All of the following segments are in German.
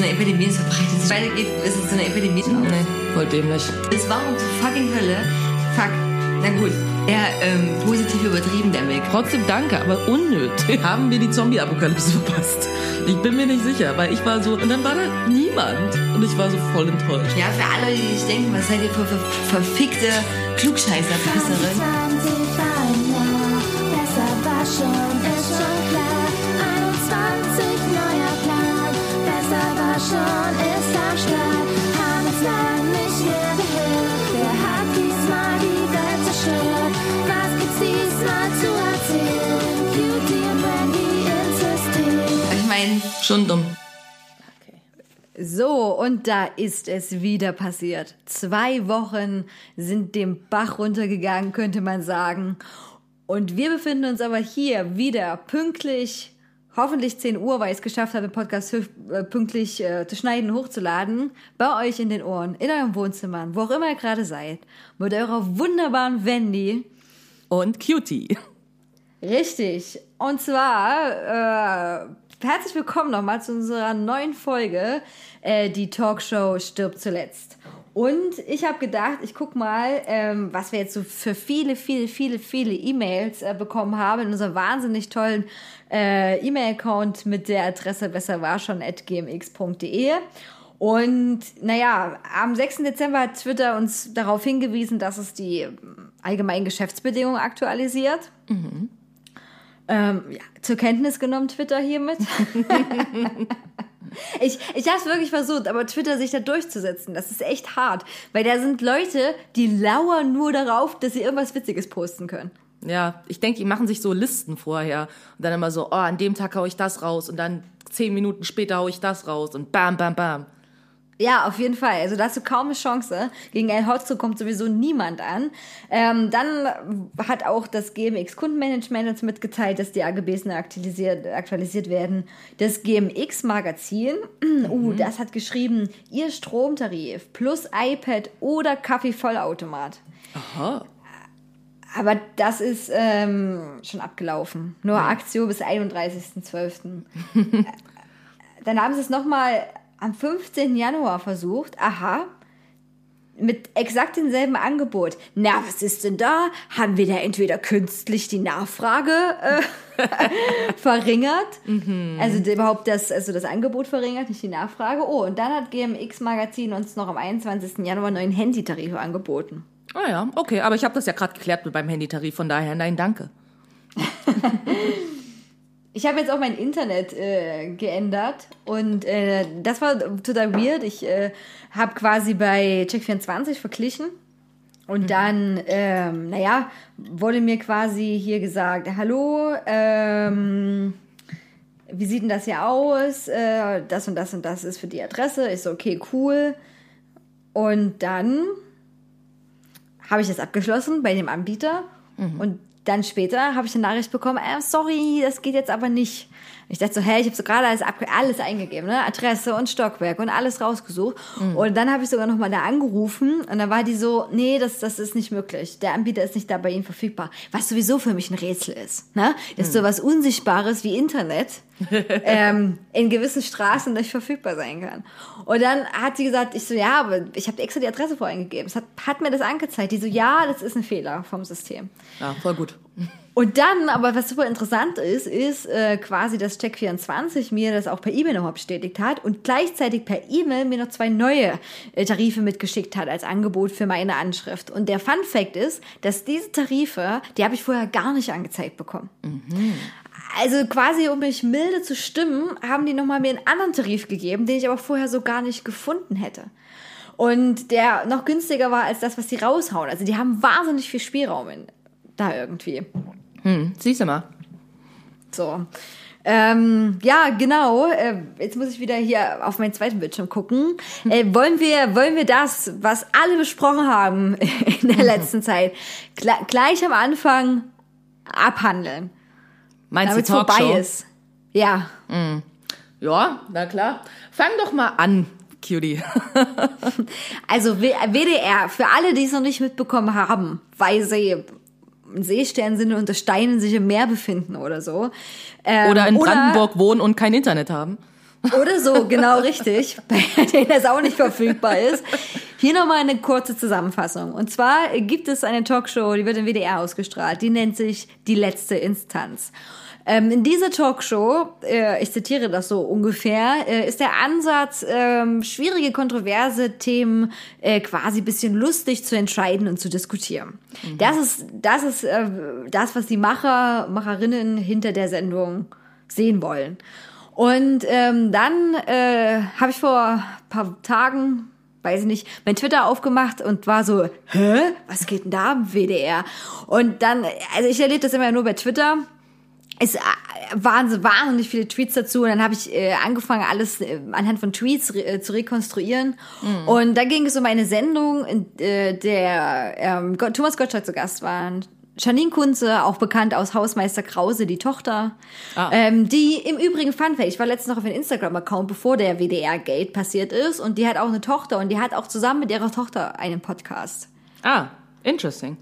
so eine Epidemie, es verbreitet sich weitergeht, ist es so eine Epidemie. Nee, voll dämlich. Es war um zur fucking Hölle. Fuck. Na gut, eher ähm, positiv übertrieben, der Mick. Trotzdem danke, aber unnötig. Haben wir die Zombie-Apokalypse verpasst? Ich bin mir nicht sicher, weil ich war so, und dann war da niemand. Und ich war so voll enttäuscht. Ja, für alle, die sich denken, was seid ihr für, für verfickte Klugscheißer-Pisserin? 20 war ein Jahr, besser war schon schon, ist am Start. Haben lang nicht mehr gehört, wer hat diesmal die Welt zerstört? Was gibt's diesmal zu erzählen? Cutie und Brandy ins System. Ich meine, Schon dumm. So, und da ist es wieder passiert. Zwei Wochen sind dem Bach runtergegangen, könnte man sagen. Und wir befinden uns aber hier wieder pünktlich, hoffentlich 10 Uhr, weil ich es geschafft habe, den Podcast äh, pünktlich äh, zu schneiden, hochzuladen, bei euch in den Ohren, in eurem Wohnzimmern, wo auch immer ihr gerade seid, mit eurer wunderbaren Wendy. Und Cutie. Richtig. Und zwar äh, herzlich willkommen nochmal zu unserer neuen Folge, äh, die Talkshow stirbt zuletzt. Und ich habe gedacht, ich guck mal, ähm, was wir jetzt so für viele, viele, viele, viele E-Mails äh, bekommen haben in unserem wahnsinnig tollen äh, E-Mail-Account mit der Adresse besserwarschon.gmx.de. Und naja, am 6. Dezember hat Twitter uns darauf hingewiesen, dass es die allgemeinen Geschäftsbedingungen aktualisiert. Ähm, ja, zur Kenntnis genommen, Twitter hiermit. ich ich habe es wirklich versucht, aber Twitter sich da durchzusetzen, das ist echt hart. Weil da sind Leute, die lauern nur darauf, dass sie irgendwas Witziges posten können. Ja, ich denke, die machen sich so Listen vorher. Und dann immer so, oh, an dem Tag hau ich das raus. Und dann zehn Minuten später hau ich das raus. Und bam, bam, bam. Ja, auf jeden Fall. Also da hast du kaum eine Chance. Gegen El Hotzo kommt sowieso niemand an. Ähm, dann hat auch das GMX Kundenmanagement uns mitgeteilt, dass die AGBs aktualisiert, aktualisiert werden. Das GMX Magazin, uh, das hat geschrieben, ihr Stromtarif plus iPad oder Kaffeevollautomat. Aha. Aber das ist ähm, schon abgelaufen. Nur Aktion bis 31.12. Äh, Dann haben sie es nochmal am 15. Januar versucht. Aha. Mit exakt demselben Angebot. Na, was ist denn da? Haben wir da entweder künstlich die Nachfrage äh, verringert? Also d- überhaupt das, also das Angebot verringert, nicht die Nachfrage. Oh, und dann hat GMX Magazin uns noch am 21. Januar neuen Handytarif angeboten. Ah ja, okay. Aber ich habe das ja gerade geklärt mit meinem Handytarif. Von daher, nein, danke. Ich habe jetzt auch mein Internet äh, geändert und äh, das war total weird. Ich äh, habe quasi bei Check24 verglichen und dann, ähm, naja, wurde mir quasi hier gesagt, hallo, ähm, wie sieht denn das hier aus? Äh, das und das und das ist für die Adresse. Ich so, okay, cool. Und dann habe ich das abgeschlossen bei dem Anbieter und dann später habe ich eine Nachricht bekommen, äh, sorry, das geht jetzt aber nicht. Ich dachte so, hä, ich habe so gerade alles, alles eingegeben, ne? Adresse und Stockwerk und alles rausgesucht. Und dann habe ich sogar nochmal da angerufen und dann war die so, nee, das, das ist nicht möglich. Der Anbieter ist nicht da bei Ihnen verfügbar. Was sowieso für mich ein Rätsel ist. Ne? Das ist so was Unsichtbares wie Internet ähm, in gewissen Straßen nicht verfügbar sein kann. Und dann hat sie gesagt, ich so, ja, aber ich habe extra die Adresse voreingegeben. Es hat, hat mir das angezeigt. Die so, ja, das ist ein Fehler vom System. Ja, voll gut. Und dann, aber was super interessant ist, ist äh, quasi, dass Check24 mir das auch per E-Mail nochmal bestätigt hat und gleichzeitig per E-Mail mir noch zwei neue äh, Tarife mitgeschickt hat als Angebot für meine Anschrift. Und der Fun Fact ist, dass diese Tarife, die habe ich vorher gar nicht angezeigt bekommen. Also quasi, um mich milde zu stimmen, haben die nochmal mir einen anderen Tarif gegeben, den ich aber vorher so gar nicht gefunden hätte. Und der noch günstiger war als das, was die raushauen. Also die haben wahnsinnig viel Spielraum in, da irgendwie. Hm, siehst du mal. So. Ähm, ja, genau. Äh, jetzt muss ich wieder hier auf meinen zweiten Bildschirm gucken. Äh, wollen wir, wollen wir das, was alle besprochen haben in der letzten Zeit, gl gleich am Anfang abhandeln, Meinst damit du Talkshow? vorbei ist? Ja. Ja, na klar. Fang doch mal an, Cutie. Also WDR, für alle, die es noch nicht mitbekommen haben, weil sie Seestern sind und unter Steinen sich im Meer befinden oder so. Ähm, Oder in Brandenburg wohnen und kein Internet haben. Oder so, genau richtig, bei denen das auch nicht verfügbar ist. Hier nochmal eine kurze Zusammenfassung. Und zwar gibt es eine Talkshow, die wird im WDR ausgestrahlt, die nennt sich Die letzte Instanz. Ähm, in dieser Talkshow, äh, ich zitiere das so ungefähr, äh, ist der Ansatz, ähm, schwierige, kontroverse Themen äh, quasi bisschen lustig zu entscheiden und zu diskutieren. Das ist, das ist äh, das, was die Macher, Macherinnen hinter der Sendung sehen wollen. Und ähm, dann äh, habe ich vor ein paar Tagen, weiß ich nicht, mein Twitter aufgemacht und war so, hä, was geht denn da im WDR? Und dann, also ich erlebe das immer nur bei Twitter. Es äh, waren wahnsinnig viele Tweets dazu und dann habe ich äh, angefangen, alles äh, anhand von Tweets re äh, zu rekonstruieren. Und da ging es um eine Sendung, in äh, der ähm, Thomas Gottschalk zu Gast war. Janine Kunze, auch bekannt aus Hausmeister Krause, die Tochter, ähm, die im Übrigen Fun Fact, ich war letztens noch auf ihrem Instagram-Account, bevor der WDR-Gate passiert ist und die hat auch eine Tochter und die hat auch zusammen mit ihrer Tochter einen Podcast. Ah, interesting.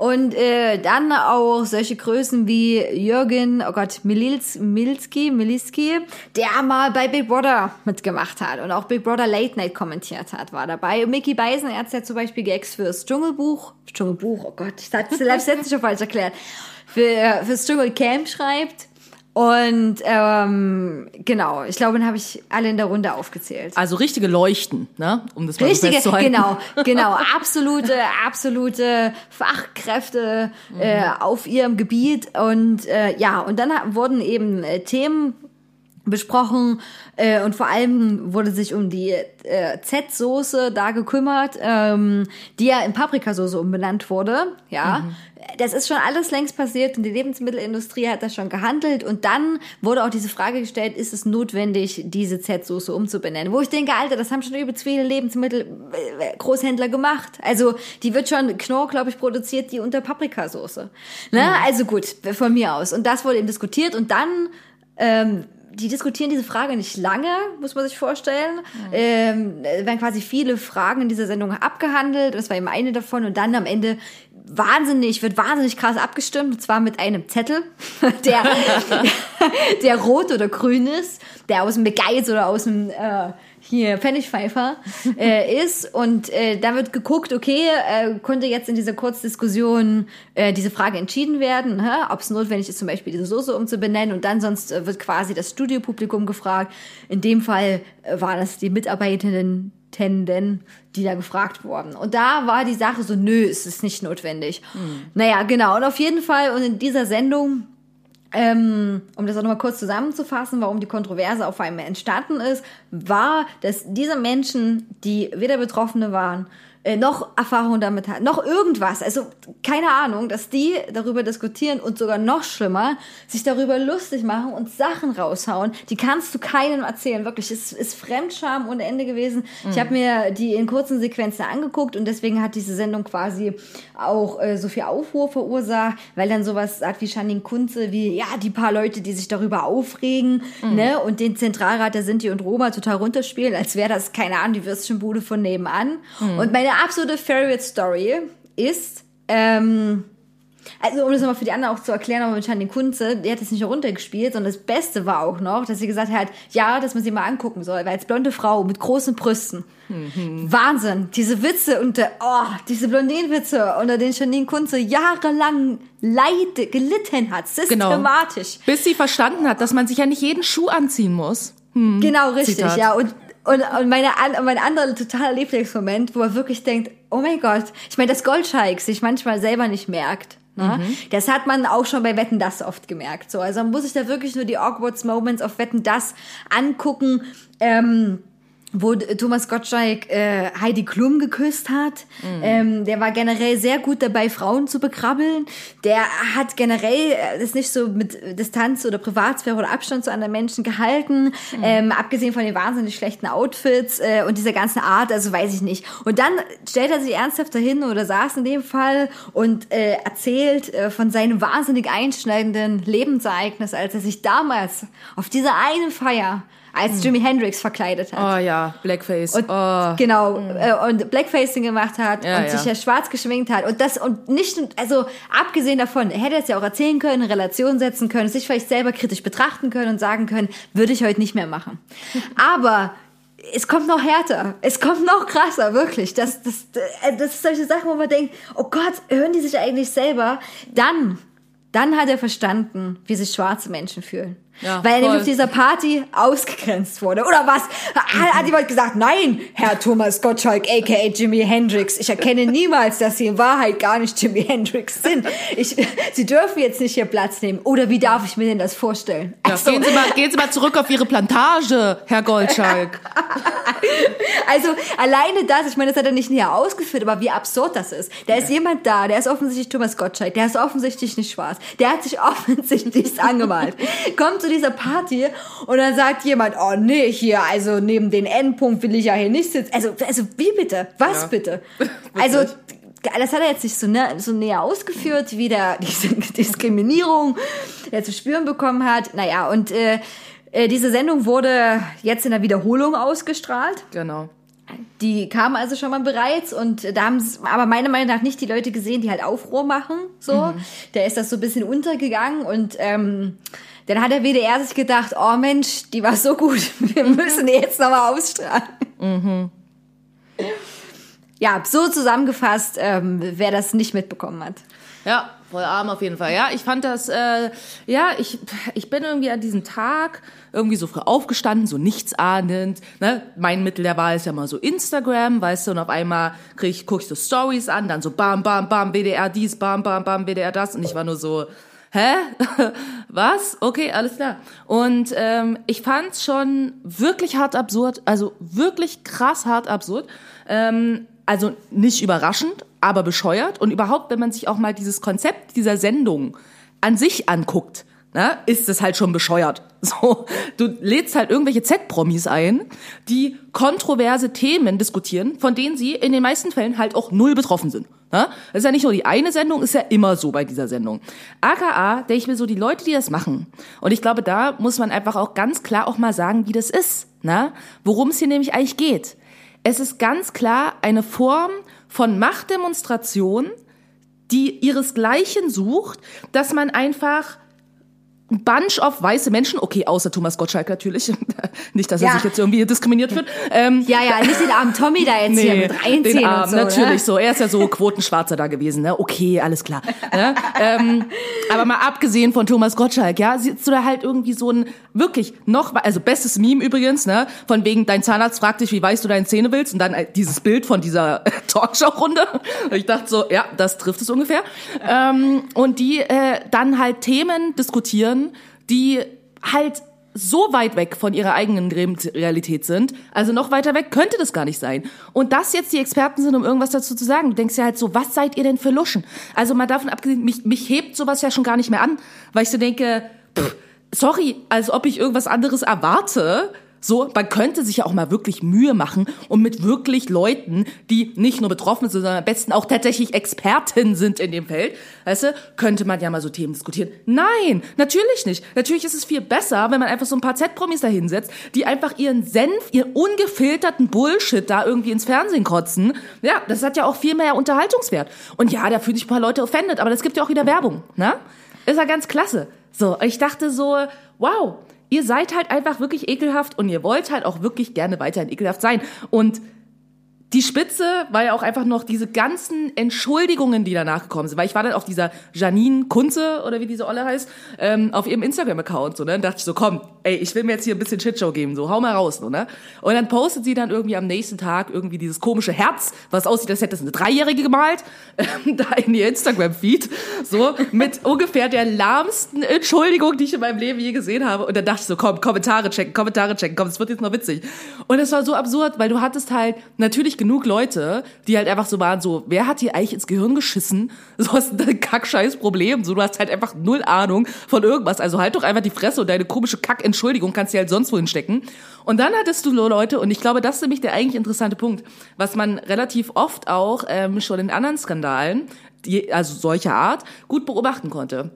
Und äh, dann auch solche Größen wie Jürgen, oh Gott, Milils, Milski, Miliski, der mal bei Big Brother mitgemacht hat und auch Big Brother Late Night kommentiert hat, war dabei. Und Mickey Beisenherz hat zum Beispiel geext fürs Dschungelbuch, Dschungelbuch, oh Gott, ich es letztens schon falsch erklärt, für, fürs Dschungelcamp schreibt. Und ähm, genau, ich glaube, dann habe ich alle in der Runde aufgezählt. Also richtige Leuchten, ne? Um das mal so Richtige, festzuhalten. genau, genau, absolute, absolute Fachkräfte äh, auf ihrem Gebiet und äh, ja, und dann wurden eben äh, Themen besprochen äh, und vor allem wurde sich um die äh, Z-Soße da gekümmert, ähm, die ja in Paprikasoße umbenannt wurde. Ja, das ist schon alles längst passiert und die Lebensmittelindustrie hat das schon gehandelt und dann wurde auch diese Frage gestellt, ist es notwendig, diese Z-Soße umzubenennen? Wo ich denke, Alter, das haben schon über viele Lebensmittel-Großhändler gemacht. Also die wird schon Knorr, glaube ich, produziert, die unter Paprikasoße. Ne? Also gut, von mir aus. Und das wurde eben diskutiert und dann ähm, die diskutieren diese Frage nicht lange, muss man sich vorstellen. Ähm, es werden quasi viele Fragen in dieser Sendung abgehandelt. Das war eben eine davon. Und dann am Ende wahnsinnig, wird wahnsinnig krass abgestimmt. Und zwar mit einem Zettel, der, der rot oder grün ist, der aus dem Begeiz oder aus dem äh, hier Pfennigpfeifer äh, ist und äh, da wird geguckt, okay, äh, konnte jetzt in dieser Kurzdiskussion äh, diese Frage entschieden werden, ob es notwendig ist, zum Beispiel diese Soße umzubenennen und dann sonst äh, wird quasi das Studiopublikum gefragt. In dem Fall äh, waren das die Mitarbeiterinnen, Tenden, die da gefragt wurden. Und da war die Sache so, nö, es ist nicht notwendig. Naja, genau. Und auf jeden Fall, und in dieser Sendung ähm, um das auch nochmal kurz zusammenzufassen, warum die Kontroverse auf einmal entstanden ist, war, dass diese Menschen, die weder Betroffene waren, äh, noch Erfahrung damit hatten, noch irgendwas, also keine Ahnung, dass die darüber diskutieren und sogar noch schlimmer, sich darüber lustig machen und Sachen raushauen, die kannst du keinem erzählen, wirklich, es ist Fremdscham ohne Ende gewesen. Ich habe mir die in kurzen Sequenzen angeguckt und deswegen hat diese Sendung quasi auch äh, so viel Aufruhr verursacht, weil dann sowas sagt wie Janine Kunze, wie, ja, die paar Leute, die sich darüber aufregen, ne, und den Zentralrat der Sinti und Roma total runterspielen, als wäre das, keine Ahnung, die Würstchenbude von nebenan. Und meine absolute Favorite Story ist, ähm, also um das nochmal für die anderen auch zu erklären, aber mit Janine Kunze, die hat das nicht runtergespielt, sondern das Beste war auch noch, dass sie gesagt hat, ja, dass man sie mal angucken soll, weil als blonde Frau mit großen Brüsten. Wahnsinn, diese Witze und oh, diese Blondinenwitze, unter denen Janine Kunze jahrelang leide, gelitten hat, systematisch. Bis sie verstanden hat, dass man sich ja nicht jeden Schuh anziehen muss. Hm. Genau, richtig, Zitat. ja. Und, und, und meine, mein anderer totaler Lieblingsmoment, wo er wirklich denkt, oh mein Gott, ich meine, dass Goldscheiks sich manchmal selber nicht merkt. Ne? Das hat man auch schon bei Wetten das oft gemerkt. So, also man muss sich da wirklich nur die awkward Moments auf Wetten das angucken. Ähm, wo Thomas Gottschalk äh, Heidi Klum geküsst hat. Ähm, der war generell sehr gut dabei, Frauen zu bekrabbeln. Der hat generell äh, das nicht so mit Distanz oder Privatsphäre oder Abstand zu anderen Menschen gehalten. Ähm, abgesehen von den wahnsinnig schlechten Outfits äh, und dieser ganzen Art, also weiß ich nicht. Und dann stellt er sich ernsthaft dahin oder saß in dem Fall und äh, erzählt äh, von seinem wahnsinnig einschneidenden Lebensereignis, als er sich damals auf dieser einen Feier als Jimi Hendrix verkleidet hat. Oh ja, Blackface. Und oh. genau, äh, und Blackfacing gemacht hat Ja, und ja. sich ja schwarz geschminkt hat. Und das, und nicht, also abgesehen davon, er hätte es ja auch erzählen können, in Relation setzen können, sich vielleicht selber kritisch betrachten können und sagen können, würde ich heute nicht mehr machen. Aber es kommt noch härter. Es kommt noch krasser, wirklich. Das, das, äh, das ist solche Sachen, wo man denkt, oh Gott, hören die sich eigentlich selber? Dann, dann hat er verstanden, wie sich schwarze Menschen fühlen. Ja, Weil er nämlich auf dieser Party ausgegrenzt wurde. Oder was? Hat, jemand gesagt, nein, Herr Thomas Gottschalk, a.k.a. Jimi Hendrix, ich erkenne niemals, dass Sie in Wahrheit gar nicht Jimi Hendrix sind. Ich, Sie dürfen jetzt nicht hier Platz nehmen. Oder wie darf ich mir denn das vorstellen? Ja, Also- gehen, Sie mal, gehen Sie mal zurück auf Ihre Plantage, Herr Goldschalk. Also alleine das, ich meine, das hat er nicht näher ausgeführt, aber wie absurd das ist. Da ist jemand da, der ist offensichtlich Thomas Gottschalk, der ist offensichtlich nicht schwarz, der hat sich offensichtlich angemalt, kommt zu dieser Party und dann sagt jemand, oh nee, hier, also neben den Endpunkt will ich ja hier nicht sitzen. Also, also wie bitte? Was Ja. bitte? Also das hat er jetzt nicht so, ne, so näher ausgeführt, wie der diese Diskriminierung der zu spüren bekommen hat. Naja, und äh, äh, diese Sendung wurde jetzt in der Wiederholung ausgestrahlt. Genau. Die kamen also schon mal bereits und da haben aber meiner Meinung nach nicht die Leute gesehen, die halt Aufruhr machen. So, da ist das so ein bisschen untergegangen und ähm, dann hat der WDR sich gedacht, oh Mensch, die war so gut, wir müssen die jetzt nochmal ausstrahlen. Ja, so zusammengefasst, ähm, wer das nicht mitbekommen hat. Ja, voll arm auf jeden Fall. Ja, ich fand das, äh, ja, ich, ich bin irgendwie an diesem Tag irgendwie so früh aufgestanden, so nichtsahnend. Ne? Mein Mittel der Wahl ist ja mal so Instagram, weißt du, und auf einmal krieg ich, guck ich so Stories an, dann so bam, bam, bam, WDR dies, bam, bam, bam, WDR das. Und ich war nur so, hä? Was? Okay, alles klar. Und ähm, ich fand's schon wirklich hart absurd, also wirklich krass hart absurd. Ähm, also nicht überraschend, aber bescheuert. Und überhaupt, wenn man sich auch mal dieses Konzept dieser Sendung an sich anguckt, ne, ist es halt schon bescheuert. So, du lädst halt irgendwelche Z-Promis ein, die kontroverse Themen diskutieren, von denen sie in den meisten Fällen halt auch null betroffen sind. Ne? Das ist ja nicht nur die eine Sendung, ist ja immer so bei dieser Sendung. AKA, denke ich mir so, die Leute, die das machen. Und ich glaube, da muss man einfach auch ganz klar auch mal sagen, wie das ist. Ne? Worum es hier nämlich eigentlich geht. Es ist ganz klar eine Form von Machtdemonstration, die ihresgleichen sucht, dass man einfach ein Bunch of weiße Menschen, okay, außer Thomas Gottschalk natürlich, nicht, dass er Ja. sich jetzt irgendwie diskriminiert wird. Ähm, Ja, ja, nicht den armen Tommy da jetzt hier mit reinziehen den und Arm, so. natürlich ne? so. Er ist ja so Quotenschwarzer da gewesen, ne? Okay, alles klar. Ne? ähm, aber mal abgesehen von Thomas Gottschalk, ja, sitzt du da halt irgendwie so ein wirklich noch, also bestes Meme übrigens, ne? Von wegen dein Zahnarzt fragt dich, wie weißt du deine Zähne willst, und dann äh, dieses Bild von dieser Talkshow-Runde. Und Ich dachte so, ja, das trifft es ungefähr. Ähm, und die äh, dann halt Themen diskutieren, die halt so weit weg von ihrer eigenen Realität sind, also noch weiter weg könnte das gar nicht sein. Und dass jetzt die Experten sind, um irgendwas dazu zu sagen, du denkst ja halt so, was seid ihr denn für Luschen? Also mal davon abgesehen, mich, mich hebt sowas ja schon gar nicht mehr an, weil ich so denke, pff, sorry, als ob ich irgendwas anderes erwarte. So, man könnte sich ja auch mal wirklich Mühe machen und mit wirklich Leuten, die nicht nur betroffen sind, sondern am besten auch tatsächlich Experten sind in dem Feld, weißt du, könnte man ja mal so Themen diskutieren. Nein, natürlich nicht. Natürlich ist es viel besser, wenn man einfach so ein paar Z-Promis da hinsetzt, die einfach ihren Senf, ihren ungefilterten Bullshit da irgendwie ins Fernsehen kotzen. Ja, das hat ja auch viel mehr Unterhaltungswert. Und ja, da fühlen sich ein paar Leute offended, aber das gibt ja auch wieder Werbung, ne? Ist ja ganz klasse. So, ich dachte so, wow, ihr seid halt einfach wirklich ekelhaft und ihr wollt halt auch wirklich gerne weiterhin ekelhaft sein. Und die Spitze war ja auch einfach noch diese ganzen Entschuldigungen, die danach gekommen sind. Weil ich war dann auf dieser Janine Kunze, oder wie diese Olle heißt, ähm, auf ihrem Instagram-Account, so, ne? Und dachte ich so, komm, ey, ich will mir jetzt hier ein bisschen Shitshow geben, so, hau mal raus, so, ne? Und dann postet sie dann irgendwie am nächsten Tag irgendwie dieses komische Herz, was aussieht, als hätte es eine Dreijährige gemalt, ähm, da in ihr Instagram-Feed, so, mit ungefähr der lahmsten Entschuldigung, die ich in meinem Leben je gesehen habe. Und dann dachte ich so, komm, Kommentare checken, Kommentare checken, komm, es wird jetzt noch witzig. Und es war so absurd, weil du hattest halt natürlich genug Leute, die halt einfach so waren, so, wer hat dir eigentlich ins Gehirn geschissen? So hast du ein kackscheiß Problem, so, du hast halt einfach null Ahnung von irgendwas. Also halt doch einfach die Fresse und deine komische Kack-Entschuldigung kannst du halt sonst wohin stecken. Und dann hattest du Leute, und ich glaube, das ist nämlich der eigentlich interessante Punkt, was man relativ oft auch ähm, schon in anderen Skandalen, die, also solcher Art, gut beobachten konnte.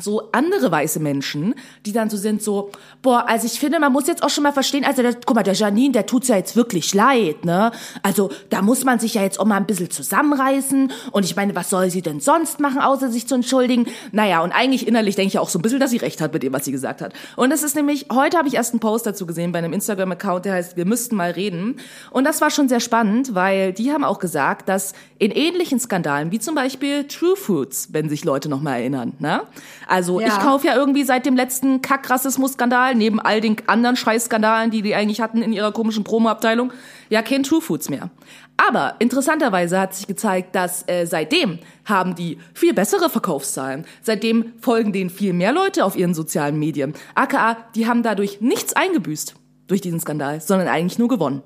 So andere weiße Menschen, die dann so sind, so, boah, also ich finde, man muss jetzt auch schon mal verstehen, also der, guck mal, der Janine, der tut's ja jetzt wirklich leid, ne? Also da muss man sich ja jetzt auch mal ein bisschen zusammenreißen und ich meine, was soll sie denn sonst machen, außer sich zu entschuldigen? Naja, und eigentlich innerlich denke ich auch so ein bisschen, dass sie recht hat mit dem, was sie gesagt hat. Und es ist nämlich, heute habe ich erst einen Post dazu gesehen bei einem Instagram-Account, der heißt, wir müssten mal reden. Und das war schon sehr spannend, weil die haben auch gesagt, dass in ähnlichen Skandalen, wie zum Beispiel True Foods, wenn sich Leute noch mal erinnern, ne? Also Ja. ich kaufe ja irgendwie seit dem letzten Kack-Rassismus-Skandal, neben all den anderen Scheißskandalen, die die eigentlich hatten in ihrer komischen Promo-Abteilung, ja kein True Foods mehr. Aber interessanterweise hat sich gezeigt, dass äh, seitdem haben die viel bessere Verkaufszahlen. Seitdem folgen denen viel mehr Leute auf ihren sozialen Medien. AKA, die haben dadurch nichts eingebüßt durch diesen Skandal, sondern eigentlich nur gewonnen.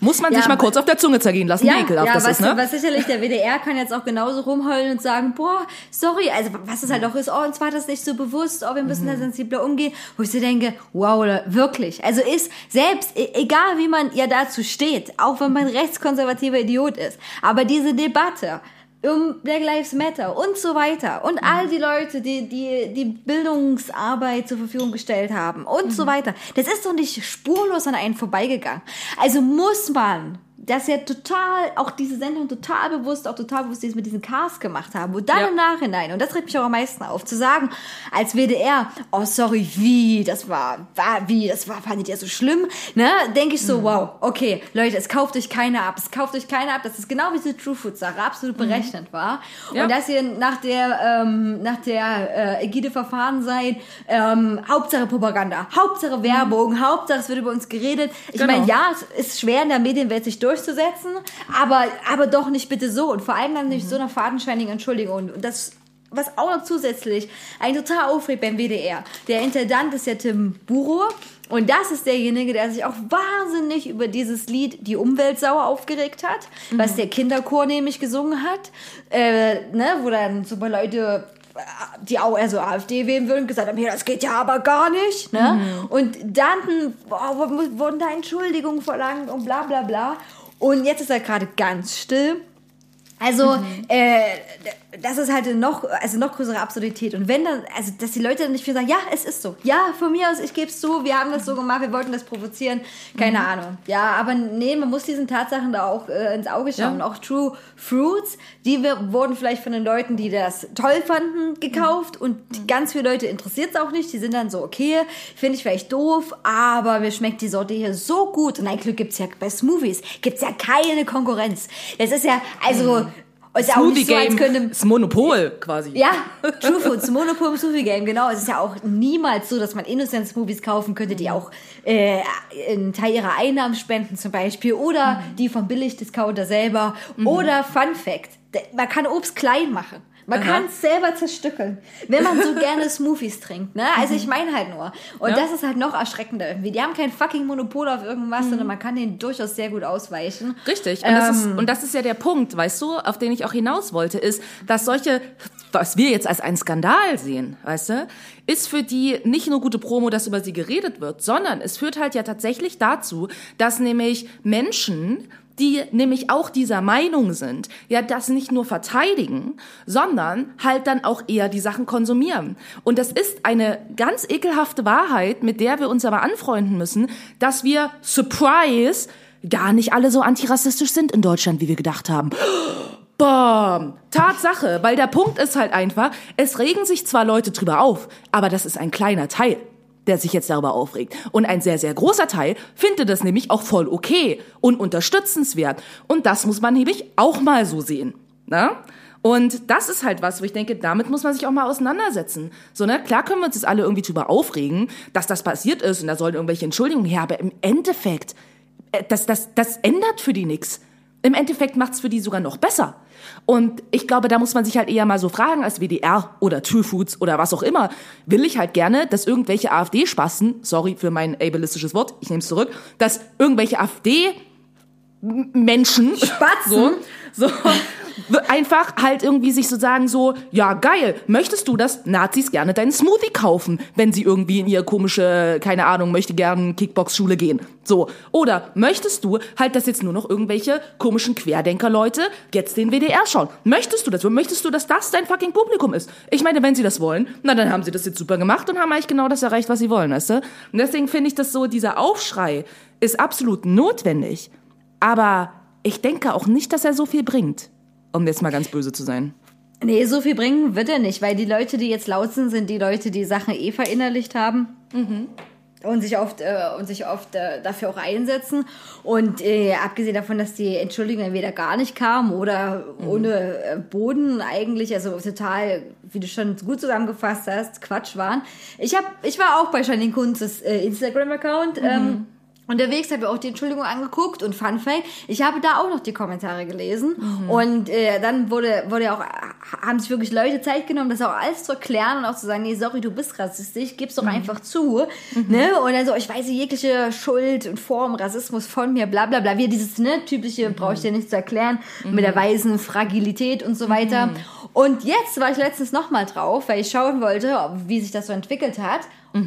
Muss man Ja, sich mal kurz auf der Zunge zergehen lassen, wie ekelhaft ja das was, ist, ne? was sicherlich der WDR kann jetzt auch genauso rumheulen und sagen, boah, sorry, also was es halt auch ist, oh, uns war das nicht so bewusst, oh, wir müssen Mhm. da sensibler umgehen, wo ich so denke, wow, wirklich, also ist selbst, e- egal wie man ja dazu steht, auch wenn man rechtskonservativer Idiot ist, aber diese Debatte um Black Lives Matter und so weiter und all die Leute, die, die die Bildungsarbeit zur Verfügung gestellt haben und so weiter. Das ist doch nicht spurlos an einen vorbeigegangen. Also muss man das ja total, auch diese Sendung total bewusst, auch total bewusst dieses mit diesen Cars gemacht haben. Und dann Ja. im Nachhinein, und das regt mich auch am meisten auf, zu sagen, als WDR, oh sorry, wie, das war, war wie, das war, fandet ihr so schlimm, ne? Denke ich so, wow, okay, Leute, es kauft euch keiner ab, es kauft euch keiner ab, dass es genau wie diese True Food Sache absolut berechnet war. Ja. Und dass ihr nach der, ähm, nach der äh, Ägide verfahren seid, ähm, Hauptsache Propaganda, Hauptsache Werbung, Hauptsache es wird über uns geredet. Ich Genau. meine, ja, es ist schwer in der Medienwelt sich durchzusetzen, aber, aber doch nicht bitte so. Und vor allem dann nicht so einer fadenscheinigen Entschuldigung. Und das, was auch noch zusätzlich ein total aufregt beim WDR. Der Intendant ist ja Tim Buro. Und das ist derjenige, der sich auch wahnsinnig über dieses Lied Die Umweltsau aufgeregt hat, was der Kinderchor nämlich gesungen hat, äh, ne, wo dann super Leute die auch eher so AfD wählen würden, gesagt haben, hier, das geht ja aber gar nicht. Ne? Und dann boah, wurden da Entschuldigungen verlangt und bla bla bla. Und jetzt ist er gerade ganz still. Also, äh, das ist halt noch, also noch größere Absurdität. Und wenn dann, also, dass die Leute dann nicht viel sagen, ja, es ist so. Ja, von mir aus, ich gebe es zu, wir haben das so gemacht, wir wollten das provozieren. Keine Ahnung. Ja, aber nee, man muss diesen Tatsachen da auch äh, ins Auge schauen. Ja. Auch True Fruits, die wir, wurden vielleicht von den Leuten, die das toll fanden, gekauft. Und die- ganz viele Leute interessiert es auch nicht. Die sind dann so, okay, finde ich vielleicht doof, aber mir schmeckt die Sorte hier so gut. Und ein Glück gibt's ja bei Smoothies, gibt's ja keine Konkurrenz. Das ist ja, also, ist ja auch nicht so, als könnte ist Monopol quasi. ja, True Foods, Monopol Smoothie Game, genau. Es ist ja auch niemals so, dass man Innocent Smoothies kaufen könnte, die auch äh, einen Teil ihrer Einnahmen spenden zum Beispiel oder die vom Billigdiscounter selber oder Fun Fact, man kann Obst klein machen. Man kann es selber zerstückeln, wenn man so gerne Smoothies trinkt. Ne? Also ich meine halt nur. Und Ja. das ist halt noch erschreckender irgendwie. Die haben kein fucking Monopol auf irgendwas, sondern man kann denen durchaus sehr gut ausweichen. Richtig. Und, das ist, Ähm. und das ist ja der Punkt, weißt du, auf den ich auch hinaus wollte, ist, dass solche, was wir jetzt als einen Skandal sehen, weißt du, ist für die nicht nur gute Promo, dass über sie geredet wird, sondern es führt halt ja tatsächlich dazu, dass nämlich Menschen, die nämlich auch dieser Meinung sind, ja das nicht nur verteidigen, sondern halt dann auch eher die Sachen konsumieren. Und das ist eine ganz ekelhafte Wahrheit, mit der wir uns aber anfreunden müssen, dass wir, surprise, gar nicht alle so antirassistisch sind in Deutschland, wie wir gedacht haben. Bam! Tatsache, weil der Punkt ist halt einfach, es regen sich zwar Leute drüber auf, aber das ist ein kleiner Teil, der sich jetzt darüber aufregt. Und ein sehr, sehr großer Teil findet das nämlich auch voll okay und unterstützenswert. Und das muss man nämlich auch mal so sehen. Na? Und das ist halt was, wo ich denke, damit muss man sich auch mal auseinandersetzen. So, ne? Klar können wir uns jetzt alle irgendwie drüber aufregen, dass das passiert ist und da sollen irgendwelche Entschuldigungen her, aber im Endeffekt, äh, das, das, das ändert für die nix. Im Endeffekt macht's für die sogar noch besser. Und ich glaube, da muss man sich halt eher mal so fragen als WDR oder True Foods oder was auch immer. Will ich halt gerne, dass irgendwelche AfD-Spasten, sorry für mein ableistisches Wort, ich nehme es zurück, dass irgendwelche AfD Menschen Spatzen? so, so einfach halt irgendwie sich so sagen so, ja geil, möchtest du, dass Nazis gerne deinen Smoothie kaufen, wenn sie irgendwie in ihre komische, keine Ahnung, möchte gern Kickbox-Schule gehen. So. Oder möchtest du halt, dass jetzt nur noch irgendwelche komischen Querdenker-Leute jetzt den WDR schauen? Möchtest du das? Möchtest du, dass das dein fucking Publikum ist? Ich meine, wenn sie das wollen, na dann haben sie das jetzt super gemacht und haben eigentlich genau das erreicht, was sie wollen, weißt du? Und deswegen finde ich das so, dieser Aufschrei ist absolut notwendig. Aber ich denke auch nicht, dass er so viel bringt. Um jetzt mal ganz böse zu sein. Nee, so viel bringen wird er nicht, weil die Leute, die jetzt laut sind, sind die Leute, die Sachen eh verinnerlicht haben. Und sich oft, äh, und sich oft äh, dafür auch einsetzen. Und äh, abgesehen davon, dass die Entschuldigung entweder gar nicht kam oder ohne äh, Boden eigentlich, also total, wie du schon gut zusammengefasst hast, Quatsch waren. Ich, hab, ich war auch bei Janine Kunzes äh, Instagram-Account. Ähm, Unterwegs habe ich auch die Entschuldigung angeguckt und Fun Fact, ich habe da auch noch die Kommentare gelesen. Und äh, dann wurde wurde auch haben sich wirklich Leute Zeit genommen, das auch alles zu erklären und auch zu sagen, nee, sorry, du bist rassistisch, gib's doch einfach zu, ne? Und dann so, ich weiß jegliche Schuld und Form Rassismus von mir, bla bla bla, wie dieses ne typische brauche ich dir nicht zu erklären mit der weisen Fragilität und so weiter. Und jetzt war ich letztens noch mal drauf, weil ich schauen wollte, wie sich das so entwickelt hat.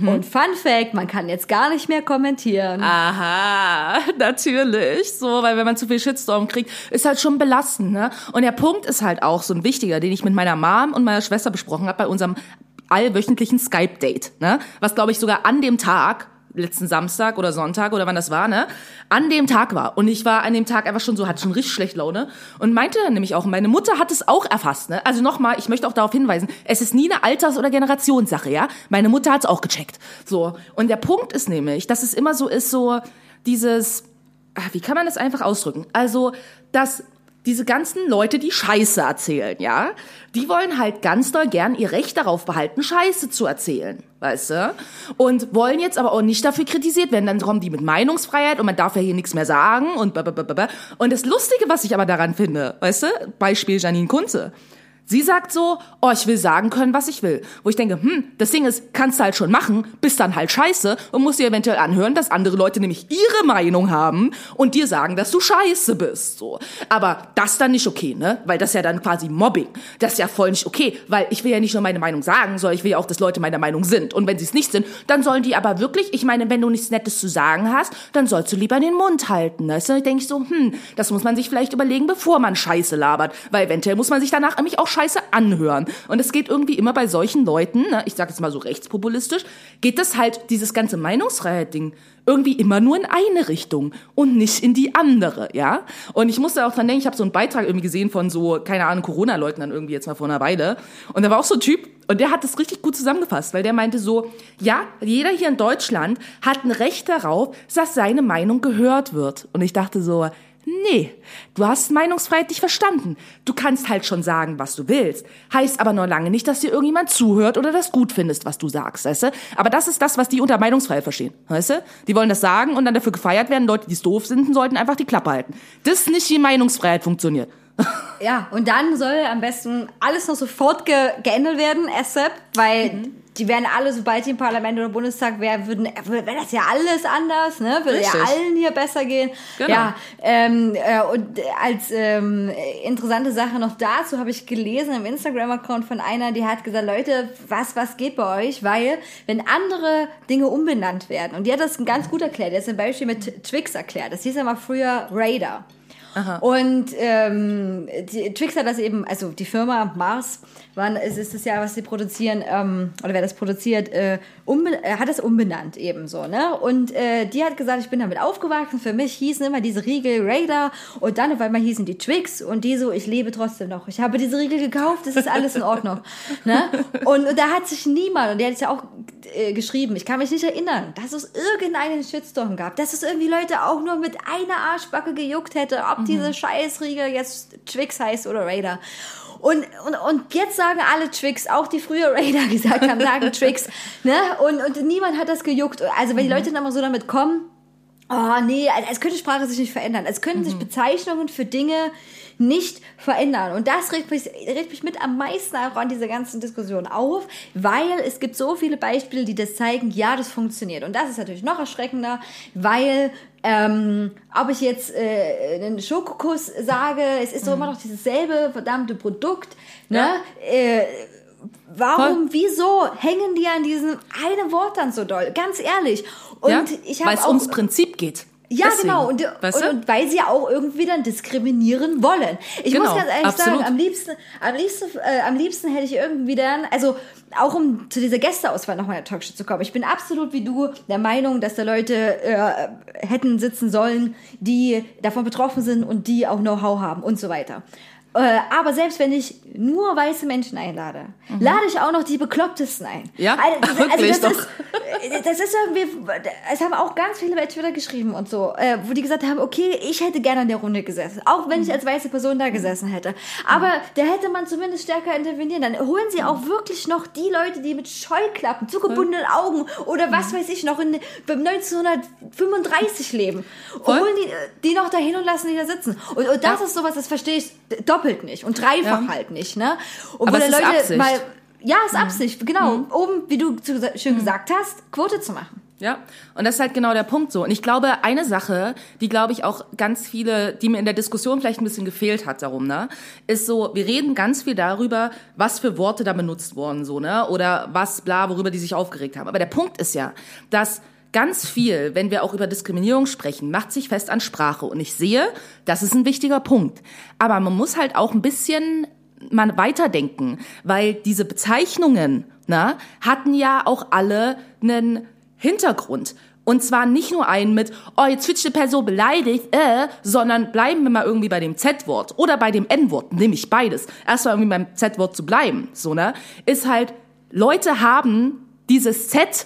Und Fun Fact, man kann jetzt gar nicht mehr kommentieren. Aha, natürlich. So, weil wenn man zu viel Shitstorm kriegt, ist halt schon belastend, ne? Und der Punkt ist halt auch so ein wichtiger, den ich mit meiner Mom und meiner Schwester besprochen habe bei unserem allwöchentlichen Skype-Date, ne? Was glaube ich sogar an dem Tag letzten Samstag oder Sonntag oder wann das war, ne? An dem Tag war. Und ich war an dem Tag einfach schon so, hatte schon richtig schlecht Laune. Und meinte dann nämlich auch, meine Mutter hat es auch erfasst, ne? Also nochmal, ich möchte auch darauf hinweisen, es ist nie eine Alters- oder Generationssache, ja? Meine Mutter hat es auch gecheckt. So. Und der Punkt ist nämlich, dass es immer so ist, so dieses, ah, wie kann man das einfach ausdrücken? Also, dass diese ganzen Leute, die Scheiße erzählen, ja, die wollen halt ganz doll gern ihr Recht darauf behalten, Scheiße zu erzählen, weißt du? Und wollen jetzt aber auch nicht dafür kritisiert werden. Dann kommen die mit Meinungsfreiheit und man darf ja hier nichts mehr sagen und blablabla. Und das Lustige, was ich aber daran finde, weißt du, Beispiel Janine Kunze. Sie sagt so, oh, ich will sagen können, was ich will. Wo ich denke, hm, das Ding ist, kannst du halt schon machen, bist dann halt scheiße und musst dir eventuell anhören, dass andere Leute nämlich ihre Meinung haben und dir sagen, dass du scheiße bist, so. Aber das dann nicht okay, ne? Weil das ist ja dann quasi Mobbing. Das ist ja voll nicht okay, weil ich will ja nicht nur meine Meinung sagen, sondern ich will ja auch, dass Leute meiner Meinung sind. Und wenn sie es nicht sind, dann sollen die aber wirklich, ich meine, wenn du nichts Nettes zu sagen hast, dann sollst du lieber den Mund halten, weißt du? Ich denke so, hm, das muss man sich vielleicht überlegen, bevor man Scheiße labert, weil eventuell muss man sich danach nämlich auch Scheiße anhören. Und es geht irgendwie immer bei solchen Leuten, ne, ich sag jetzt mal so rechtspopulistisch, geht das halt, dieses ganze Meinungsfreiheit-Ding, irgendwie immer nur in eine Richtung und nicht in die andere, ja? Und ich musste auch dran denken, ich habe so einen Beitrag irgendwie gesehen von so, keine Ahnung, Corona-Leugnern irgendwie jetzt mal vor einer Weile. Und da war auch so ein Typ, und der hat das richtig gut zusammengefasst, weil der meinte so, ja, jeder hier in Deutschland hat ein Recht darauf, dass seine Meinung gehört wird. Und ich dachte so, Nee, du hast Meinungsfreiheit nicht verstanden. Du kannst halt schon sagen, was du willst. Heißt aber noch lange nicht, dass dir irgendjemand zuhört oder das gut findest, was du sagst, weißt du? Aber das ist das, was die unter Meinungsfreiheit verstehen, weißt du? Die wollen das sagen und dann dafür gefeiert werden. Leute, die es doof sind, sollten einfach die Klappe halten. Das ist nicht, wie Meinungsfreiheit funktioniert. Ja, und dann soll am besten alles noch sofort ge geändert werden, ASAP, weil Mhm. Die werden alle, sobald die im Parlament oder Bundestag wären, würden, wäre das ja alles anders, ne? Würde ja Richtig. allen hier besser gehen. Genau. Ja, ähm, äh, und als ähm, interessante Sache noch dazu habe ich gelesen im Instagram-Account von einer, die hat gesagt, Leute, was, was geht bei euch? Weil, wenn andere Dinge umbenannt werden, und die hat das ganz gut erklärt, die hat zum Beispiel mit Twix erklärt, das hieß ja mal früher Raider. Und ähm, die, Twix hat das eben, also die Firma Mars, wann es ist das ja, was sie produzieren, ähm, oder wer das produziert, äh, äh, hat das umbenannt eben so, ne? Und äh, die hat gesagt, ich bin damit aufgewachsen, für mich hießen immer diese Riegel Raider und dann auf einmal hießen die Twix und die so, ich lebe trotzdem noch. Ich habe diese Riegel gekauft, das ist alles in Ordnung. ne? Und, und da hat sich niemand, und der hat es ja auch äh, geschrieben, ich kann mich nicht erinnern, dass es irgendeinen Shitstorm gab, dass es irgendwie Leute auch nur mit einer Arschbacke gejuckt hätte, ob diese Scheißriegel jetzt Twix heißt oder Raider. Und, und, und jetzt sagen alle Tricks, auch die früher Raider gesagt haben, sagen Tricks. Ne? Und, und niemand hat das gejuckt. Also wenn die Leute dann mal so damit kommen, Oh nee, als, als könnte Sprache sich nicht verändern. Als könnten sich Bezeichnungen für Dinge nicht verändern. Und das regt mich, regt mich mit am meisten auch an dieser ganzen Diskussion auf, weil es gibt so viele Beispiele, die das zeigen, ja, das funktioniert. Und das ist natürlich noch erschreckender, weil ähm, ob ich jetzt äh, einen Schokokuss sage, es ist doch immer noch dieses selbe verdammte Produkt. Ne? Ja. Äh, warum, Voll. wieso hängen die an diesem eine Wort dann so doll? Ganz ehrlich. Und ja? ich Weil habe es auch ums Prinzip geht. Ja, Deswegen. genau. Und, weißt und, du? und weil sie auch irgendwie dann diskriminieren wollen. Ich Genau, muss ganz ehrlich absolut. sagen, am liebsten, am liebsten, äh, am liebsten hätte ich irgendwie dann, also auch um zu dieser Gästeauswahl nochmal in der Talkshow zu kommen. Ich bin absolut wie du der Meinung, dass da Leute äh, hätten sitzen sollen, die davon betroffen sind und die auch Know-how haben und so weiter. Äh, aber selbst wenn ich nur weiße Menschen einlade, lade ich auch noch die Beklopptesten ein. Mhm. Ja? also, Wirklich das doch. ist, das ist irgendwie, es haben auch ganz viele bei Twitter geschrieben und so, äh, wo die gesagt haben, okay, ich hätte gerne in der Runde gesessen, auch wenn ich als weiße Person da gesessen hätte. Aber da hätte man zumindest stärker intervenieren. Dann holen sie auch wirklich noch die Leute, die mit Scheuklappen, zugebundenen Augen oder was weiß ich noch in 1935 leben. Und holen die, die noch dahin und lassen die da sitzen. Und, und das Ja. ist sowas, das verstehe ich doppelt nicht und dreifach Ja. halt nicht. Ne? Und Aber wo es Leute Absicht. mal ja, ist Absicht, genau. Oben, wie du zu, schön gesagt hast, Quote zu machen. Ja, und das ist halt genau der Punkt so. Und ich glaube, eine Sache, die glaube ich auch ganz viele, die mir in der Diskussion vielleicht ein bisschen gefehlt hat darum, ne, ist so, wir reden ganz viel darüber, was für Worte da benutzt wurden, so, ne, oder was, bla, worüber die sich aufgeregt haben. Aber der Punkt ist ja, dass ganz viel, wenn wir auch über Diskriminierung sprechen, macht sich fest an Sprache. Und ich sehe, das ist ein wichtiger Punkt. Aber man muss halt auch ein bisschen mal weiterdenken, weil diese Bezeichnungen ne, hatten ja auch alle einen Hintergrund. Und zwar nicht nur einen mit, oh, jetzt sich die Person beleidigt, äh, sondern bleiben wir mal irgendwie bei dem Z-Wort oder bei dem N-Wort, nämlich beides. Erstmal irgendwie beim Z-Wort zu bleiben, so, ne, ist halt, Leute haben dieses Z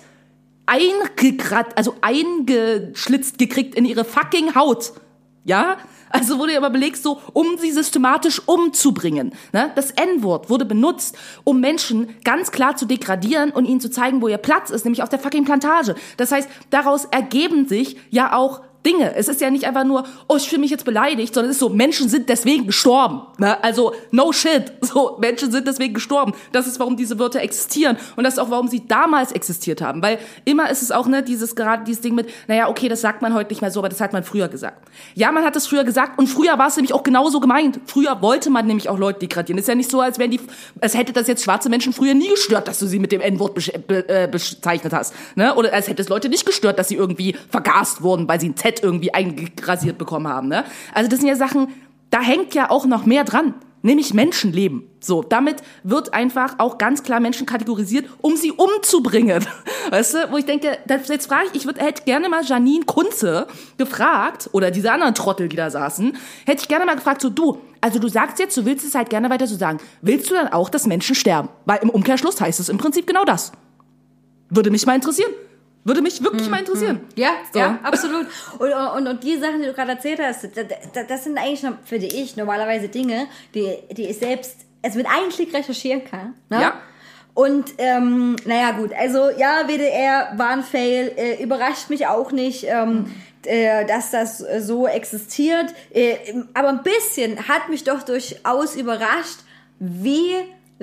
eingekratzt, also eingeschlitzt gekriegt in ihre fucking Haut. Ja? Also wurde aber belegt, so, um sie systematisch umzubringen. Ne? Das N-Wort wurde benutzt, um Menschen ganz klar zu degradieren und ihnen zu zeigen, wo ihr Platz ist, nämlich auf der fucking Plantage. Das heißt, daraus ergeben sich ja auch Dinge. Es ist ja nicht einfach nur, oh, ich fühle mich jetzt beleidigt, sondern es ist so, Menschen sind deswegen gestorben. Ne? Also, no shit. So, Menschen sind deswegen gestorben. Das ist, warum diese Wörter existieren. Und das ist auch, warum sie damals existiert haben. Weil immer ist es auch, ne, dieses, gerade dieses Ding mit, naja, okay, das sagt man heute nicht mehr so, aber das hat man früher gesagt. Ja, man hat es früher gesagt und früher war es nämlich auch genauso gemeint. Früher wollte man nämlich auch Leute degradieren. Ist ja nicht so, als wären die, als hätte das jetzt schwarze Menschen früher nie gestört, dass du sie mit dem N-Wort äh, bezeichnet hast. Ne? Oder als hätte es Leute nicht gestört, dass sie irgendwie vergast wurden, weil sie ein Z irgendwie eingerasiert bekommen haben. Ne? Also das sind ja Sachen, da hängt ja auch noch mehr dran. Nämlich Menschenleben. So, damit wird einfach auch ganz klar Menschen kategorisiert, um sie umzubringen. Weißt du, wo ich denke, das, jetzt frage ich, ich würd, hätte gerne mal Janine Kunze gefragt, oder diese anderen Trottel, die da saßen, hätte ich gerne mal gefragt, so du, also du sagst jetzt, du willst es halt gerne weiter so sagen. Willst du dann auch, dass Menschen sterben? Weil im Umkehrschluss heißt es im Prinzip genau das. Würde mich mal interessieren. Würde mich wirklich mal interessieren. Ja, So. ja, absolut. Und, und, und die Sachen, die du gerade erzählt hast, das, das- sind eigentlich, noch, finde ich, normalerweise Dinge, die, die ich selbst, also mit einem Klick recherchieren kann. Ne? Ja. Und, ähm, naja, gut, also, ja, WDR war ein Fail, äh, überrascht mich auch nicht, ähm, äh, dass das so existiert. Äh, aber ein bisschen hat mich doch durchaus überrascht, wie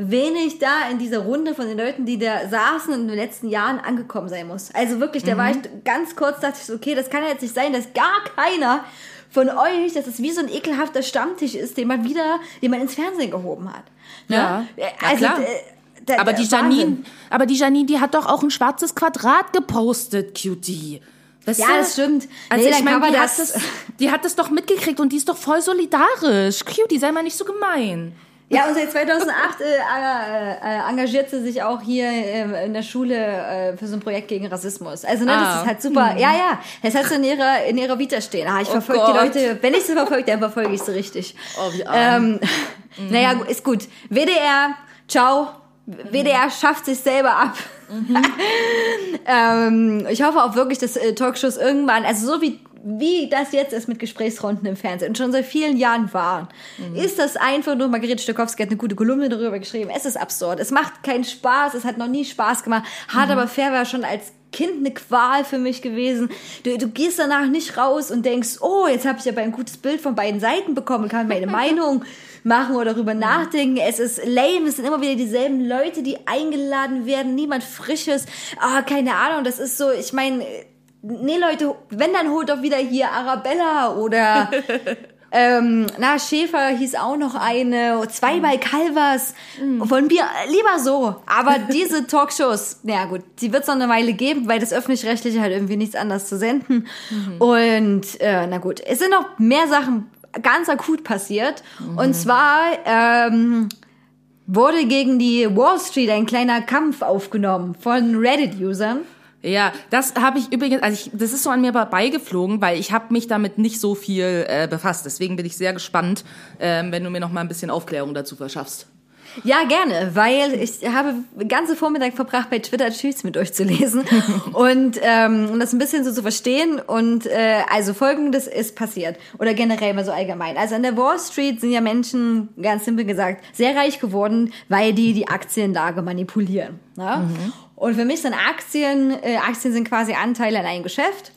wenig da in dieser Runde von den Leuten, die da saßen in den letzten Jahren angekommen sein muss. Also wirklich, da war ich ganz kurz, dachte ich so, okay, das kann ja jetzt nicht sein, dass gar keiner von euch, dass es wie so ein ekelhafter Stammtisch ist, den man wieder, den man ins Fernsehen gehoben hat. Ne? Ja, Äh, na also, klar. äh, da- Aber da- die Wahnsinn. Janine, aber die Janine, die hat doch auch ein schwarzes Quadrat gepostet, Cutie. Weißt Ja, du? das stimmt. Also Nee, ich meine, die, hat das, die hat das doch mitgekriegt und die ist doch voll solidarisch. Cutie, sei mal nicht so gemein. Ja, und seit 2008 äh, äh, äh, engagiert sie sich auch hier äh, in der Schule äh, für so ein Projekt gegen Rassismus. Also, ne, Ah. das ist halt super. Ja, ja, das hat sie in ihrer, in ihrer Vita stehen. Ah, ich Oh verfolge die. Leute, wenn ich sie verfolge, dann verfolge ich sie richtig. Oh, wie arm. Ähm, Naja, gu- ist gut. WDR, ciao. WDR schafft sich selber ab. ähm, ich hoffe auch wirklich, dass äh, Talkshows irgendwann, also so wie, wie das jetzt ist mit Gesprächsrunden im Fernsehen und schon seit vielen Jahren waren, ist das einfach nur, Margarete Stokowski hat eine gute Kolumne darüber geschrieben, es ist absurd, es macht keinen Spaß, es hat noch nie Spaß gemacht, Hart aber fair war schon als Kind eine Qual für mich gewesen. Du, du gehst danach nicht raus und denkst, oh, jetzt habe ich aber ein gutes Bild von beiden Seiten bekommen, kann meine Meinung machen oder darüber nachdenken. Es ist lame, es sind immer wieder dieselben Leute, die eingeladen werden, niemand Frisches. Ah, keine Ahnung, das ist so, ich meine, nee Leute, wenn dann holt doch wieder hier Arabella oder ähm, na, Schäfer hieß auch noch eine, zweimal Calvas. Von mir lieber so. Aber diese Talkshows, naja gut, die wird es noch eine Weile geben, weil das Öffentlich-Rechtliche halt irgendwie nichts anderes zu senden. Und äh, na gut, es sind noch mehr Sachen ganz akut passiert. Und zwar ähm, wurde gegen die Wall Street ein kleiner Kampf aufgenommen von Reddit-Usern. Ja, das habe ich übrigens, also ich, das ist so an mir vorbeigeflogen, weil ich habe mich damit nicht so viel äh, befasst. Deswegen bin ich sehr gespannt, ähm, wenn du mir noch mal ein bisschen Aufklärung dazu verschaffst. Ja, gerne, weil ich habe den ganzen Vormittag verbracht, bei Twitter Tweets mit euch zu lesen und ähm, um das ein bisschen so zu verstehen. Und äh, also folgendes ist passiert oder generell mal so allgemein. Also an der Wall Street sind ja Menschen, ganz simpel gesagt, sehr reich geworden, weil die die Aktienlage manipulieren. Ne? Und für mich sind Aktien, äh, Aktien sind quasi Anteile an einem Geschäft.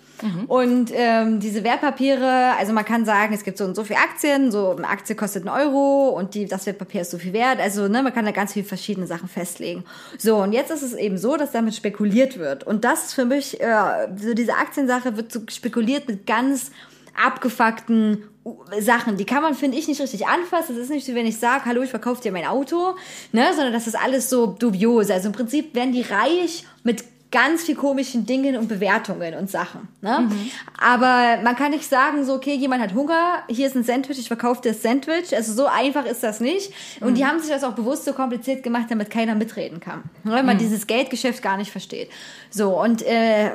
Und ähm, diese Wertpapiere, also man kann sagen, es gibt so und so viele Aktien, so eine Aktie kostet einen Euro und die, das Wertpapier ist so viel wert. Also ne, man kann da ganz viele verschiedene Sachen festlegen. So, und jetzt ist es eben so, dass damit spekuliert wird. Und das ist für mich, äh, so diese Aktiensache wird so spekuliert mit ganz abgefuckten Sachen, die kann man, finde ich, nicht richtig anfassen. Das ist nicht so, wenn ich sage, hallo, ich verkaufe dir mein Auto, ne, sondern das ist alles so dubios. Also im Prinzip werden die reich mit ganz viel komischen Dingen und Bewertungen und Sachen. Ne? Aber man kann nicht sagen, so, okay, jemand hat Hunger, hier ist ein Sandwich, ich verkaufe dir das Sandwich. Also so einfach ist das nicht. Und die haben sich das auch bewusst so kompliziert gemacht, damit keiner mitreden kann. Weil man dieses Geldgeschäft gar nicht versteht. So, und äh,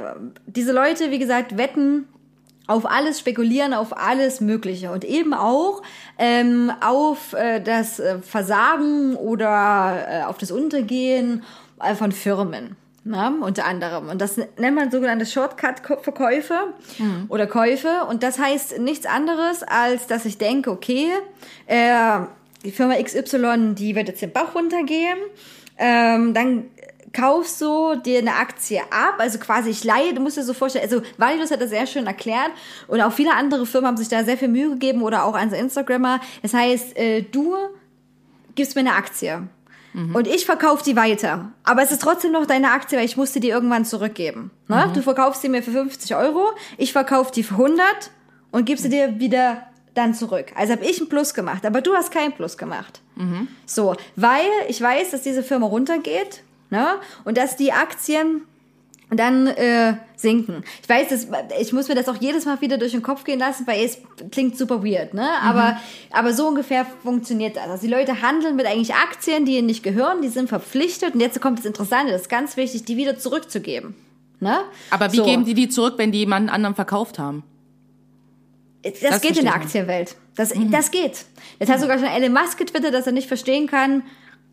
diese Leute, wie gesagt, wetten auf alles spekulieren, auf alles Mögliche und eben auch ähm, auf äh, das äh, Versagen oder äh, auf das Untergehen äh, von Firmen. Na, unter anderem. Und das nennt man sogenannte Shortcut-Verkäufe oder Käufe. Und das heißt nichts anderes, als dass ich denke, okay, äh, die Firma XY, die wird jetzt den Bach runtergehen. Ähm, dann kaufst du dir eine Aktie ab, also quasi ich leihe, du musst dir so vorstellen, also Validus hat das sehr schön erklärt und auch viele andere Firmen haben sich da sehr viel Mühe gegeben oder auch an Instagrammer. Das heißt, äh, du gibst mir eine Aktie und ich verkaufe die weiter. Aber es ist trotzdem noch deine Aktie, weil ich musste die irgendwann zurückgeben. Ne? Du verkaufst sie mir für 50 Euro, ich verkaufe die für 100 und gibst sie dir wieder dann zurück. Also habe ich einen Plus gemacht, aber du hast keinen Plus gemacht. So, weil ich weiß, dass diese Firma runtergeht ne? und dass die Aktien dann äh, sinken. Ich weiß, das, ich muss mir das auch jedes Mal wieder durch den Kopf gehen lassen, weil es klingt super weird, ne? Aber, aber so ungefähr funktioniert das. Also die Leute handeln mit eigentlich Aktien, die ihnen nicht gehören, die sind verpflichtet und jetzt kommt das Interessante, das ist ganz wichtig, die wieder zurückzugeben. Ne? Aber wie So. geben die die zurück, wenn die jemanden anderen verkauft haben? Das, Das geht in der Aktienwelt. Das, das geht. Das hat sogar schon Elon Musk getwittert, dass er nicht verstehen kann,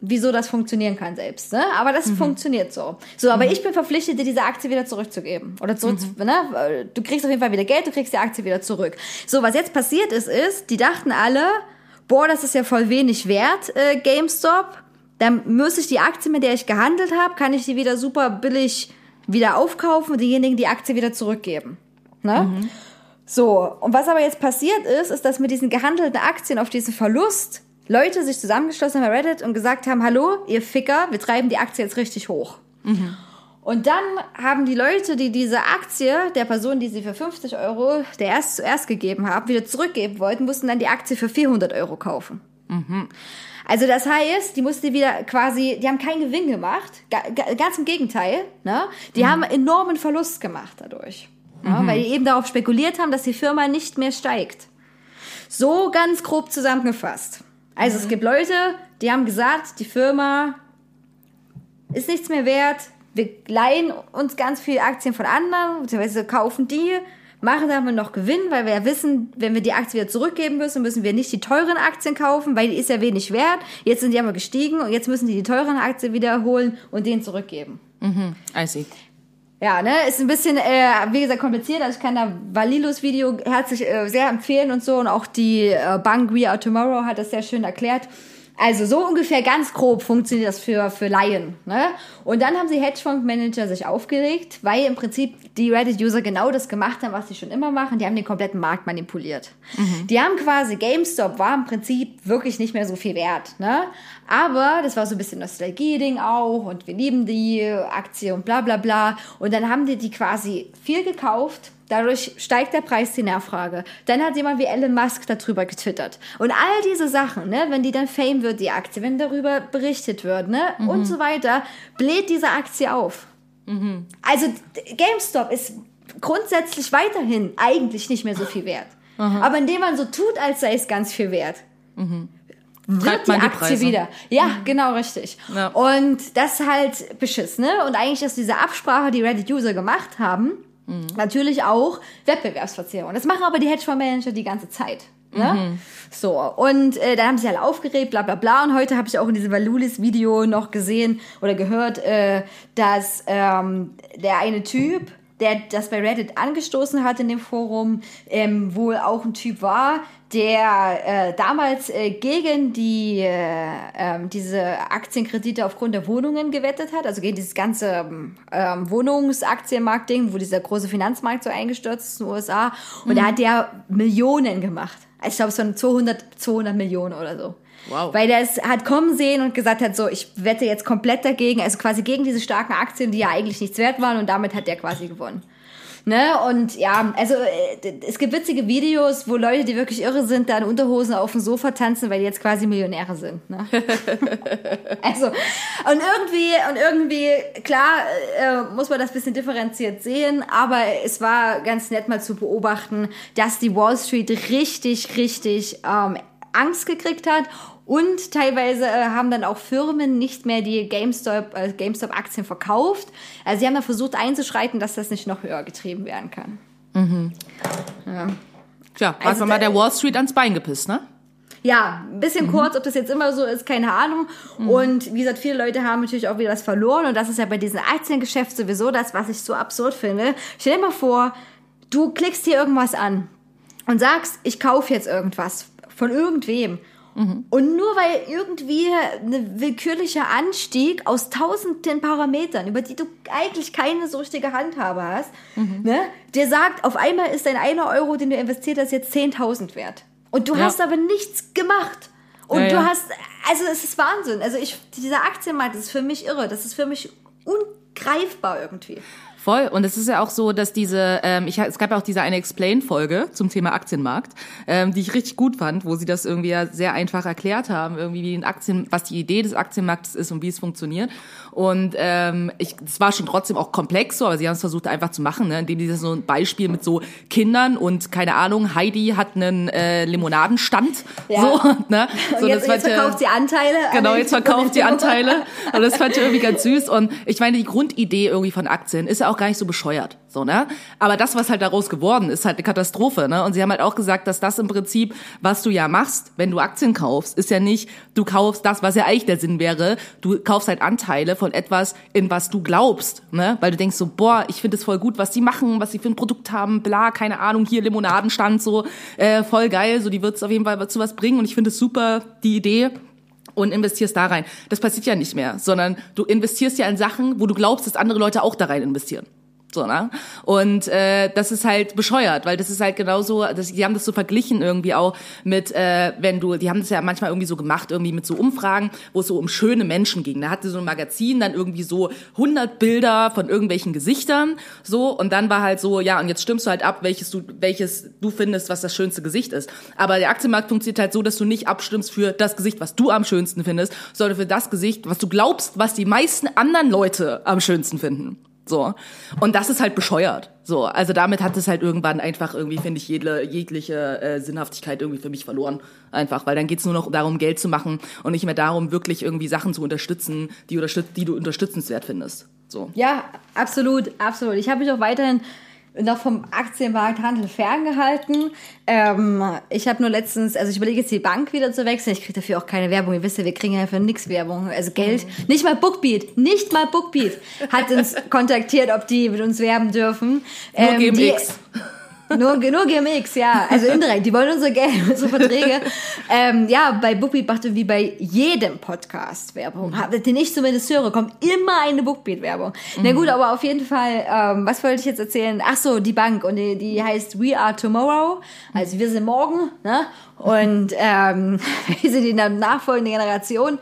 wieso das funktionieren kann selbst. Ne? Aber das funktioniert so. So, aber ich bin verpflichtet, dir diese Aktie wieder zurückzugeben. Oder zurück, ne? Du kriegst auf jeden Fall wieder Geld, du kriegst die Aktie wieder zurück. So, was jetzt passiert ist, ist, die dachten alle, boah, das ist ja voll wenig wert, äh, GameStop. Dann muss ich die Aktie, mit der ich gehandelt habe, kann ich die wieder super billig wieder aufkaufen und diejenigen die Aktie wieder zurückgeben. Ne? So, und was aber jetzt passiert ist, ist, dass mit diesen gehandelten Aktien auf diesen Verlust Leute sich zusammengeschlossen haben bei Reddit und gesagt haben, hallo, ihr Ficker, wir treiben die Aktie jetzt richtig hoch. Und dann haben die Leute, die diese Aktie der Person, die sie für 50 Euro der erst zuerst gegeben haben, wieder zurückgeben wollten, mussten dann die Aktie für 400 Euro kaufen. Also das heißt, die mussten wieder quasi, die haben keinen Gewinn gemacht, ga- ga- ganz im Gegenteil, ne? Die haben enormen Verlust gemacht dadurch, ja, weil die eben darauf spekuliert haben, dass die Firma nicht mehr steigt. So ganz grob zusammengefasst. Also es gibt Leute, die haben gesagt, die Firma ist nichts mehr wert, wir leihen uns ganz viele Aktien von anderen, beziehungsweise kaufen die, machen damit noch Gewinn, weil wir ja wissen, wenn wir die Aktie wieder zurückgeben müssen, müssen wir nicht die teuren Aktien kaufen, weil die ist ja wenig wert. Jetzt sind die aber gestiegen und jetzt müssen die die teuren Aktien wiederholen und denen zurückgeben. I see. Ja, ne, ist ein bisschen, äh, wie gesagt, kompliziert. Also ich kann da Valilos Video herzlich äh, sehr empfehlen und so. Und auch die äh, Bank We Are Tomorrow hat das sehr schön erklärt. Also so ungefähr ganz grob funktioniert das für, für Laien. Ne? Und dann haben sie Hedgefondsmanager sich aufgeregt, weil im Prinzip die Reddit-User genau das gemacht haben, was sie schon immer machen. Die haben den kompletten Markt manipuliert. Die haben quasi, GameStop war im Prinzip wirklich nicht mehr so viel wert. Ne? Aber das war so ein bisschen Nostalgie-Ding auch und wir lieben die Aktie und bla bla bla. Und dann haben die die quasi viel gekauft Dadurch steigt der Preis, die Nachfrage. Dann hat jemand wie Elon Musk darüber getwittert. Und all diese Sachen, ne, wenn die dann Fame wird, die Aktie, wenn darüber berichtet wird, ne, und so weiter, bläht diese Aktie auf. Also GameStop ist grundsätzlich weiterhin eigentlich nicht mehr so viel wert. Aber indem man so tut, als sei es ganz viel wert, wird Treibt die die Aktie Preise. wieder. Ja, genau richtig. Ja. Und das ist halt beschiss, ne? Und eigentlich ist diese Absprache, die Reddit-User gemacht haben, natürlich auch Wettbewerbsverzerrung. Das machen aber die Hedgefondsmanager die ganze Zeit. Ne? So, und äh, dann haben sie halt aufgeregt, bla bla bla. Und heute habe ich auch in diesem Valulis-Video noch gesehen oder gehört, äh, dass ähm, der eine Typ, der das bei Reddit angestoßen hat in dem Forum, ähm, wohl auch ein Typ war, der äh, damals äh, gegen die äh, ähm, diese Aktienkredite aufgrund der Wohnungen gewettet hat, also gegen dieses ganze ähm, Wohnungsaktienmarkt-Ding, wo dieser große Finanzmarkt so eingestürzt ist in den USA. Und da hat der Millionen gemacht. Also Ich glaube, es waren 200, 200 Millionen oder so. Wow. Weil der es hat kommen sehen und gesagt hat, so, ich wette jetzt komplett dagegen, also quasi gegen diese starken Aktien, die ja eigentlich nichts wert waren und damit hat der quasi gewonnen. Ne? Und ja, also äh, es gibt witzige Videos, wo Leute, die wirklich irre sind, da in Unterhosen auf dem Sofa tanzen, weil die jetzt quasi Millionäre sind. Ne? also, und irgendwie, und irgendwie, klar, äh, muss man das bisschen differenziert sehen, aber es war ganz nett mal zu beobachten, dass die Wall Street richtig, richtig ähm, Angst gekriegt hat und teilweise äh, haben dann auch Firmen nicht mehr die GameStop, äh, GameStop-Aktien verkauft. Also sie haben dann versucht einzuschreiten, dass das nicht noch höher getrieben werden kann. Tja, Also einfach mal der Wall Street ans Bein gepisst, ne? Ja, ein bisschen kurz, ob das jetzt immer so ist, keine Ahnung. Und wie gesagt, viele Leute haben natürlich auch wieder das verloren. Und das ist ja bei diesem Aktiengeschäft sowieso das, was ich so absurd finde. Stell dir mal vor, du klickst hier irgendwas an und sagst, ich kaufe jetzt irgendwas von irgendwem. Und nur weil irgendwie ein willkürlicher Anstieg aus tausenden Parametern, über die du eigentlich keine so richtige Handhabe hast, ne, dir sagt, auf einmal ist dein einer Euro, den du investiert hast, jetzt 10.000 wert. Und du Ja. hast aber nichts gemacht. Und Ja, du ja. hast, also es ist Wahnsinn. Also ich, dieser Aktienmarkt, das ist für mich irre. Das ist für mich ungreifbar irgendwie. Voll. Und es ist ja auch so, dass diese, ähm, ich, es gab ja auch diese eine Explain-Folge zum Thema Aktienmarkt, ähm, die ich richtig gut fand, wo sie das irgendwie ja sehr einfach erklärt haben, irgendwie wie ein Aktien, was die Idee des Aktienmarktes ist und wie es funktioniert. Und ähm, ich, es war schon trotzdem auch komplex so, aber sie haben es versucht einfach zu machen, ne, indem das so ein Beispiel mit so Kindern und keine Ahnung, Heidi hat einen äh, Limonadenstand, Ja. so, ne? Und so, jetzt, das jetzt fand ich- verkauft sie Anteile. an Genau, jetzt verkauft die Anteile. Und das fand ich irgendwie ganz süß. Und ich meine, die Grundidee irgendwie von Aktien ist ja auch gar nicht so bescheuert. So, ne? Aber das, was halt daraus geworden ist, halt eine Katastrophe, ne? Und sie haben halt auch gesagt, dass das im Prinzip, was du ja machst, wenn du Aktien kaufst, ist ja nicht, du kaufst das, was ja eigentlich der Sinn wäre. Du kaufst halt Anteile von etwas, in was du glaubst, ne? Weil du denkst so, boah, ich finde es voll gut, was die machen, was sie für ein Produkt haben, bla, keine Ahnung, hier Limonadenstand, so, äh, voll geil, so, die wird's auf jeden Fall zu was bringen und ich finde es super, die Idee und investierst da rein. Das passiert ja nicht mehr, sondern du investierst ja in Sachen, wo du glaubst, dass andere Leute auch da rein investieren. So, ne? Und äh, das ist halt bescheuert, weil das ist halt genauso, das, die haben das so verglichen irgendwie auch mit, äh, wenn du, die haben das ja manchmal irgendwie so gemacht, irgendwie mit so Umfragen, wo es so um schöne Menschen ging. Da hatte so ein Magazin dann irgendwie so 100 Bilder von irgendwelchen Gesichtern, so, und dann war halt so, ja, und jetzt stimmst du halt ab, welches du, welches du findest, was das schönste Gesicht ist. Aber der Aktienmarkt funktioniert halt so, dass du nicht abstimmst für das Gesicht, was du am schönsten findest, sondern für das Gesicht, was du glaubst, was die meisten anderen Leute am schönsten finden. So. Und das ist halt bescheuert. So. Also damit hat es halt irgendwann einfach irgendwie, finde ich, jede, jegliche äh, Sinnhaftigkeit irgendwie für mich verloren. Einfach, weil dann geht's nur noch darum, Geld zu machen und nicht mehr darum, wirklich irgendwie Sachen zu unterstützen, die, unterstütz die du unterstützenswert findest. So. Ja, absolut, absolut. Ich habe mich auch weiterhin noch vom Aktienmarkthandel ferngehalten. Ähm, ich habe nur letztens, also ich überlege jetzt die Bank wieder zu wechseln. Ich kriege dafür auch keine Werbung. Ihr wisst ja, wir kriegen ja für nix Werbung, also Geld. Nicht mal Bookbeat, nicht mal Bookbeat hat uns kontaktiert, ob die mit uns werben dürfen. Nur Ähm, die, GMX. Nur, nur GMX, ja. Also indirekt. Die wollen unser Geld, unsere Verträge. ähm, ja, bei Bookbeat macht wie bei jedem Podcast Werbung. Habt ihr nicht zumindest höre, kommt immer eine Bookbeat-Werbung. Na gut, aber auf jeden Fall, ähm, was wollte ich jetzt erzählen? Ach so, die Bank. Und die, die heißt We Are Tomorrow. Also wir sind morgen, ne? Und ähm, wir sind die nachfolgende Generation.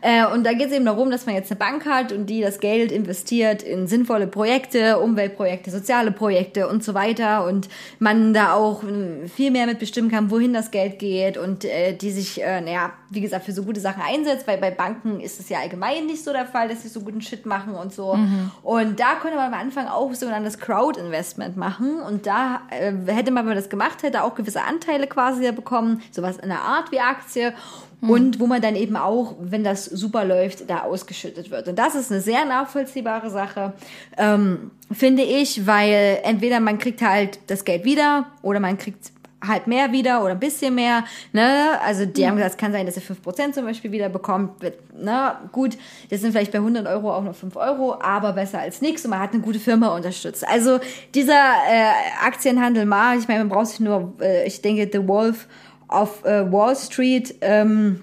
Äh, und da geht es eben darum, dass man jetzt eine Bank hat und die das Geld investiert in sinnvolle Projekte, Umweltprojekte, soziale Projekte und so weiter. Und man da auch äh, viel mehr mitbestimmen kann, wohin das Geld geht und äh, die sich, äh, naja, wie gesagt, für so gute Sachen einsetzt, weil bei Banken ist es ja allgemein nicht so der Fall, dass sie so guten Shit machen und so. Und da konnte man am Anfang auch sogenanntes Crowd-Investment machen. Und da äh, hätte man, wenn man das gemacht hätte, auch gewisse Anteile quasi bekommen, sowas in der Art wie Aktie. Und wo man dann eben auch, wenn das super läuft, da ausgeschüttet wird. Und das ist eine sehr nachvollziehbare Sache, ähm, finde ich, weil entweder man kriegt halt das Geld wieder oder man kriegt halt mehr wieder oder ein bisschen mehr, ne, also die haben gesagt, es kann sein, dass ihr 5% zum Beispiel wieder bekommt, ne, gut, das sind vielleicht bei 100 Euro auch nur 5 Euro, aber besser als nichts und man hat eine gute Firma unterstützt. Also dieser äh, Aktienhandel mal, ich meine, man braucht sich nur, äh, ich denke, The Wolf auf äh, Wall Street, ähm,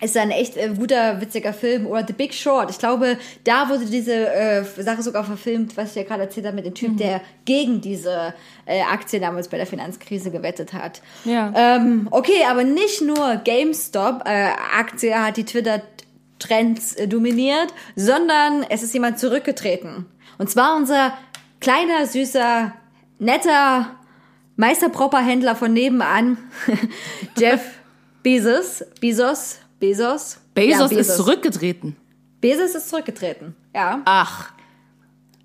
ist ein echt äh, guter, witziger Film. Oder The Big Short. Ich glaube, da wurde diese äh, Sache sogar verfilmt, was ich ja gerade erzählt habe, mit dem Typ, der gegen diese äh, Aktie damals bei der Finanzkrise gewettet hat. Ja. Ähm, okay, aber nicht nur GameStop äh, hat die Twitter-Trends äh, dominiert, sondern es ist jemand zurückgetreten. Und zwar unser kleiner, süßer, netter Meisterpropper-Händler von nebenan, Jeff Bezos, Bezos, Bezos. Bezos, Ja, ist zurückgetreten. Bezos ist zurückgetreten. Ja. Ach,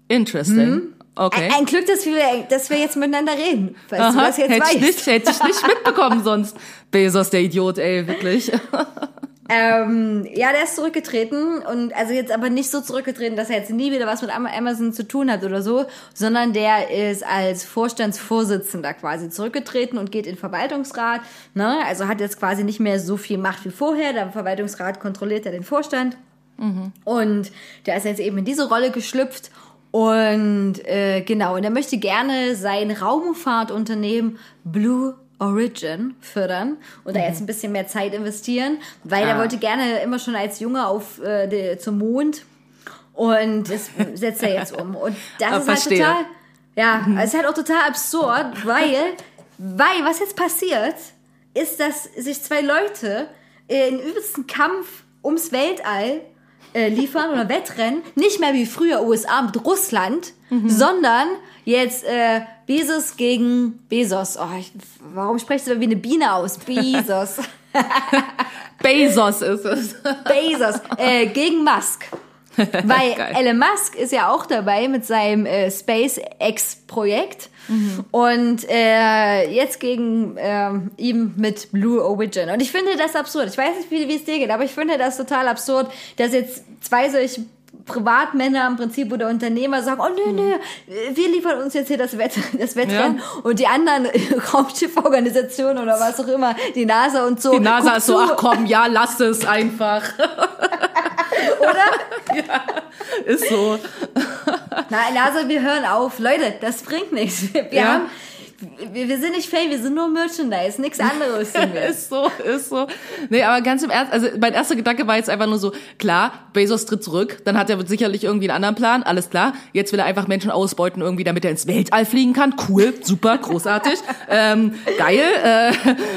interesting. Mhm. Okay. Ein, ein Glück, dass wir, dass wir jetzt miteinander reden. Du Aha, das jetzt hätte weißt. ich nicht, hätte ich nicht mitbekommen sonst. Bezos, der Idiot, ey, wirklich. Ähm, ja, der ist zurückgetreten und also jetzt aber nicht so zurückgetreten, dass er jetzt nie wieder was mit Am- Amazon zu tun hat oder so, sondern der ist als Vorstandsvorsitzender quasi zurückgetreten und geht in den Verwaltungsrat. Ne? Also hat jetzt quasi nicht mehr so viel Macht wie vorher. Der Verwaltungsrat kontrolliert ja den Vorstand. Und der ist jetzt eben in diese Rolle geschlüpft. Und äh, genau, und er möchte gerne sein Raumfahrtunternehmen Blue Origin fördern und da jetzt ein bisschen mehr Zeit investieren, weil er Ah. wollte gerne immer schon als Junge auf äh, die, zum Mond und das setzt er jetzt um. Und das Ah, ist verstehe. halt total, ja, es ist halt auch total absurd, weil, weil was jetzt passiert, ist, dass sich zwei Leute in übelsten Kampf ums Weltall äh, liefern oder Wettrennen, nicht mehr wie früher USA mit Russland, sondern jetzt äh, Bezos gegen Bezos. Oh, ich, warum sprichst du wie eine Biene aus? Bezos. Bezos ist es. Bezos äh, gegen Musk. Weil Geil. Elon Musk ist ja auch dabei mit seinem äh, SpaceX-Projekt und äh, jetzt gegen ähm, ihm mit Blue Origin. Und ich finde das absurd. Ich weiß nicht, wie, wie es dir geht, aber ich finde das total absurd, dass jetzt zwei solche Privatmänner im Prinzip oder Unternehmer sagen, oh nö, nö, wir liefern uns jetzt hier das, Wett das Wettrennen und die anderen Raumschifforganisationen oder was auch immer, die NASA und so. Die NASA ist so, ach komm, ja, lass es einfach. Oder? Ist so. Nein, also wir hören auf. Leute, das bringt nichts. Wir, wir Ja. haben, wir, wir sind nicht Fame, wir sind nur Merchandise, nichts anderes sind wir. Ist so, ist so. Nee, aber ganz im Ernst, also mein erster Gedanke war jetzt einfach nur so, klar, Bezos tritt zurück, dann hat er sicherlich irgendwie einen anderen Plan, alles klar. Jetzt will er einfach Menschen ausbeuten irgendwie, damit er ins Weltall fliegen kann. Cool, super, großartig, ähm, geil. Äh,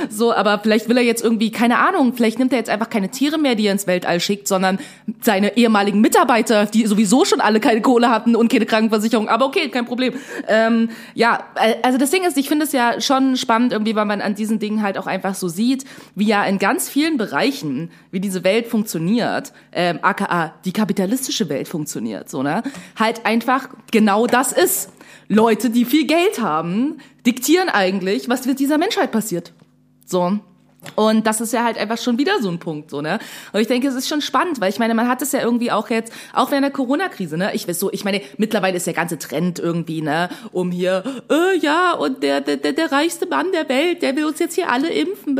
so, aber vielleicht will er jetzt irgendwie, keine Ahnung, vielleicht nimmt er jetzt einfach keine Tiere mehr, die er ins Weltall schickt, sondern seine ehemaligen Mitarbeiter, die sowieso schon alle keine Kohle hatten und keine Krankenversicherung. Aber okay, kein Problem. Ähm, ja, also das Ding ist, ich finde es ja schon spannend irgendwie, weil man an diesen Dingen halt auch einfach so sieht, wie ja in ganz vielen Bereichen, wie diese Welt funktioniert, ähm, aka die kapitalistische Welt funktioniert, so, ne? Halt einfach genau das ist. Leute, die viel Geld haben, diktieren eigentlich, was mit dieser Menschheit passiert. So. Und das ist ja halt einfach schon wieder so ein Punkt, so, ne? Und ich denke, es ist schon spannend, weil ich meine, man hat es ja irgendwie auch jetzt, auch während der Corona-Krise, ne? Ich weiß so, ich meine, mittlerweile ist der ganze Trend irgendwie, ne? Um hier, äh, ja, und der, der, der, der reichste Mann der Welt, der will uns jetzt hier alle impfen,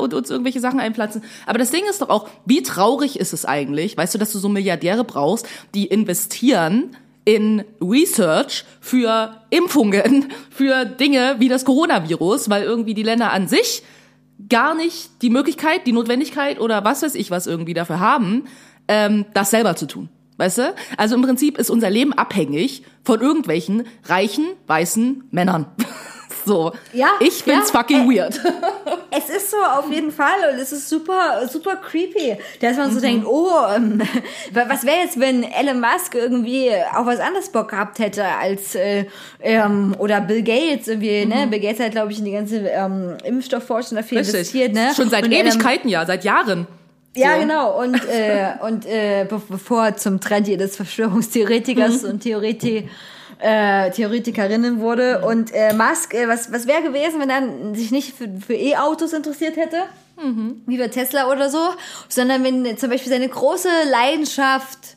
und uns irgendwelche Sachen einpflanzen. Aber das Ding ist doch auch, wie traurig ist es eigentlich, weißt du, dass du so Milliardäre brauchst, die investieren in Research für Impfungen, für Dinge wie das Coronavirus, weil irgendwie die Länder an sich gar nicht die Möglichkeit, die Notwendigkeit oder was weiß ich was irgendwie dafür haben, ähm, das selber zu tun. Weißt du? Also im Prinzip ist unser Leben abhängig von irgendwelchen reichen, weißen Männern. so. Ja, Ich find's ja, fucking äh, weird. Es ist so auf jeden Fall und es ist super, super creepy, dass man so Mhm. denkt, oh, ähm, wa- was wäre jetzt, wenn Elon Musk irgendwie auf was anderes Bock gehabt hätte als äh, ähm, oder Bill Gates irgendwie, ne? Bill Gates hat glaube ich in die ganze ähm, Impfstoffforschung dafür Mhm. Richtig. investiert, ne? Schon seit Und Elon- Ewigkeiten ja, seit Jahren. Ja, So. genau. Und, äh, und äh, be bevor zum Trend jedes Verschwörungstheoretikers Mhm. und Theoreti äh, Theoretikerinnen wurde. Und äh, Musk, äh, was, was wäre gewesen, wenn er sich nicht für, für E-Autos interessiert hätte? Mhm. Wie bei Tesla oder so, sondern wenn zum Beispiel seine große Leidenschaft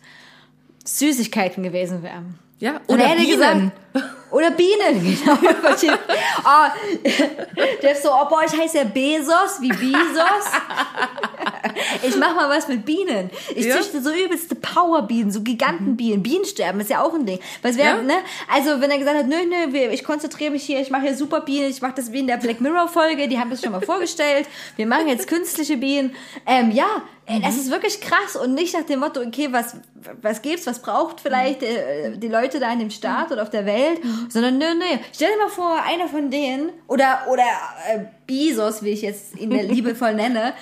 Süßigkeiten gewesen wäre. Ja, Und oder er hätte Bienen. gesagt, oder Bienen, genau. oh, ist so, oh boah, ich heiße ja Bezos, wie Bezos. Ich mach mal was mit Bienen. Ich Ja. züchte so übelste Powerbienen, so Gigantenbienen. Bienensterben ist ja auch ein Ding. Was wäre, Ja. ne? Also, wenn er gesagt hat, nö, nö, ich konzentriere mich hier, ich mache hier super Bienen, ich mache das wie in der Black Mirror Folge, die haben das schon mal vorgestellt. Wir machen jetzt künstliche Bienen. Ähm, ja, äh, das ist wirklich krass und nicht nach dem Motto, okay, was, was gibt's, was braucht vielleicht äh, die Leute da in dem Staat oder auf der Welt, sondern nö, nö. Stell dir mal vor, einer von denen oder, oder äh, Bezos, wie ich jetzt ihn liebevoll nenne,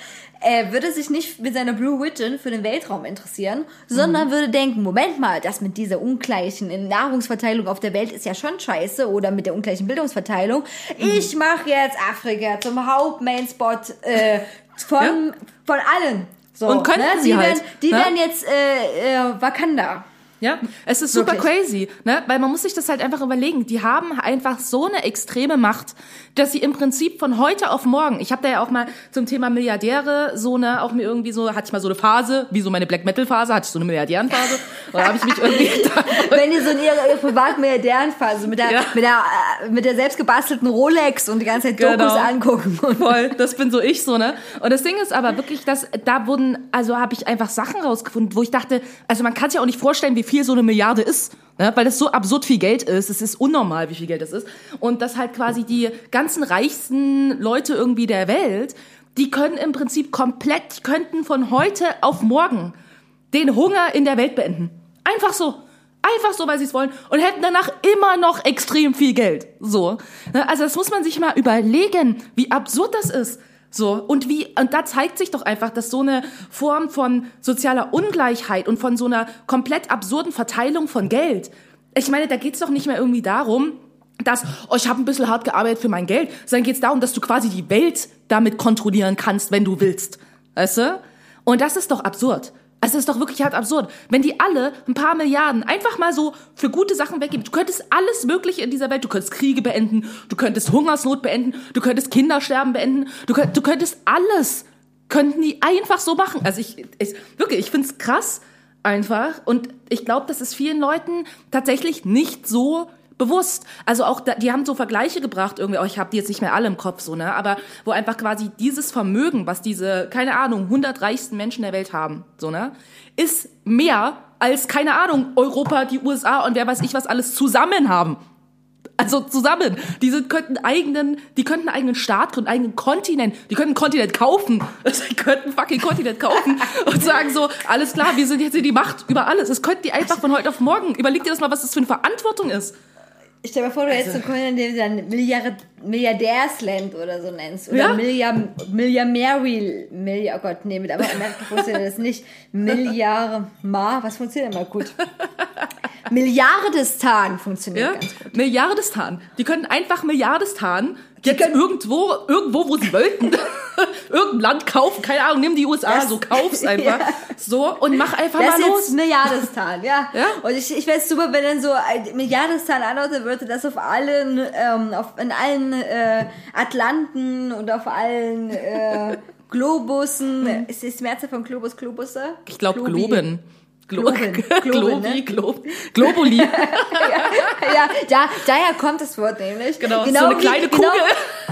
er würde sich nicht mit seiner Blue Vision für den Weltraum interessieren, sondern würde denken, Moment mal, das mit dieser ungleichen Nahrungsverteilung auf der Welt ist ja schon scheiße oder mit der ungleichen Bildungsverteilung. Ich mache jetzt Afrika zum Haupt-Main-Spot äh, von, von allen. So, Und könnten ne? sie die halt, Werden, die ne? werden jetzt äh, äh, Wakanda. Ja, es ist super Wirklich. crazy, ne? Weil man muss sich das halt einfach überlegen. Die haben einfach so eine extreme Macht, dass sie im Prinzip von heute auf morgen. Ich habe da ja auch mal zum Thema Milliardäre so ne, auch mir irgendwie so hatte ich mal so eine Phase, wie so meine Black Metal Phase, hatte ich so eine Milliardärenphase. Da habe ich mich irgendwie Wenn ihr so in ihrer, ihrer Privatmilliardärenphase mit der, Ja. mit, der, äh, mit der selbstgebastelten Rolex und die ganze Zeit Dokus Genau. angucken. Und Voll, das bin so ich so, ne? Und das Ding ist aber wirklich, dass da wurden, also habe ich einfach Sachen rausgefunden, wo ich dachte, also man kann sich auch nicht vorstellen, wie viel so eine Milliarde ist, ne? weil das so absurd viel Geld ist. Es ist unnormal, wie viel Geld das ist. Und dass halt quasi die ganzen reichsten Leute irgendwie der Welt, die können im Prinzip komplett, die könnten von heute auf morgen den Hunger in der Welt beenden. Einfach so. Einfach so, weil sie es wollen und hätten danach immer noch extrem viel Geld. So. Ne, Also das muss man sich mal überlegen, wie absurd das ist. So. Und wie, und da zeigt sich doch einfach, dass so eine Form von sozialer Ungleichheit und von so einer komplett absurden Verteilung von Geld. Ich meine, da geht's doch nicht mehr irgendwie darum, dass, oh, ich habe ein bisschen hart gearbeitet für mein Geld, sondern geht es darum, dass du quasi die Welt damit kontrollieren kannst, wenn du willst. Weißt du? Und das ist doch absurd. Also es ist doch wirklich halt absurd. Wenn die alle ein paar Milliarden einfach mal so für gute Sachen weggeben, du könntest alles Mögliche in dieser Welt, du könntest Kriege beenden, du könntest Hungersnot beenden, du könntest Kindersterben beenden, du, könnt, du könntest alles, könnten die einfach so machen. Also ich, ich wirklich, ich find's krass einfach und ich glaube, das ist vielen Leuten tatsächlich nicht so bewusst. Also auch, da, die haben so Vergleiche gebracht irgendwie, oh, ich habe die jetzt nicht mehr alle im Kopf, so, ne, aber wo einfach quasi dieses Vermögen, was diese, keine Ahnung, 100 reichsten Menschen der Welt haben, so, ne, ist mehr als, keine Ahnung, Europa, die USA und wer weiß ich was alles zusammen haben. Also zusammen. Die sind, könnten eigenen, die könnten einen eigenen Staat gründen, einen eigenen Kontinent. Die könnten einen Kontinent kaufen. Also, die könnten einen fucking Kontinent kaufen und sagen so, alles klar, wir sind jetzt in die Macht über alles. Das könnten die einfach von heute auf morgen. Überleg dir das mal, was das für eine Verantwortung ist. Stell dir mal vor, du Also hättest so einen den du dann Milliard Milliardärsland oder so nennst. Oder Ja. Milliard, Milliardary, Milliard, oh Gott, nee, mit aber Amerika funktioniert das nicht. Milliard, was funktioniert immer gut? Milliardistan funktioniert Ja? ganz gut. Milliardistan. Die könnten einfach Milliardistan jetzt können- irgendwo, irgendwo, wo sie wollten, irgendein Land kaufen. Keine Ahnung, nimm die USA, Das- so kauf's einfach. Ja. So, und mach einfach Das mal ist los. jetzt Milliardistan, ja. Ja. Und ich, ich fände super, wenn dann so ein Milliardistan anordnen würde, das auf allen, ähm, auf, in allen äh, Atlanten und auf allen äh, Globussen, ist das Mehrzahl von Globus, Globusse? Ich glaube. Globen. Glo Globen. Globen, Globi, ne? Glob Globuli. ja, da, daher kommt das Wort nämlich. Genau, so eine kleine Genau, Kugel.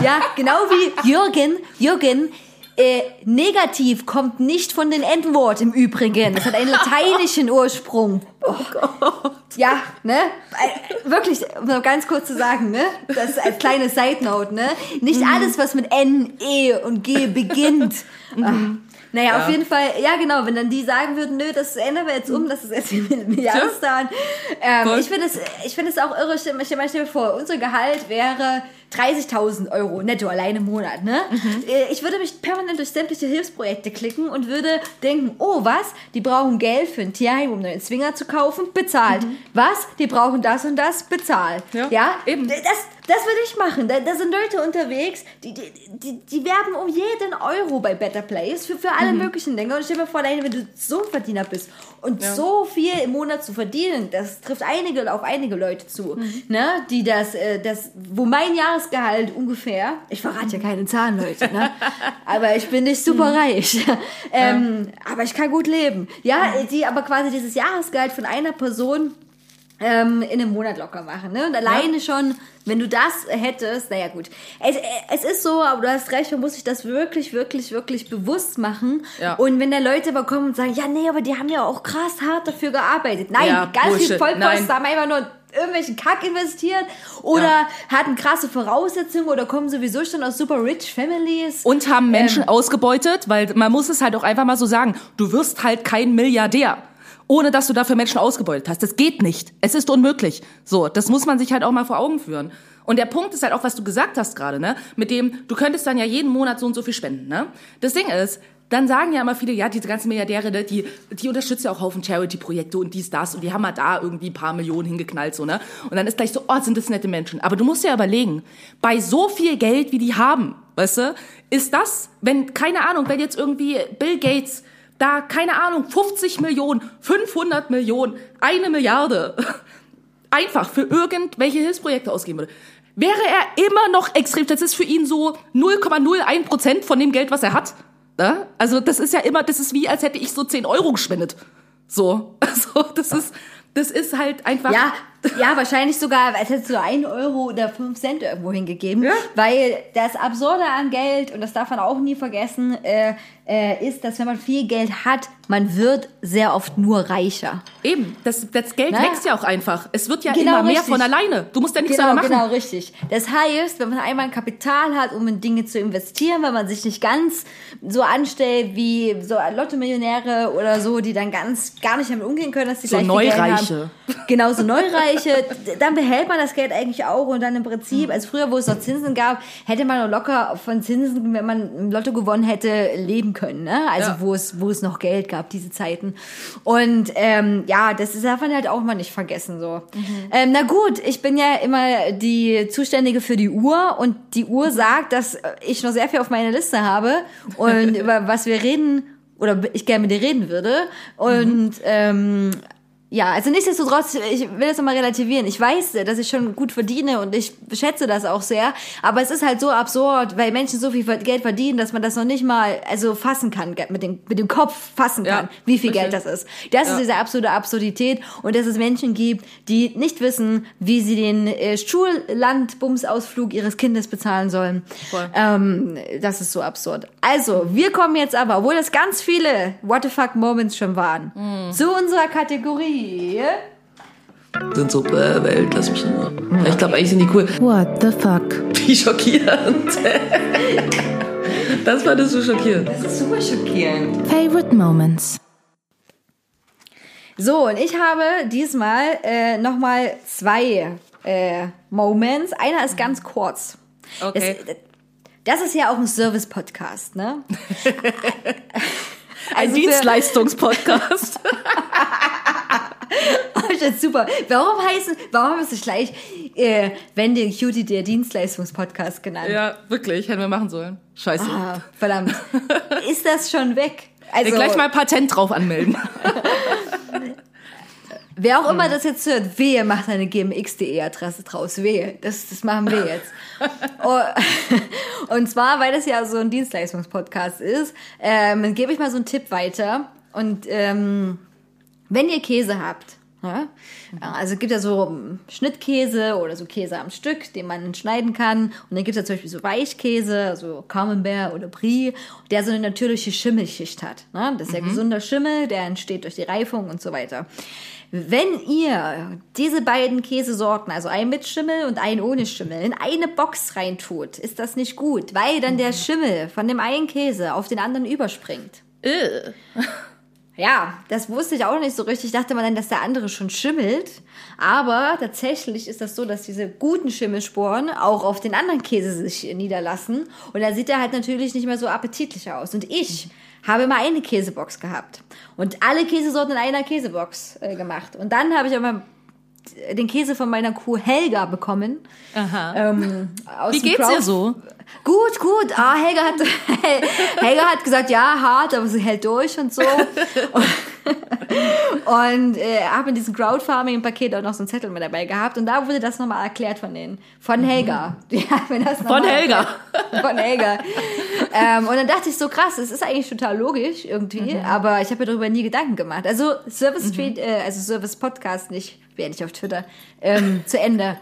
ja, genau wie Jürgen, Jürgen, äh, negativ kommt nicht von den N-Wort im Übrigen. Das hat einen lateinischen Ursprung. Oh Ja, ne? Äh, Wirklich, um noch ganz kurz zu sagen, ne? Das ist als kleine Side Note, ne? Nicht alles, was mit N, E und G beginnt. Ah. Naja, auf jeden Fall, ja genau, wenn dann die sagen würden, nö, das ändern wir jetzt um, das ist jetzt mit Jahreszahlen. Ähm, Voll. ich finde es, ich finde es auch irre, stell mir stell mir- stell mir vor, unser Gehalt wäre 30.000 Euro netto allein im Monat, ne? Äh, Ich würde mich permanent durch sämtliche Hilfsprojekte klicken und würde denken, oh, was? Die brauchen Geld für ein Tierheim, um einen Zwinger zu kaufen? Bezahlt. Was? Die brauchen das und das? Bezahlt. Ja, ja? eben. Das, das würde ich machen. Da, da sind Leute unterwegs, die, die, die, die werben um jeden Euro bei Better Place für, für Mhm. alle möglichen Dinge. Und stell dir vor, wenn du so ein Verdiener bist und so viel im Monat zu verdienen, das trifft einige auf einige Leute zu, Mhm. ne? Die das, äh, das, wo mein Jahresgehalt ungefähr, ich verrate ja keine Zahlen, Leute, ne? aber ich bin nicht Mhm. super reich. ähm, aber ich kann gut leben. Ja, die aber quasi dieses Jahresgehalt von einer Person ähm, in einem Monat locker machen. Ne? Und alleine schon, wenn du das hättest, naja gut. Es, es ist so, aber du hast recht, man muss sich das wirklich, wirklich, wirklich bewusst machen. Ja. Und wenn da Leute aber kommen und sagen, ja, nee, aber die haben ja auch krass hart dafür gearbeitet. Nein, Ja, ganz Bullshit. viele Vollposten haben einfach nur irgendwelchen Kack investiert oder Ja. hatten krasse Voraussetzungen oder kommen sowieso schon aus super rich Families. Und haben Menschen Ähm. ausgebeutet, weil man muss es halt auch einfach mal so sagen, du wirst halt kein Milliardär, ohne dass du dafür Menschen ausgebeutet hast. Das geht nicht. Es ist unmöglich. So, das muss man sich halt auch mal vor Augen führen. Und der Punkt ist halt auch, was du gesagt hast gerade, ne? Mit dem, du könntest dann ja jeden Monat so und so viel spenden, ne? Das Ding ist, dann sagen ja immer viele, ja, diese ganzen Milliardäre, ne, die, die unterstützen ja auch Haufen Charity-Projekte und dies, das und die haben halt da irgendwie ein paar Millionen hingeknallt, so, ne? Und dann ist gleich so, oh, sind das nette Menschen. Aber du musst ja überlegen, bei so viel Geld, wie die haben, weißt du, ist das, wenn, keine Ahnung, wenn jetzt irgendwie Bill Gates da, keine Ahnung, 50 Millionen, 500 Millionen, eine Milliarde einfach für irgendwelche Hilfsprojekte ausgeben würde, wäre er immer noch extrem, das ist für ihn so 0,01 Prozent von dem Geld, was er hat. Ne? Also das ist ja immer, das ist wie, als hätte ich so 10 Euro gespendet. So, also das ist, das ist halt einfach. Ja, ja, wahrscheinlich sogar, als hättest du ein Euro oder fünf Cent irgendwo hingegeben. Ja. Weil das Absurde an Geld, und das darf man auch nie vergessen, äh, äh, ist, dass wenn man viel Geld hat, man wird sehr oft nur reicher. Eben, das, das Geld Na? wächst ja auch einfach. Es wird ja Genau, immer mehr richtig. von alleine. Du musst ja nichts Genau, mehr machen. genau, richtig. Das heißt, wenn man einmal ein Kapital hat, um in Dinge zu investieren, wenn man sich nicht ganz so anstellt wie so Lotto-Millionäre oder so, die dann ganz gar nicht damit umgehen können, dass sie So gleich viel Geld Neureiche. haben. Genau, so Neureiche. dann behält man das Geld eigentlich auch und dann im Prinzip, als früher, wo es noch Zinsen gab, hätte man noch locker von Zinsen, wenn man im Lotto gewonnen hätte, leben können. Ne? Also Ja. wo es, wo es noch Geld gab, diese Zeiten. Und ähm, ja, das ist- darf man halt auch mal nicht vergessen. So. Ähm, na gut, ich bin ja immer die Zuständige für die Uhr und die Uhr sagt, dass ich noch sehr viel auf meiner Liste habe und über was wir reden oder ich gerne mit dir reden würde. Und ähm, ja, also nichtsdestotrotz, ich will das nochmal relativieren. Ich weiß, dass ich schon gut verdiene und ich schätze das auch sehr. Aber es ist halt so absurd, weil Menschen so viel Geld verdienen, dass man das noch nicht mal also fassen kann, mit dem, mit dem Kopf fassen Ja, kann, wie viel richtig. Geld das ist. Das Ja. ist diese absolute Absurdität und dass es Menschen gibt, die nicht wissen, wie sie den äh, Schullandbumsausflug ihres Kindes bezahlen sollen. Ähm, das ist so absurd. Also, wir kommen jetzt aber, obwohl es ganz viele What the fuck Moments schon waren, Hm. zu unserer Kategorie. Sind so, äh, Welt, lass mich Ruhe. Ich glaube, eigentlich sind die cool. What the fuck? Wie schockierend. Das fandest du schockierend. Das ist super schockierend. Favorite Moments. So, und ich habe diesmal äh, nochmal zwei äh, Moments. Einer ist ganz kurz. Okay. Das, das ist ja auch ein Service-Podcast, ne? Ein Also Dienstleistungspodcast. Oh, das ist super. Warum heißen, warum ist es gleich äh, wenn den Cutie der Dienstleistungspodcast genannt? ja, wirklich, hätten wir machen sollen. Scheiße. Ah, verdammt. ist das schon weg? Also, Gleich mal Patent drauf anmelden. wer auch immer das jetzt hört, wehe, macht eine gmx.de-Adresse draus. Wehe. Das, das machen wir jetzt. Oh, und zwar, weil das ja so ein Dienstleistungspodcast ist, ähm, gebe ich mal so einen Tipp weiter. Und ähm, wenn ihr Käse habt Ja? Also es gibt ja so Schnittkäse oder so Käse am Stück, den man schneiden kann. Und dann gibt es ja zum Beispiel so Weichkäse, also Camembert oder Brie, der so eine natürliche Schimmelschicht hat. Ne? Das ist ja gesunder Schimmel, der entsteht durch die Reifung und so weiter. Wenn ihr diese beiden Käsesorten, also einen mit Schimmel und einen ohne Schimmel, in eine Box reintut, ist das nicht gut, weil dann der Schimmel von dem einen Käse auf den anderen überspringt. Äh. Ja, das wusste ich auch nicht so richtig. Ich dachte mal dann, dass der andere schon schimmelt. Aber tatsächlich ist das so, dass diese guten Schimmelsporen auch auf den anderen Käse sich niederlassen. Und dann sieht er halt natürlich nicht mehr so appetitlich aus. Und ich habe immer eine Käsebox gehabt. Und alle Käsesorten in einer Käsebox äh, gemacht. Und dann habe ich aber den Käse von meiner Kuh Helga bekommen. Aha. Ähm, aus Wie geht's dir Crowd- so? Gut, gut. Ah, Helga hat, Helga hat gesagt, ja, hart, aber sie hält durch und so. Und äh, habe in diesem Crowdfarming-Paket auch noch so einen Zettel mit dabei gehabt. Und da wurde das nochmal erklärt von denen. Von Helga. Die hat mir das Von Helga. erklärt. Von Helga. ähm, und dann dachte ich so, krass, es ist eigentlich total logisch irgendwie. Aber ich habe mir darüber nie Gedanken gemacht. Also Service Street, äh, also Service Podcast nicht, werde ich auf Twitter, ähm, zu Ende.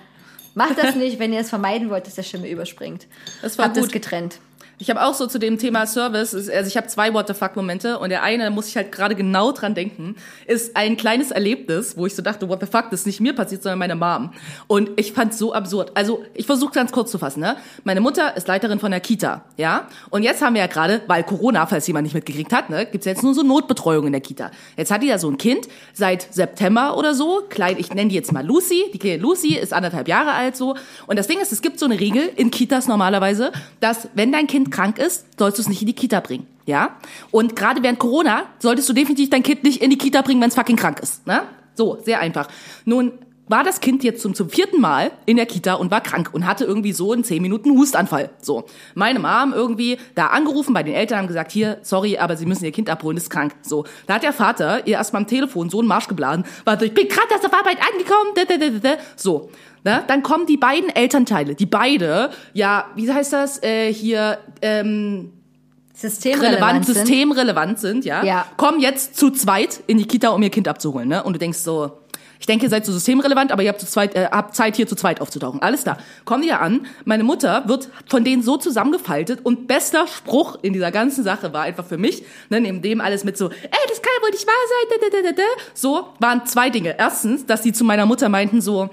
Macht das nicht, wenn ihr es vermeiden wollt, dass der Schimmel überspringt. Das war Habt es gut. getrennt. Ich habe auch so zu dem Thema Service, also ich habe zwei What the fuck Momente und der eine, da muss ich halt gerade genau dran denken, ist ein kleines Erlebnis, wo ich so dachte, what the fuck, das ist nicht mir passiert, sondern meiner Mom. Und ich fand's so absurd. Also ich versuche ganz kurz zu fassen. Ne? Meine Mutter ist Leiterin von der Kita, ja. Und jetzt haben wir ja gerade, weil Corona, falls jemand nicht mitgekriegt hat, ne, gibt's jetzt nur so Notbetreuung in der Kita. Jetzt hat die ja so ein Kind seit September oder so, klein, ich nenne die jetzt mal Lucy. Die kleine Lucy ist anderthalb Jahre alt so. Und das Ding ist, es gibt so eine Regel in Kitas normalerweise, dass wenn dein Kind krank ist, sollst du es nicht in die Kita bringen. Ja? Und gerade während Corona solltest du definitiv dein Kind nicht in die Kita bringen, wenn es fucking krank ist. Ne? So, sehr einfach. Nun war das Kind jetzt zum, zum vierten Mal in der Kita und war krank und hatte irgendwie so in zehn Minuten einen Hustanfall. So. Meine Mom irgendwie da angerufen bei den Eltern, haben gesagt, hier, sorry, aber sie müssen ihr Kind abholen, ist krank. So. Da hat der Vater ihr erstmal am Telefon so einen Marsch geblasen, warte, ich bin gerade erst auf Arbeit angekommen, da, da, da, da, da. so. Ne? Dann kommen die beiden Elternteile, die beide, ja, wie heißt das, äh, hier, ähm, Systemrelevant relevant, sind. systemrelevant sind, ja, Ja. kommen jetzt zu zweit in die Kita, um ihr Kind abzuholen, ne? Und du denkst so, ich denke, ihr seid so systemrelevant, aber ihr habt, zu zweit, äh, habt Zeit, hier zu zweit aufzutauchen. Alles da. Kommen ja an. Meine Mutter wird von denen so zusammengefaltet und bester Spruch in dieser ganzen Sache war einfach für mich, ne, neben dem alles mit so, ey, das kann ja wohl nicht wahr sein, da, da, da, da, da. so, waren zwei Dinge. Erstens, dass sie zu meiner Mutter meinten so,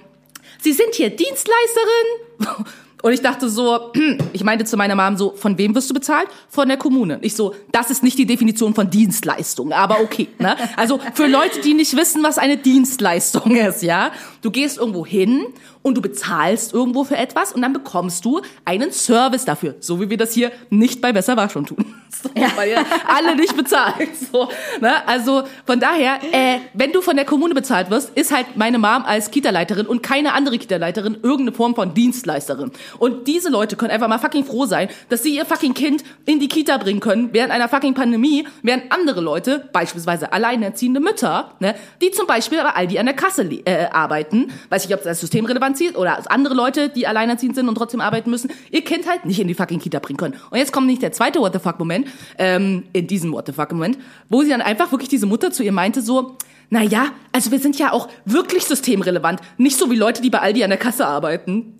Sie sind hier Dienstleisterin. Und ich dachte so, ich meinte zu meiner Mom so, von wem wirst du bezahlt? Von der Kommune. Ich so, das ist nicht die Definition von Dienstleistung, aber okay. Ne? Also für Leute, die nicht wissen, was eine Dienstleistung ist, ja. Du gehst irgendwo hin und du bezahlst irgendwo für etwas und dann bekommst du einen Service dafür. So wie wir das hier nicht bei Besser war schon tun. So, Weil ihr alle nicht bezahlt. So, ne? Also von daher, äh, wenn du von der Kommune bezahlt wirst, ist halt meine Mom als Kita-Leiterin und keine andere Kita-Leiterin irgendeine Form von Dienstleisterin. Und diese Leute können einfach mal fucking froh sein, dass sie ihr fucking Kind in die Kita bringen können während einer fucking Pandemie, während andere Leute, beispielsweise alleinerziehende Mütter, ne, die zum Beispiel bei Aldi an der Kasse äh, arbeiten, weiß nicht, ob das systemrelevant zieht oder andere Leute, die alleinerziehend sind und trotzdem arbeiten müssen, ihr Kind halt nicht in die fucking Kita bringen können. Und jetzt kommt nicht der zweite What the fuck Moment, ähm, in diesem What the fuck Moment, wo sie dann einfach wirklich diese Mutter zu ihr meinte so, na ja, also wir sind ja auch wirklich systemrelevant, nicht so wie Leute, die bei Aldi an der Kasse arbeiten.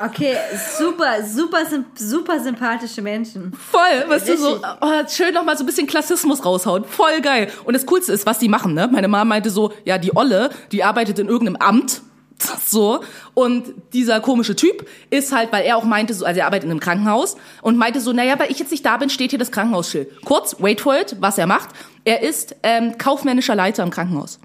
Okay, super, super, super sympathische Menschen. Voll, weißt du, so Richtig. oh, schön noch mal so ein bisschen Klassismus raushauen. Voll geil. Und das Coolste ist, was die machen, ne? Meine Mama meinte so, ja, die Olle, die arbeitet in irgendeinem Amt. So. Und dieser komische Typ ist halt, weil er auch meinte, so, also er arbeitet in einem Krankenhaus und meinte so, naja, weil ich jetzt nicht da bin, steht hier das Krankenhausschild. Kurz, wait for it, was er macht. Er ist ähm, kaufmännischer Leiter im Krankenhaus.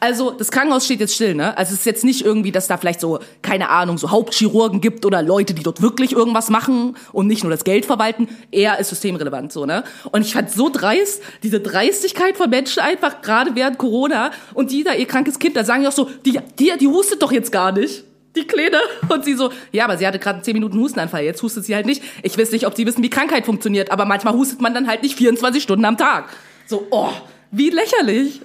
Also das Krankenhaus steht jetzt still, ne? Also es ist jetzt nicht irgendwie, dass da vielleicht so, keine Ahnung, so Hauptchirurgen gibt oder Leute, die dort wirklich irgendwas machen und nicht nur das Geld verwalten. Er ist systemrelevant, so, ne? Und ich fand so dreist, diese Dreistigkeit von Menschen einfach, gerade während Corona und die da ihr krankes Kind, da sagen die auch so, die, die, die hustet doch jetzt gar nicht. Die Kleine. Und sie so, ja, aber sie hatte gerade 10 Minuten Hustenanfall, jetzt hustet sie halt nicht. Ich weiß nicht, ob sie wissen, wie Krankheit funktioniert, aber manchmal hustet man dann halt nicht 24 Stunden am Tag. So, oh, wie lächerlich.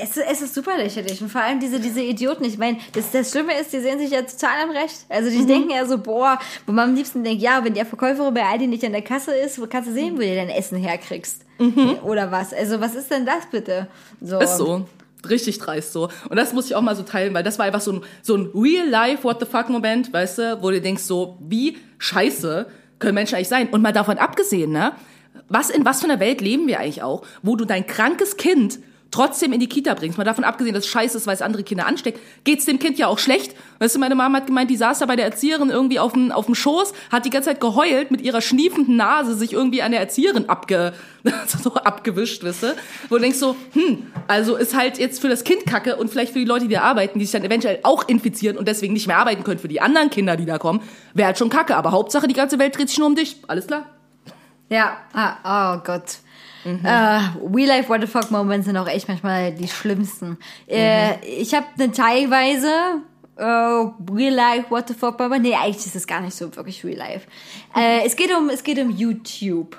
Es, es ist super lächerlich und vor allem diese, diese Idioten. Ich meine, das, das Schlimme ist, die sehen sich ja total am Recht. Also die denken ja so, boah, wo man am liebsten denkt, ja, wenn der Verkäuferin bei Aldi nicht an der Kasse ist, wo kannst du sehen, wo du dein Essen herkriegst. Oder was? Also was ist denn das bitte? So. Ist so. Richtig dreist so. Und das muss ich auch mal so teilen, weil das war einfach so ein, so ein real-life What the fuck-Moment, weißt du, wo du denkst so, wie scheiße können Menschen eigentlich sein? Und mal davon abgesehen, ne? Was in was für einer Welt leben wir eigentlich auch, wo du dein krankes Kind trotzdem in die Kita bringst, mal davon abgesehen, dass es scheiße ist, weil es andere Kinder ansteckt, geht's dem Kind ja auch schlecht. Weißt du, meine Mama hat gemeint, die saß da bei der Erzieherin irgendwie auf dem, auf dem Schoß, hat die ganze Zeit geheult, mit ihrer schniefenden Nase sich irgendwie an der Erzieherin abge, so abgewischt, weißt du? Wo du denkst so, hm, also ist halt jetzt für das Kind kacke und vielleicht für die Leute, die da arbeiten, die sich dann eventuell auch infizieren und deswegen nicht mehr arbeiten können für die anderen Kinder, die da kommen, wäre halt schon kacke. Aber Hauptsache, die ganze Welt dreht sich nur um dich. Alles klar? Ja, ah, oh Gott. Äh, Real Life What the Fuck Moments sind auch echt manchmal die schlimmsten. Äh, ich habe eine teilweise äh, Real Life What the Fuck Moment. Nee, eigentlich ist es gar nicht so wirklich Real Life. Äh, es geht um es geht um YouTube.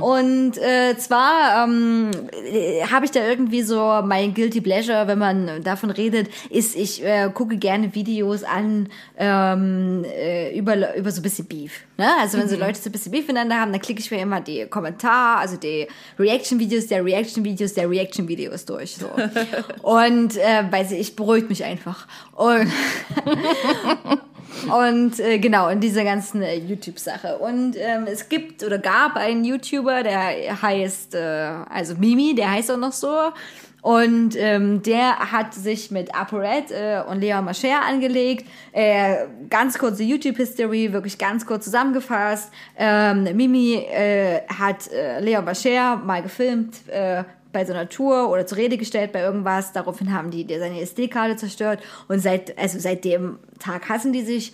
Und äh, zwar ähm, äh, habe ich da irgendwie so mein guilty pleasure, wenn man davon redet, ist ich äh, gucke gerne Videos an ähm, äh, über über so ein bisschen Beef. Ne? Also wenn so Leute so ein bisschen Beef miteinander haben, dann klicke ich mir immer die Kommentar, also die Reaction-Videos der Reaction-Videos der Reaction-Videos durch. So. Und äh, weiß ich, beruhigt mich einfach. Und und äh, genau, in dieser ganzen äh, YouTube-Sache. Und ähm, es gibt oder gab einen YouTuber, der heißt, äh, also Mimi, der heißt auch noch so. Und ähm, der hat sich mit ApoRed äh, und Lea Mascher angelegt. Äh, ganz kurze YouTube-History, wirklich ganz kurz zusammengefasst. Ähm, Mimi äh, hat äh, Lea Mascher mal gefilmt, äh, bei so einer Tour oder zur Rede gestellt bei irgendwas. Daraufhin haben die dir seine SD-Karte zerstört und seit, also seit dem Tag hassen die sich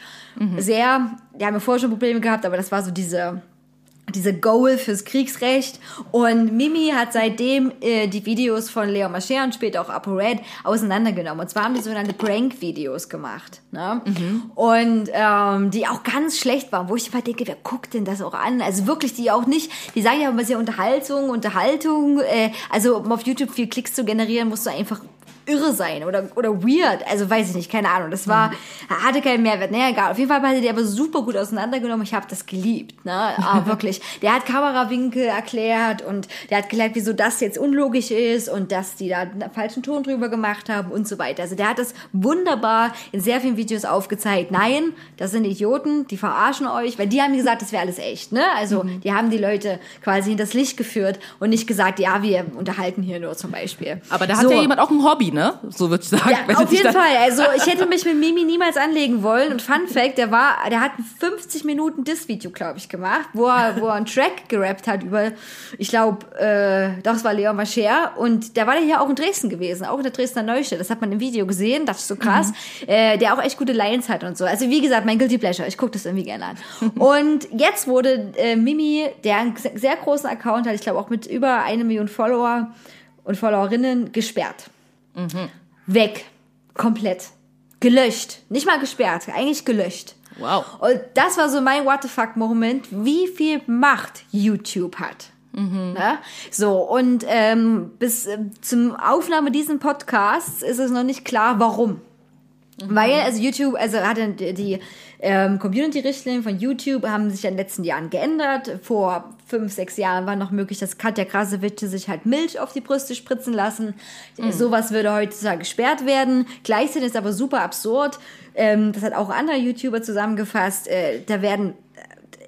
sehr. Die haben ja vorher schon Probleme gehabt, aber das war so diese, diese Goal fürs Kriegsrecht. Und Mimi hat seitdem äh, die Videos von Leo Mascher und später auch ApoRed auseinandergenommen. Und zwar haben die sogenannte Prank-Videos gemacht. Ne? Und ähm, die auch ganz schlecht waren, wo ich immer denke, wer guckt denn das auch an? Also wirklich, die auch nicht, die sagen ja immer sehr Unterhaltung, Unterhaltung. Äh, also um auf YouTube viel Klicks zu generieren, musst du einfach irre sein oder, oder weird. Also weiß ich nicht, keine Ahnung. Das war, hatte keinen Mehrwert. Naja, egal. Auf jeden Fall hat er die aber super gut auseinandergenommen. Ich habe das geliebt. Ne? Ah, wirklich. Der hat Kamerawinkel erklärt und der hat erklärt, wieso das jetzt unlogisch ist und dass die da einen falschen Ton drüber gemacht haben und so weiter. Also der hat das wunderbar in sehr vielen Videos aufgezeigt. Nein, das sind Idioten, die verarschen euch, weil die haben gesagt, das wäre alles echt. Ne? Also die haben die Leute quasi in das Licht geführt und nicht gesagt, ja, wir unterhalten hier nur zum Beispiel. Aber da hat So. ja jemand auch ein Hobby, ne? So würde ich sagen. Ja, auf jeden Fall. Also ich hätte mich mit Mimi niemals anlegen wollen. Und Fun Fact, der war, der hat ein 50 Minuten Diss-Video, glaube ich, gemacht, wo er, wo er einen Track gerappt hat über, ich glaube, äh, das war Leon Mascher. Und der war ja hier auch in Dresden gewesen, auch in der Dresdner Neustadt. Das hat man im Video gesehen, das ist so krass. Äh, der auch echt gute Lines hat und so. Also wie gesagt, mein Guilty Pleasure. Ich gucke das irgendwie gerne an. und jetzt wurde äh, Mimi, der einen sehr großen Account hat, ich glaube auch mit über eine Million Follower und Followerinnen, gesperrt weg. Komplett. Gelöscht. Nicht mal gesperrt, eigentlich gelöscht. Wow. Und das war so mein What the fuck Moment, wie viel Macht YouTube hat. Ne? So, und ähm, bis ähm, zum Aufnahme diesen Podcasts ist es noch nicht klar, warum. Weil, also YouTube, also hatte die, die ähm, Community-Richtlinien von YouTube haben sich in den letzten Jahren geändert. Vor fünf, sechs Jahren war noch möglich, dass Katja Krasowitsch sich halt Milch auf die Brüste spritzen lassen. Sowas würde heutzutage gesperrt werden. Gleichzeitig ist aber super absurd. Ähm, das hat auch andere YouTuber zusammengefasst. Äh, da werden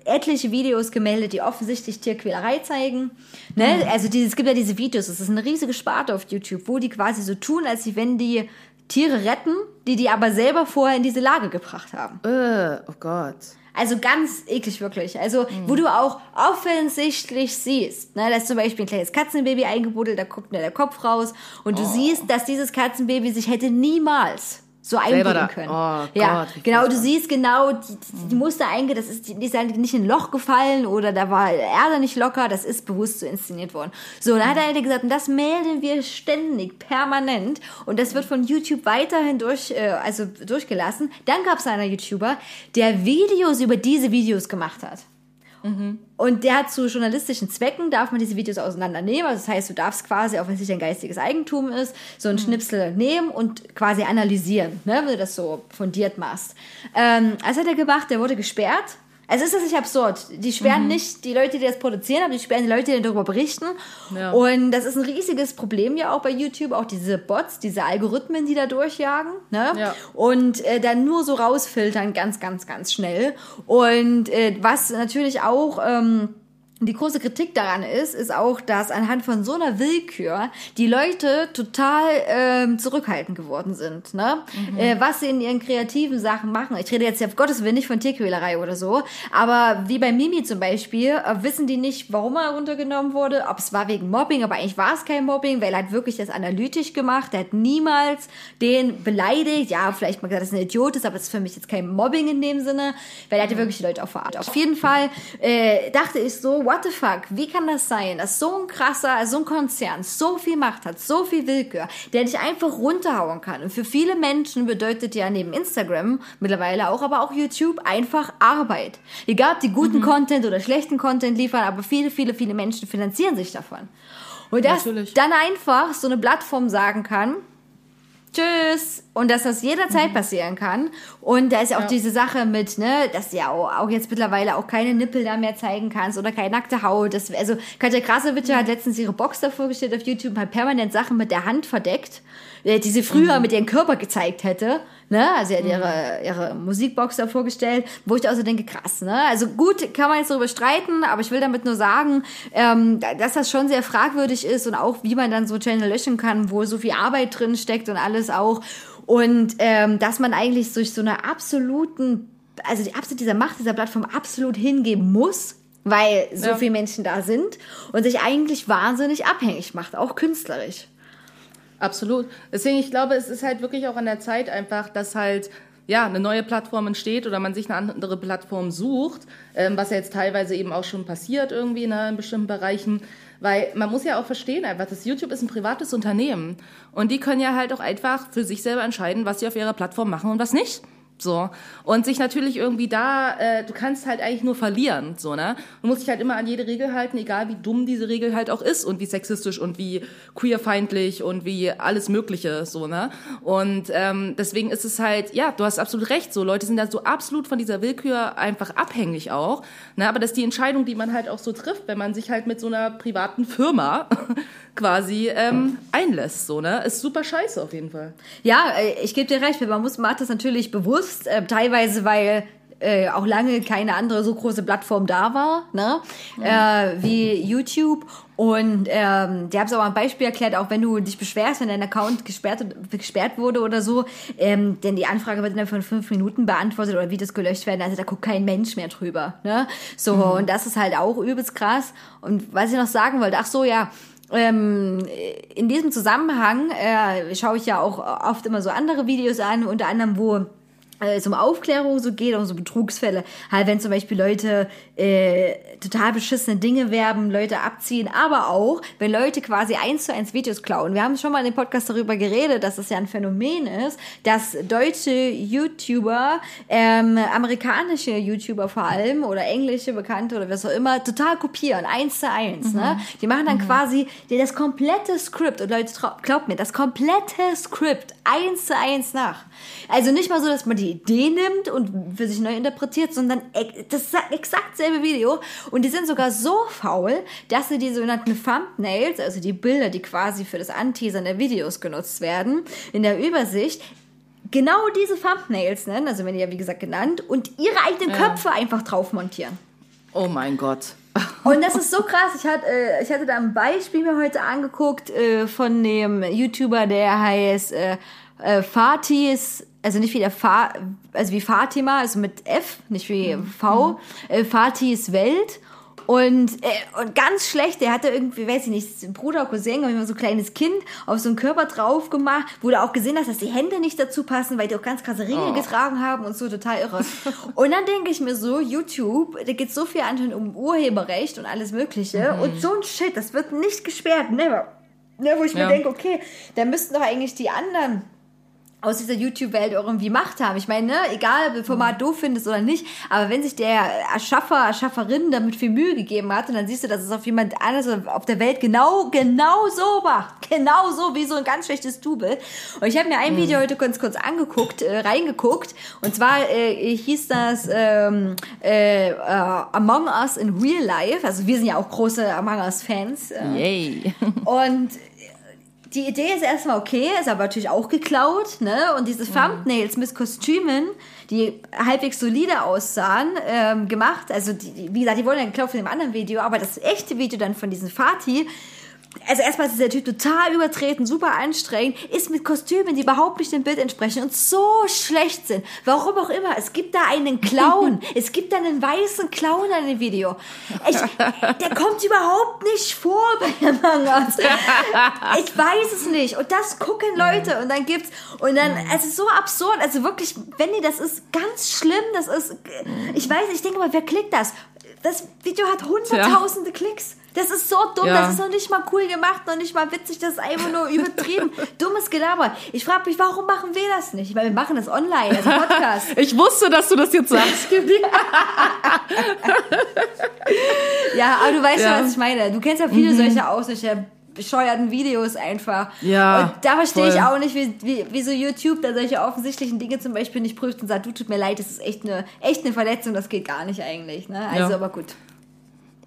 etliche Videos gemeldet, die offensichtlich Tierquälerei zeigen. Ne? Also die, es gibt ja diese Videos, das ist eine riesige Sparte auf YouTube, wo die quasi so tun, als wenn die Tiere retten, die die aber selber vorher in diese Lage gebracht haben. Äh, oh Gott. Also ganz eklig wirklich. Also wo du auch offensichtlich siehst, ne, da ist zum Beispiel ein kleines Katzenbaby eingebuddelt, da guckt nur der Kopf raus und du siehst, dass dieses Katzenbaby sich hätte niemals so einbuddeln da- können. oh ja, Gott, genau. Du siehst genau, die, die, die Muster einge, das ist, die die ist halt nicht in ein Loch gefallen oder da war Erde nicht locker, das ist bewusst so inszeniert worden. So, und dann hat er gesagt, und das melden wir ständig, permanent und das wird von YouTube weiterhin durch, äh, also durchgelassen. Dann gab es einen YouTuber, der Videos über diese Videos gemacht hat. Und der hat zu journalistischen Zwecken, darf man diese Videos auseinandernehmen. Also das heißt, du darfst quasi, auch wenn es nicht dein geistiges Eigentum ist, so einen Schnipsel nehmen und quasi analysieren, ne, wenn du das so fundiert machst. Ähm, das hat er gemacht, der wurde gesperrt. Also ist das nicht absurd. Die sperren nicht die Leute, die das produzieren, aber die sperren die Leute, die darüber berichten. Ja. Und das ist ein riesiges Problem ja auch bei YouTube, auch diese Bots, diese Algorithmen, die da durchjagen. Ne? Ja. Und äh, dann nur so rausfiltern, ganz, ganz, ganz schnell. Und äh, was natürlich auch... Ähm, die große Kritik daran ist, ist auch, dass anhand von so einer Willkür die Leute total ähm, zurückhaltend geworden sind. Ne? Äh, was sie in ihren kreativen Sachen machen. Ich rede jetzt ja auf Gottes Willen nicht von Tierquälerei oder so, aber wie bei Mimi zum Beispiel, äh, wissen die nicht, warum er runtergenommen wurde, ob es war wegen Mobbing, aber eigentlich war es kein Mobbing, weil er hat wirklich das analytisch gemacht. Er hat niemals den beleidigt. Ja, vielleicht mal gesagt, dass er ein Idiot ist, aber es ist für mich jetzt kein Mobbing in dem Sinne, weil er hatte wirklich die Leute auch verarscht. Auf jeden Fall äh, dachte ich so, what the fuck, wie kann das sein, dass so ein krasser, so ein Konzern so viel Macht hat, so viel Willkür, der dich einfach runterhauen kann. Und für viele Menschen bedeutet ja neben Instagram mittlerweile auch, aber auch YouTube einfach Arbeit. Egal, ob die guten Content oder schlechten Content liefern, aber viele, viele, viele Menschen finanzieren sich davon. Und dass Natürlich. dann einfach so eine Plattform sagen kann, Tschüss. Und dass das jederzeit passieren kann. Und da ist ja auch Ja. diese Sache mit, ne, dass du ja auch, jetzt mittlerweile auch keine Nippel da mehr zeigen kannst oder keine nackte Haut. Das, also Katja Krasowitsch hat letztens ihre Box da vorgestellt auf YouTube und hat permanent Sachen mit der Hand verdeckt, äh, die sie früher mit ihrem Körper gezeigt hätte. Ne? Also sie hat ihre, ihre Musikbox da vorgestellt, wo ich auch so denke, krass, ne? Also gut, kann man jetzt darüber streiten, aber ich will damit nur sagen, ähm, dass das schon sehr fragwürdig ist und auch, wie man dann so Channel löschen kann, wo so viel Arbeit drin steckt und alles auch. Und ähm, dass man eigentlich durch so eine absoluten, also die absolut dieser Macht dieser Plattform absolut hingeben muss, weil so Ja. viele Menschen da sind und sich eigentlich wahnsinnig abhängig macht, auch künstlerisch. Absolut. Deswegen, ich glaube, es ist halt wirklich auch an der Zeit einfach, dass halt ja, eine neue Plattform entsteht oder man sich eine andere Plattform sucht, ähm, was ja jetzt teilweise eben auch schon passiert irgendwie ne, in bestimmten Bereichen. Weil man muss ja auch verstehen einfach, dass YouTube ist ein privates Unternehmen und die können ja halt auch einfach für sich selber entscheiden, was sie auf ihrer Plattform machen und was nicht. So. Und sich natürlich irgendwie da, äh, du kannst halt eigentlich nur verlieren, so, ne? Du musst dich halt immer an jede Regel halten, egal wie dumm diese Regel halt auch ist und wie sexistisch und wie queerfeindlich und wie alles Mögliche, so, ne? Und ähm, deswegen ist es halt, ja, du hast absolut recht, so, Leute sind da so absolut von dieser Willkür einfach abhängig auch, ne? Aber das ist die Entscheidung, die man halt auch so trifft, wenn man sich halt mit so einer privaten Firma quasi ähm, einlässt, so, ne? Ist super scheiße auf jeden Fall. Ja, äh, ich gebe dir recht, man muss macht das natürlich bewusst, äh, teilweise weil äh, auch lange keine andere so große Plattform da war, ne? Äh, wie YouTube. Und ähm, die haben es auch ein Beispiel erklärt, auch wenn du dich beschwerst, wenn dein Account gesperrt, gesperrt wurde oder so, ähm, denn die Anfrage wird innerhalb von fünf Minuten beantwortet oder Videos gelöscht werden, also da guckt kein Mensch mehr drüber. Ne? So, und das ist halt auch übelst krass. Und was ich noch sagen wollte, ach so, ja, ähm, in diesem Zusammenhang äh, schaue ich ja auch oft immer so andere Videos an, unter anderem, wo äh, es um Aufklärung so geht, um so Betrugsfälle. Halt, wenn zum Beispiel Leute äh, total beschissene Dinge werben, Leute abziehen, aber auch, wenn Leute quasi eins zu eins Videos klauen. Wir haben schon mal in dem Podcast darüber geredet, dass das ja ein Phänomen ist, dass deutsche YouTuber, ähm, amerikanische YouTuber vor allem oder englische Bekannte oder was auch immer, total kopieren, eins zu eins. Ne? Die machen dann quasi die- das komplette Skript und Leute, glaubt mir, das komplette Skript eins zu eins nach. Also nicht mal so, dass man die Idee nimmt und für sich neu interpretiert, sondern das ist exakt selbe Video. Und die sind sogar so faul, dass sie die sogenannten Thumbnails, also die Bilder, die quasi für das Anteasern der Videos genutzt werden, in der Übersicht, genau diese Thumbnails nennen, also wenn die ja wie gesagt genannt, und ihre eigenen Köpfe einfach drauf montieren. Oh mein Gott. Und das ist so krass. Ich hatte, äh, ich hatte da ein Beispiel mir heute angeguckt äh, von dem YouTuber, der heißt äh, äh, Fatis, also nicht wie der Fa, also wie Fatima, also mit F, nicht wie V, äh, Fatis Welt. Und, äh, und ganz schlecht, der hatte irgendwie, weiß ich nicht, Bruder, Cousin, immer so ein kleines Kind auf so einen Körper drauf gemacht, wo du auch gesehen hast, dass die Hände nicht dazu passen, weil die auch ganz krasse Ringe getragen haben und so, total irre. und dann denke ich mir so, YouTube, da geht so viel anscheinend um Urheberrecht und alles Mögliche und so ein Shit, das wird nicht gesperrt, never. Ne, wo ich mir Ja. denke, okay, da müssten doch eigentlich die anderen aus dieser YouTube-Welt irgendwie Macht haben. Ich meine, ne, egal, ob du Format doof findest oder nicht, aber wenn sich der Erschaffer, Erschafferin damit viel Mühe gegeben hat und dann siehst du, dass es auf jemand anderes auf der Welt genau, genau so macht. Genau so, wie so ein ganz schlechtes Double. Und ich habe mir ein Video heute ganz kurz angeguckt, äh, reingeguckt und zwar äh, hieß das ähm, äh, äh, Among Us in Real Life. Also wir sind ja auch große Among Us-Fans. Äh, Yay. und die Idee ist erstmal okay, ist aber natürlich auch geklaut, ne? Und diese Thumbnails mit Kostümen, die halbwegs solide aussahen, ähm, gemacht. Also, die, die, wie gesagt, die wurden ja geklaut von dem anderen Video, aber das echte Video dann von diesem Fatih, also erstmal ist dieser Typ total übertreten, super anstrengend, ist mit Kostümen, die überhaupt nicht dem Bild entsprechen und so schlecht sind. Warum auch immer. Es gibt da einen Clown. es gibt da einen weißen Clown in dem Video. Ich, der kommt überhaupt nicht vor bei Among Us. Ich weiß es nicht. Und das gucken Leute und dann gibt's, und dann, es ist so absurd. Also wirklich, wenn die, das ist ganz schlimm. Das ist, ich weiß, ich denke mal, wer klickt das? Das Video hat hunderttausende Klicks. Das ist so dumm, Ja. das ist noch nicht mal cool gemacht, noch nicht mal witzig, das ist einfach nur übertrieben. Dummes Gelaber. Ich frage mich, warum machen wir das nicht? Weil wir machen das online, als Podcast. Ich wusste, dass du das jetzt sagst. Ja, aber du weißt Ja. schon, was ich meine. Du kennst ja viele solche auch, solche bescheuerten Videos einfach. Ja, Und da verstehe ich auch nicht, wie, wie, wie so YouTube da solche offensichtlichen Dinge zum Beispiel nicht prüft und sagt, du tut mir leid, das ist echt eine, echt eine Verletzung, das geht gar nicht eigentlich. Ne? Also, Ja. aber gut.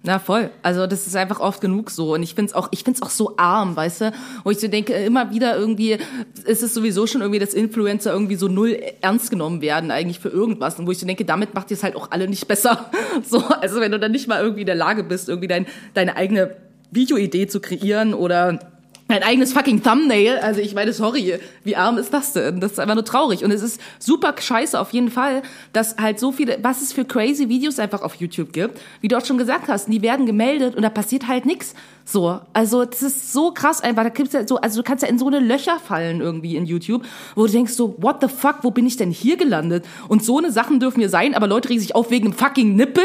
Na voll. Also das ist einfach oft genug so und ich find's auch ich find's auch so arm, weißt du, wo ich so denke immer wieder irgendwie ist es sowieso schon irgendwie, dass Influencer irgendwie so null ernst genommen werden eigentlich für irgendwas und wo ich so denke, damit macht ihr es halt auch alle nicht besser. So, also wenn du dann nicht mal irgendwie in der Lage bist, irgendwie dein, deine eigene Videoidee zu kreieren oder ein eigenes fucking Thumbnail. Also ich meine, sorry, wie arm ist das denn? Das ist einfach nur traurig. Und es ist super scheiße auf jeden Fall, dass halt so viele, was es für crazy Videos einfach auf YouTube gibt, wie du auch schon gesagt hast, die werden gemeldet und da passiert halt nix. So, also das ist so krass einfach. Da gibt's ja so, also du kannst ja in so eine Löcher fallen irgendwie in YouTube, wo du denkst so, what the fuck, wo bin ich denn hier gelandet? Und so eine Sachen dürfen hier sein, aber Leute regen sich auf wegen einem fucking Nippel.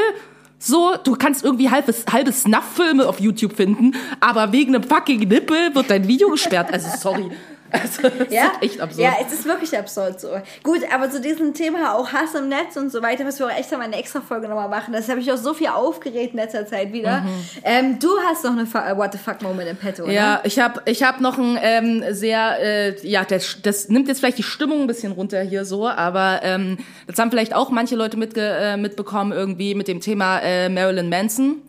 So, du kannst irgendwie halbes, halbe Snuff-Filme auf YouTube finden, aber wegen einem fucking Nippel wird dein Video gesperrt. Also sorry. Also, das Ja, ist echt absurd. ja, es ist wirklich absurd so. Gut, aber zu diesem Thema auch Hass im Netz und so weiter, was wir auch echt mal eine extra Folge nochmal machen. Das habe ich auch so viel aufgeregt in letzter Zeit wieder. Mhm. Ähm, du hast noch eine Fa- äh, What the fuck Moment im Petto, Ja, ne? ich habe ich hab noch ein ähm, sehr, äh, ja, das, das nimmt jetzt vielleicht die Stimmung ein bisschen runter hier so, aber ähm, das haben vielleicht auch manche Leute mitge äh, mitbekommen irgendwie mit dem Thema äh, Marilyn Manson.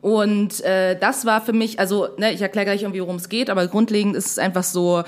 Und äh, das war für mich, also ne, ich erkläre gleich irgendwie, worum es geht, aber grundlegend ist es einfach so,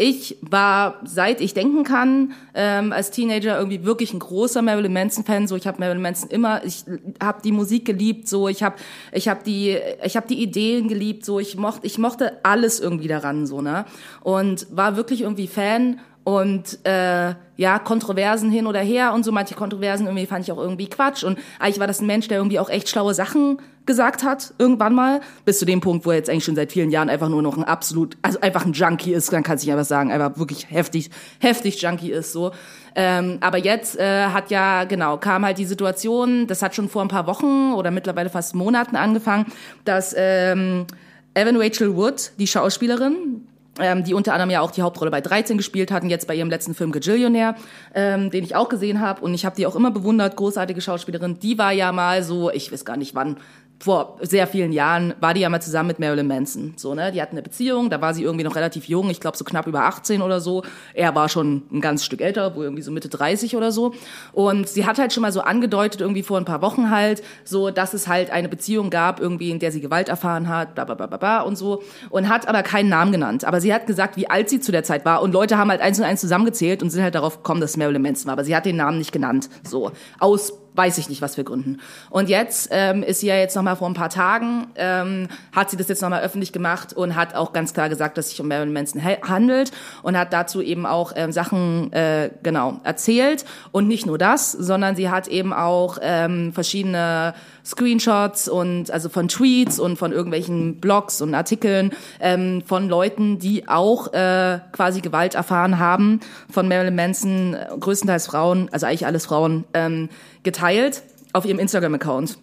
ich war, seit ich denken kann, ähm, als Teenager irgendwie wirklich ein großer Marilyn Manson-Fan. So, ich habe Marilyn Manson immer, ich habe die Musik geliebt. So, ich habe, ich habe die, ich habe die Ideen geliebt. So, ich mochte, ich mochte alles irgendwie daran. So, ne? Und war wirklich irgendwie Fan und äh, ja, Kontroversen hin oder her und so. Manche Kontroversen irgendwie fand ich auch irgendwie Quatsch. Und eigentlich war das ein Mensch, der irgendwie auch echt schlaue Sachen gesagt hat, irgendwann mal, bis zu dem Punkt, wo er jetzt eigentlich schon seit vielen Jahren einfach nur noch ein absolut, also einfach ein Junkie ist, dann kann ich einfach sagen, einfach wirklich heftig, heftig Junkie ist so. Ähm, aber jetzt äh, hat ja, genau, kam halt die Situation, das hat schon vor ein paar Wochen oder mittlerweile fast Monaten angefangen, dass ähm, Evan Rachel Wood, die Schauspielerin, ähm, die unter anderem ja auch die Hauptrolle bei 13 gespielt hatten, jetzt bei ihrem letzten Film Gajillionaire, ähm, den ich auch gesehen habe. Und ich habe die auch immer bewundert, großartige Schauspielerin. Die war ja mal so, ich weiß gar nicht wann, vor sehr vielen Jahren war die ja mal zusammen mit Marilyn Manson. So, ne? Die hatten eine Beziehung, da war sie irgendwie noch relativ jung, ich glaube so knapp über 18 oder so. Er war schon ein ganz Stück älter, wohl irgendwie so Mitte 30 oder so. Und sie hat halt schon mal so angedeutet, irgendwie vor ein paar Wochen halt, so, dass es halt eine Beziehung gab, irgendwie, in der sie Gewalt erfahren hat, bla bla bla bla, und so. Und hat aber keinen Namen genannt. Aber sie hat gesagt, wie alt sie zu der Zeit war. Und Leute haben halt eins und eins zusammengezählt und sind halt darauf gekommen, dass Marilyn Manson war. Aber sie hat den Namen nicht genannt. So. Aus weiß ich nicht, was für Gründen. Und jetzt ähm, ist sie ja jetzt nochmal vor ein paar Tagen, ähm, hat sie das jetzt nochmal öffentlich gemacht und hat auch ganz klar gesagt, dass es sich um Marilyn Manson ha- handelt und hat dazu eben auch ähm, Sachen äh, genau erzählt. Und nicht nur das, sondern sie hat eben auch ähm, verschiedene Screenshots und also von Tweets und von irgendwelchen Blogs und Artikeln ähm, von Leuten, die auch äh, quasi Gewalt erfahren haben von Marilyn Manson, äh, größtenteils Frauen, also eigentlich alles Frauen, ähm, geteilt auf ihrem Instagram-Account.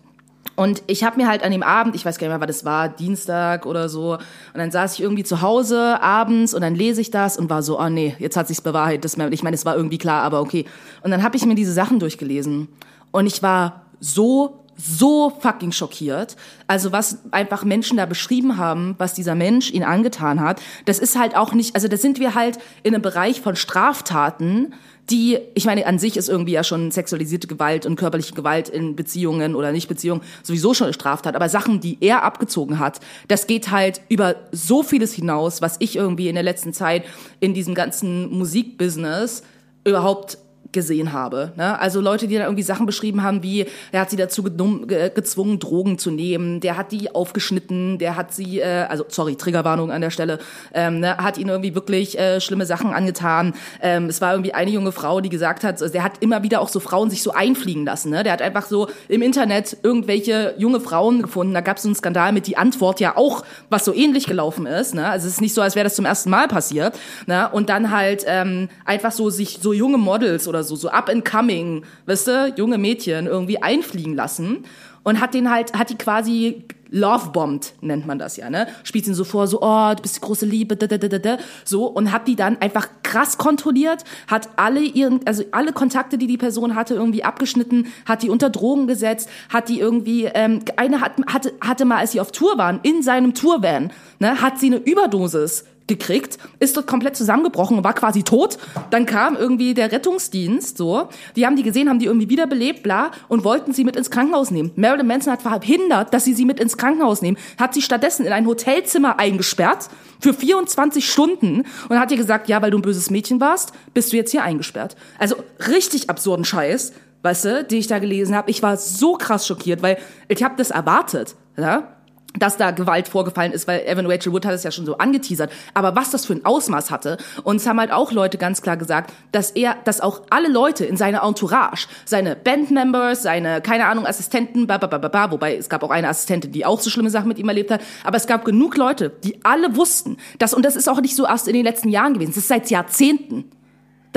Und ich habe mir halt an dem Abend, ich weiß gar nicht mehr, was das war, Dienstag oder so, und dann saß ich irgendwie zu Hause abends und dann lese ich das und war so, oh nee, jetzt hat sich's bewahrheitet. Ich meine, es war irgendwie klar, aber okay. Und dann habe ich mir diese Sachen durchgelesen und ich war so so fucking schockiert. Also was einfach Menschen da beschrieben haben, was dieser Mensch ihnen angetan hat, das ist halt auch nicht, also da sind wir halt in einem Bereich von Straftaten, die, ich meine, an sich ist irgendwie ja schon sexualisierte Gewalt und körperliche Gewalt in Beziehungen oder Nicht-Beziehungen sowieso schon eine Straftat. Aber Sachen, die er abgezogen hat, das geht halt über so vieles hinaus, was ich irgendwie in der letzten Zeit in diesem ganzen Musikbusiness überhaupt gesehen habe. Ne? Also Leute, die dann irgendwie Sachen beschrieben haben, wie er hat sie dazu ge gezwungen, Drogen zu nehmen, der hat die aufgeschnitten, der hat sie, äh, also sorry, Triggerwarnung an der Stelle, ähm, ne, hat ihnen irgendwie wirklich äh, schlimme Sachen angetan. Ähm, es war irgendwie eine junge Frau, die gesagt hat, also der hat immer wieder auch so Frauen sich so einfliegen lassen. Ne? Der hat einfach so im Internet irgendwelche junge Frauen gefunden. Da gab es so einen Skandal mit die Antwort ja auch, was so ähnlich gelaufen ist. Ne? Also es ist nicht so, als wäre das zum ersten Mal passiert. Ne? Und dann halt ähm, einfach so sich so junge Models oder so, so up and coming, weißt du, junge Mädchen irgendwie einfliegen lassen und hat den halt, hat die quasi lovebombed, nennt man das ja, ne? Spielt ihn so vor, so, oh, du bist die große Liebe, da, da, da, da, da, so, und hat die dann einfach krass kontrolliert, hat alle ihren, also alle Kontakte, die die Person hatte, irgendwie abgeschnitten, hat die unter Drogen gesetzt, hat die irgendwie, ähm, eine hat, hatte, hatte mal, als sie auf Tour waren, in seinem Tourvan, ne, hat sie eine Überdosis gekriegt, ist dort komplett zusammengebrochen und war quasi tot. Dann kam irgendwie der Rettungsdienst, so. Die haben die gesehen, haben die irgendwie wiederbelebt, bla, und wollten sie mit ins Krankenhaus nehmen. Marilyn Manson hat verhindert, dass sie sie mit ins Krankenhaus nehmen, hat sie stattdessen in ein Hotelzimmer eingesperrt für 24 Stunden und hat ihr gesagt, ja, weil du ein böses Mädchen warst, bist du jetzt hier eingesperrt. Also richtig absurden Scheiß, weißt du, die ich da gelesen habe. Ich war so krass schockiert, weil ich habe das erwartet, ja dass da Gewalt vorgefallen ist, weil Evan Rachel Wood hat es ja schon so angeteasert. Aber was das für ein Ausmaß hatte, und es haben halt auch Leute ganz klar gesagt, dass er, dass auch alle Leute in seiner Entourage, seine Bandmembers, seine, keine Ahnung, Assistenten, ba, ba, ba, ba, ba, wobei es gab auch eine Assistentin, die auch so schlimme Sachen mit ihm erlebt hat, aber es gab genug Leute, die alle wussten, dass, und das ist auch nicht so erst in den letzten Jahren gewesen, das ist seit Jahrzehnten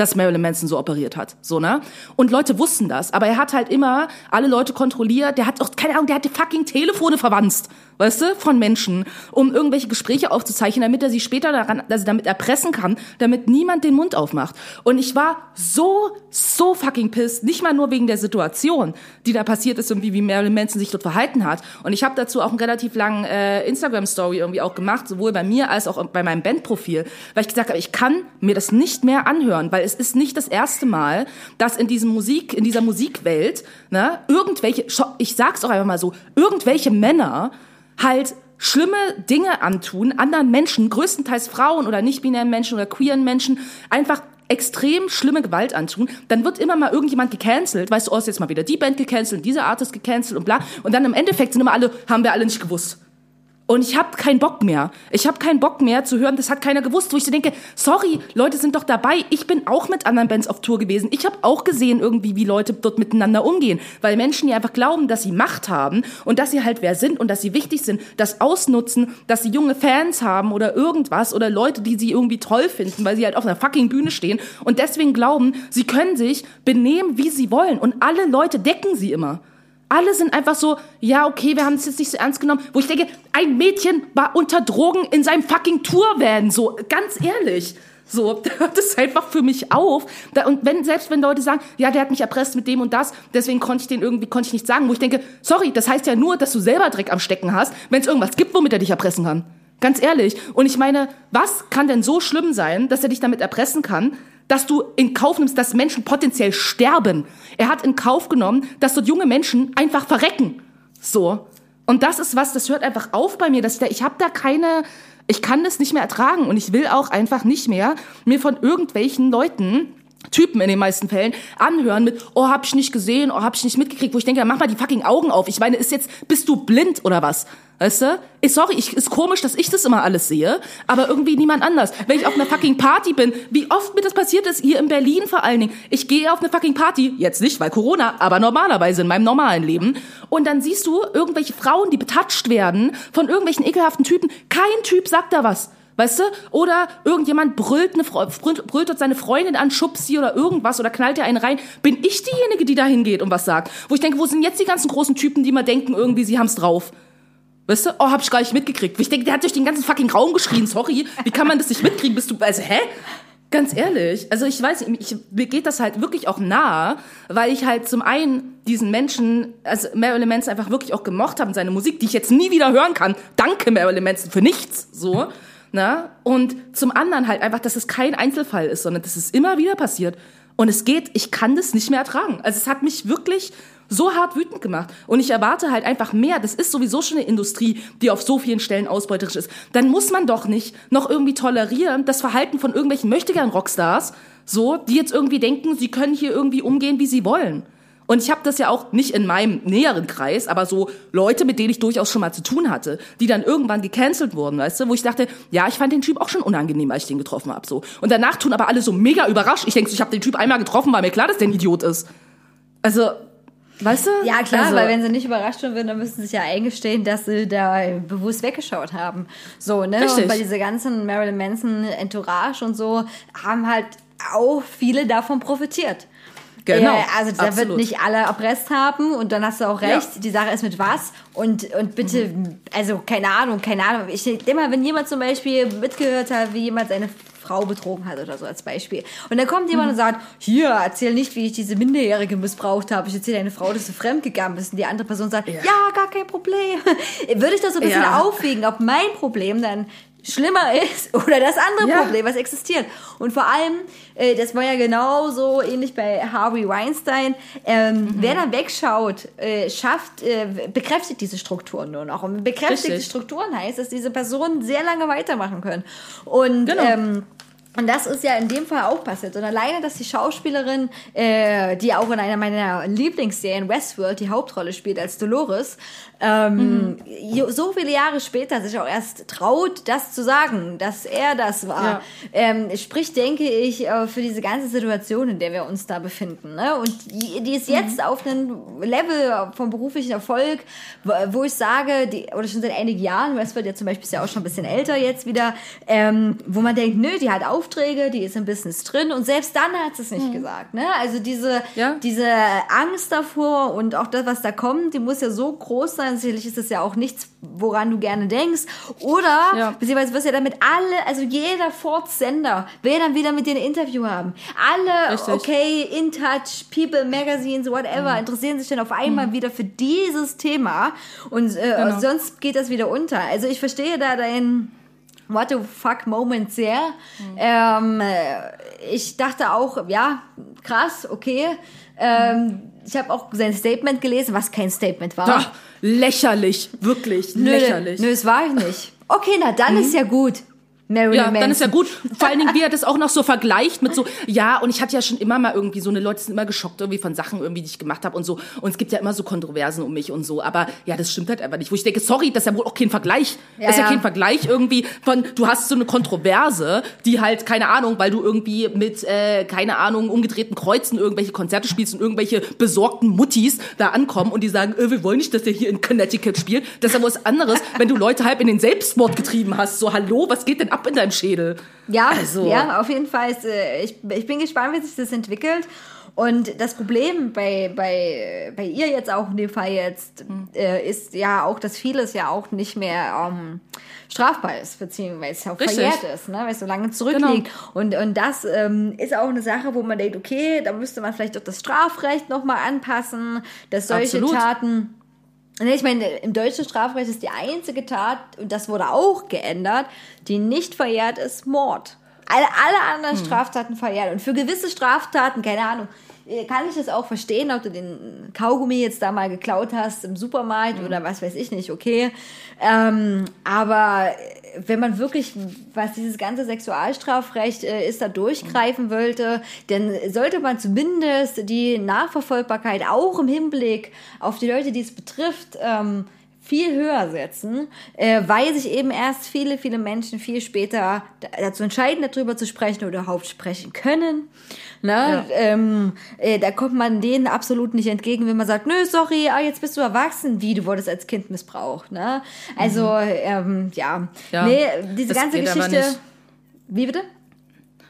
dass Marilyn Manson so operiert hat, so, ne? Und Leute wussten das, aber er hat halt immer alle Leute kontrolliert, der hat auch, keine Ahnung, der hat die fucking Telefone verwanzt, weißt du, von Menschen, um irgendwelche Gespräche aufzuzeichnen, damit er sie später daran, also damit erpressen kann, damit niemand den Mund aufmacht. Und ich war so, so fucking pissed, nicht mal nur wegen der Situation, die da passiert ist und wie, wie Marilyn Manson sich dort verhalten hat. Und ich habe dazu auch einen relativ langen äh, Instagram-Story irgendwie auch gemacht, sowohl bei mir als auch bei meinem Bandprofil, weil ich gesagt habe, ich kann mir das nicht mehr anhören, weil es ist nicht das erste Mal, dass in diesem Musik, in dieser Musikwelt, ne, irgendwelche, ich sag's auch einfach mal so, irgendwelche Männer halt schlimme Dinge antun, anderen Menschen, größtenteils Frauen oder nicht-binären Menschen oder queeren Menschen, einfach extrem schlimme Gewalt antun, dann wird immer mal irgendjemand gecancelt, weißt du, oh, ist jetzt mal wieder die Band gecancelt, dieser Artist gecancelt und bla. Und dann im Endeffekt sind immer alle, haben wir alle nicht gewusst. Und ich habe keinen Bock mehr. Ich habe keinen Bock mehr zu hören, das hat keiner gewusst, wo ich so denke, sorry, Leute sind doch dabei. Ich bin auch mit anderen Bands auf Tour gewesen. Ich habe auch gesehen irgendwie, wie Leute dort miteinander umgehen, weil Menschen die einfach glauben, dass sie Macht haben und dass sie halt wer sind und dass sie wichtig sind, das ausnutzen, dass sie junge Fans haben oder irgendwas oder Leute, die sie irgendwie toll finden, weil sie halt auf einer fucking Bühne stehen und deswegen glauben, sie können sich benehmen, wie sie wollen und alle Leute decken sie immer alle sind einfach so, ja, okay, wir haben es jetzt nicht so ernst genommen. Wo ich denke, ein Mädchen war unter Drogen in seinem fucking Tourvan. So, ganz ehrlich. So, da hört es einfach für mich auf. Da, und wenn, selbst wenn Leute sagen, ja, der hat mich erpresst mit dem und das, deswegen konnte ich den irgendwie, konnte ich nicht sagen, wo ich denke, sorry, das heißt ja nur, dass du selber Dreck am Stecken hast, wenn es irgendwas gibt, womit er dich erpressen kann. Ganz ehrlich. Und ich meine, was kann denn so schlimm sein, dass er dich damit erpressen kann, dass du in Kauf nimmst, dass Menschen potenziell sterben. Er hat in Kauf genommen, dass dort junge Menschen einfach verrecken. So. Und das ist was, das hört einfach auf bei mir, dass ich da, ich habe da keine, ich kann das nicht mehr ertragen und ich will auch einfach nicht mehr mir von irgendwelchen Leuten Typen in den meisten Fällen anhören mit, oh, hab ich nicht gesehen, oh, hab ich nicht mitgekriegt, wo ich denke, mach mal die fucking Augen auf. Ich meine, ist jetzt, bist du blind oder was? Weißt du? Ist, sorry, ich, ist komisch, dass ich das immer alles sehe, aber irgendwie niemand anders. Wenn ich auf einer fucking Party bin, wie oft mir das passiert ist, hier in Berlin vor allen Dingen. Ich gehe auf eine fucking Party, jetzt nicht, weil Corona, aber normalerweise in meinem normalen Leben. Und dann siehst du irgendwelche Frauen, die betatscht werden von irgendwelchen ekelhaften Typen. Kein Typ sagt da was. Weißt du? Oder irgendjemand brüllt, eine, brüllt dort seine Freundin an, schubst sie oder irgendwas oder knallt ihr einen rein. Bin ich diejenige, die da hingeht und was sagt? Wo ich denke, wo sind jetzt die ganzen großen Typen, die mal denken, irgendwie, sie haben's drauf? Weißt du? Oh, hab ich gar nicht mitgekriegt. Ich denke, der hat durch den ganzen fucking Raum geschrien. Sorry. Wie kann man das nicht mitkriegen? Bist du, also, hä? Ganz ehrlich. Also, ich weiß, ich, mir geht das halt wirklich auch nahe, weil ich halt zum einen diesen Menschen, also Marilyn Manson einfach wirklich auch gemocht habe und seine Musik, die ich jetzt nie wieder hören kann. Danke Marilyn Manson für nichts, so. Na? Und zum anderen halt einfach, dass es kein Einzelfall ist, sondern dass es immer wieder passiert. Und es geht, ich kann das nicht mehr ertragen. Also es hat mich wirklich so hart wütend gemacht. Und ich erwarte halt einfach mehr. Das ist sowieso schon eine Industrie, die auf so vielen Stellen ausbeuterisch ist. Dann muss man doch nicht noch irgendwie tolerieren, das Verhalten von irgendwelchen möchtegern Rockstars, so, die jetzt irgendwie denken, sie können hier irgendwie umgehen, wie sie wollen. Und ich habe das ja auch nicht in meinem näheren Kreis, aber so Leute, mit denen ich durchaus schon mal zu tun hatte, die dann irgendwann gecancelt wurden, weißt du, wo ich dachte, ja, ich fand den Typ auch schon unangenehm, als ich den getroffen habe, so. Und danach tun aber alle so mega überrascht. Ich denke, so, ich habe den Typ einmal getroffen, war mir klar, dass der ein Idiot ist. Also, weißt du? Ja, klar, also, weil wenn sie nicht überrascht würden, dann müssten sie sich ja eingestehen, dass sie da bewusst weggeschaut haben. So, ne? Richtig. Und bei dieser ganzen Marilyn Manson Entourage und so haben halt auch viele davon profitiert. Genau, Ja, also da wird nicht alle erpresst haben und dann hast du auch recht, Ja. Mhm. die Sache ist mit was und, und bitte, also keine Ahnung, keine Ahnung. Ich denke mal, wenn jemand zum Beispiel mitgehört hat, wie jemand seine Frau betrogen hat oder so als Beispiel. Und dann kommt Mhm. jemand und sagt, hier, erzähl nicht, wie ich diese Minderjährige missbraucht habe. Ich erzähle deine Frau, dass du fremdgegangen bist. Und die andere Person sagt, ja, gar kein Problem. Würde ich das so ein bisschen Ja. aufwiegen, ob mein Problem dann schlimmer ist oder das andere Ja. Problem, was existiert. Und vor allem, äh, das war ja genauso ähnlich bei Harvey Weinstein, ähm, Mhm. wer dann wegschaut, äh, schafft, äh, bekräftigt diese Strukturen nur noch. Und bekräftigte. Strukturen heißt, dass diese Personen sehr lange weitermachen können. Und Genau. ähm, und das ist ja in dem Fall auch passiert. Und alleine, dass die Schauspielerin, äh, die auch in einer meiner Lieblingsserien Westworld die Hauptrolle spielt als Dolores, ähm, jo- so viele Jahre später sich auch erst traut, das zu sagen, dass er das war, Ja. ähm, spricht, denke ich, äh, für diese ganze Situation, in der wir uns da befinden. Ne? Und die, die ist jetzt auf einem Level vom beruflichen Erfolg, wo, wo ich sage, die, oder schon seit einigen Jahren, Westworld ja zum Beispiel ist ja auch schon ein bisschen älter jetzt wieder, ähm, wo man denkt, nö, die hat Aufträge, die ist im Business drin und selbst dann hat sie es nicht gesagt. Ne? Also diese, Ja. diese Angst davor und auch das, was da kommt, die muss ja so groß sein. Sicherlich ist das ja auch nichts, woran du gerne denkst. Oder, Ja. beziehungsweise wirst du ja damit alle, also jeder Ford-Sender will dann wieder mit dir ein Interview haben. Alle, Richtig. okay, In Touch, People, Magazines, whatever, interessieren sich dann auf einmal wieder für dieses Thema und äh, Genau. sonst geht das wieder unter. Also ich verstehe da dein What the fuck Moment sehr. Ähm, äh, ich dachte auch, ja, krass, okay. Ähm, ich habe auch sein Statement gelesen, was kein Statement war. Ach, lächerlich, wirklich Nö, lächerlich. Nö, es war ich nicht. Okay, na dann ist ja gut. Marilyn Ja, dann ist ja Manson. gut. Vor allen Dingen, wie er das auch noch so vergleicht mit so, ja, und ich hatte ja schon immer mal irgendwie so eine Leute sind immer geschockt irgendwie von Sachen irgendwie, die ich gemacht habe und so. Und es gibt ja immer so Kontroversen um mich und so. Aber ja, das stimmt halt einfach nicht. Wo ich denke, sorry, das ist ja wohl auch kein Vergleich. Ja, das ist ja, ja. kein Vergleich irgendwie von, du hast so eine Kontroverse, die halt, keine Ahnung, weil du irgendwie mit, äh, keine Ahnung, umgedrehten Kreuzen irgendwelche Konzerte spielst und irgendwelche besorgten Muttis da ankommen und die sagen, äh, wir wollen nicht, dass der hier in Connecticut spielt. Das ist ja was anderes, wenn du Leute halb in den Selbstmord getrieben hast. So, hallo, was geht denn ab in deinem Schädel? Ja, Also- ja, auf jeden Fall. Ist, äh, ich, ich bin gespannt, wie sich das entwickelt. Und das Problem bei, bei, bei ihr jetzt auch in dem Fall jetzt äh, ist ja auch, dass vieles ja auch nicht mehr ähm, strafbar ist, beziehungsweise es auch Richtig. verjährt ist, ne, weil es so lange zurückliegt. Und, und das ähm, ist auch eine Sache, wo man denkt, okay, da müsste man vielleicht auch das Strafrecht nochmal anpassen, dass solche Absolut. Taten Nee, Ich meine, im deutschen Strafrecht ist die einzige Tat, und das wurde auch geändert, die nicht verjährt ist, Mord. Alle, alle anderen Straftaten verjährt. Und für gewisse Straftaten, keine Ahnung, äh, kann ich das auch verstehen, ob du den Kaugummi jetzt da mal geklaut hast im Supermarkt oder was weiß ich nicht, okay. Ähm, aber wenn man wirklich, was dieses ganze Sexualstrafrecht äh, ist, da durchgreifen wollte, dann sollte man zumindest die Nachverfolgbarkeit auch im Hinblick auf die Leute, die es betrifft, ähm, viel höher setzen, äh, weil sich eben erst viele, viele Menschen viel später da- dazu entscheiden, darüber zu sprechen oder überhaupt sprechen können. Ne? Ja. Ähm, äh, da kommt man denen absolut nicht entgegen, wenn man sagt, nö, sorry, ah, jetzt bist du erwachsen, wie, du wurdest als Kind missbraucht. Ne? Also, ähm, ja. Mhm. Ja, Nee, diese ganze Geschichte. Wie bitte?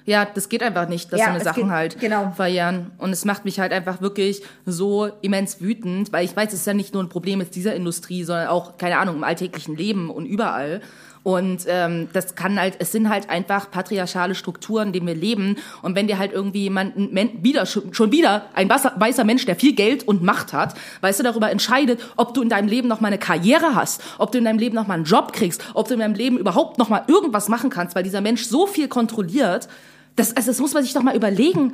Ja, das geht einfach nicht, dass Ja, so eine Sachen geht- halt genau. verjähren. Und es macht mich halt einfach wirklich so immens wütend, weil ich weiß, es ist ja nicht nur ein Problem mit dieser Industrie, sondern auch, keine Ahnung, im alltäglichen Leben und überall. Und ähm, das kann halt, es sind halt einfach patriarchale Strukturen, in denen wir leben. Und wenn dir halt irgendwie jemand, wieder, schon wieder ein weißer, Mensch, der viel Geld und Macht hat, weißt du, darüber entscheidet, ob du in deinem Leben noch mal eine Karriere hast, ob du in deinem Leben noch mal einen Job kriegst, ob du in deinem Leben überhaupt noch mal irgendwas machen kannst, weil dieser Mensch so viel kontrolliert, das, also das muss man sich doch mal überlegen,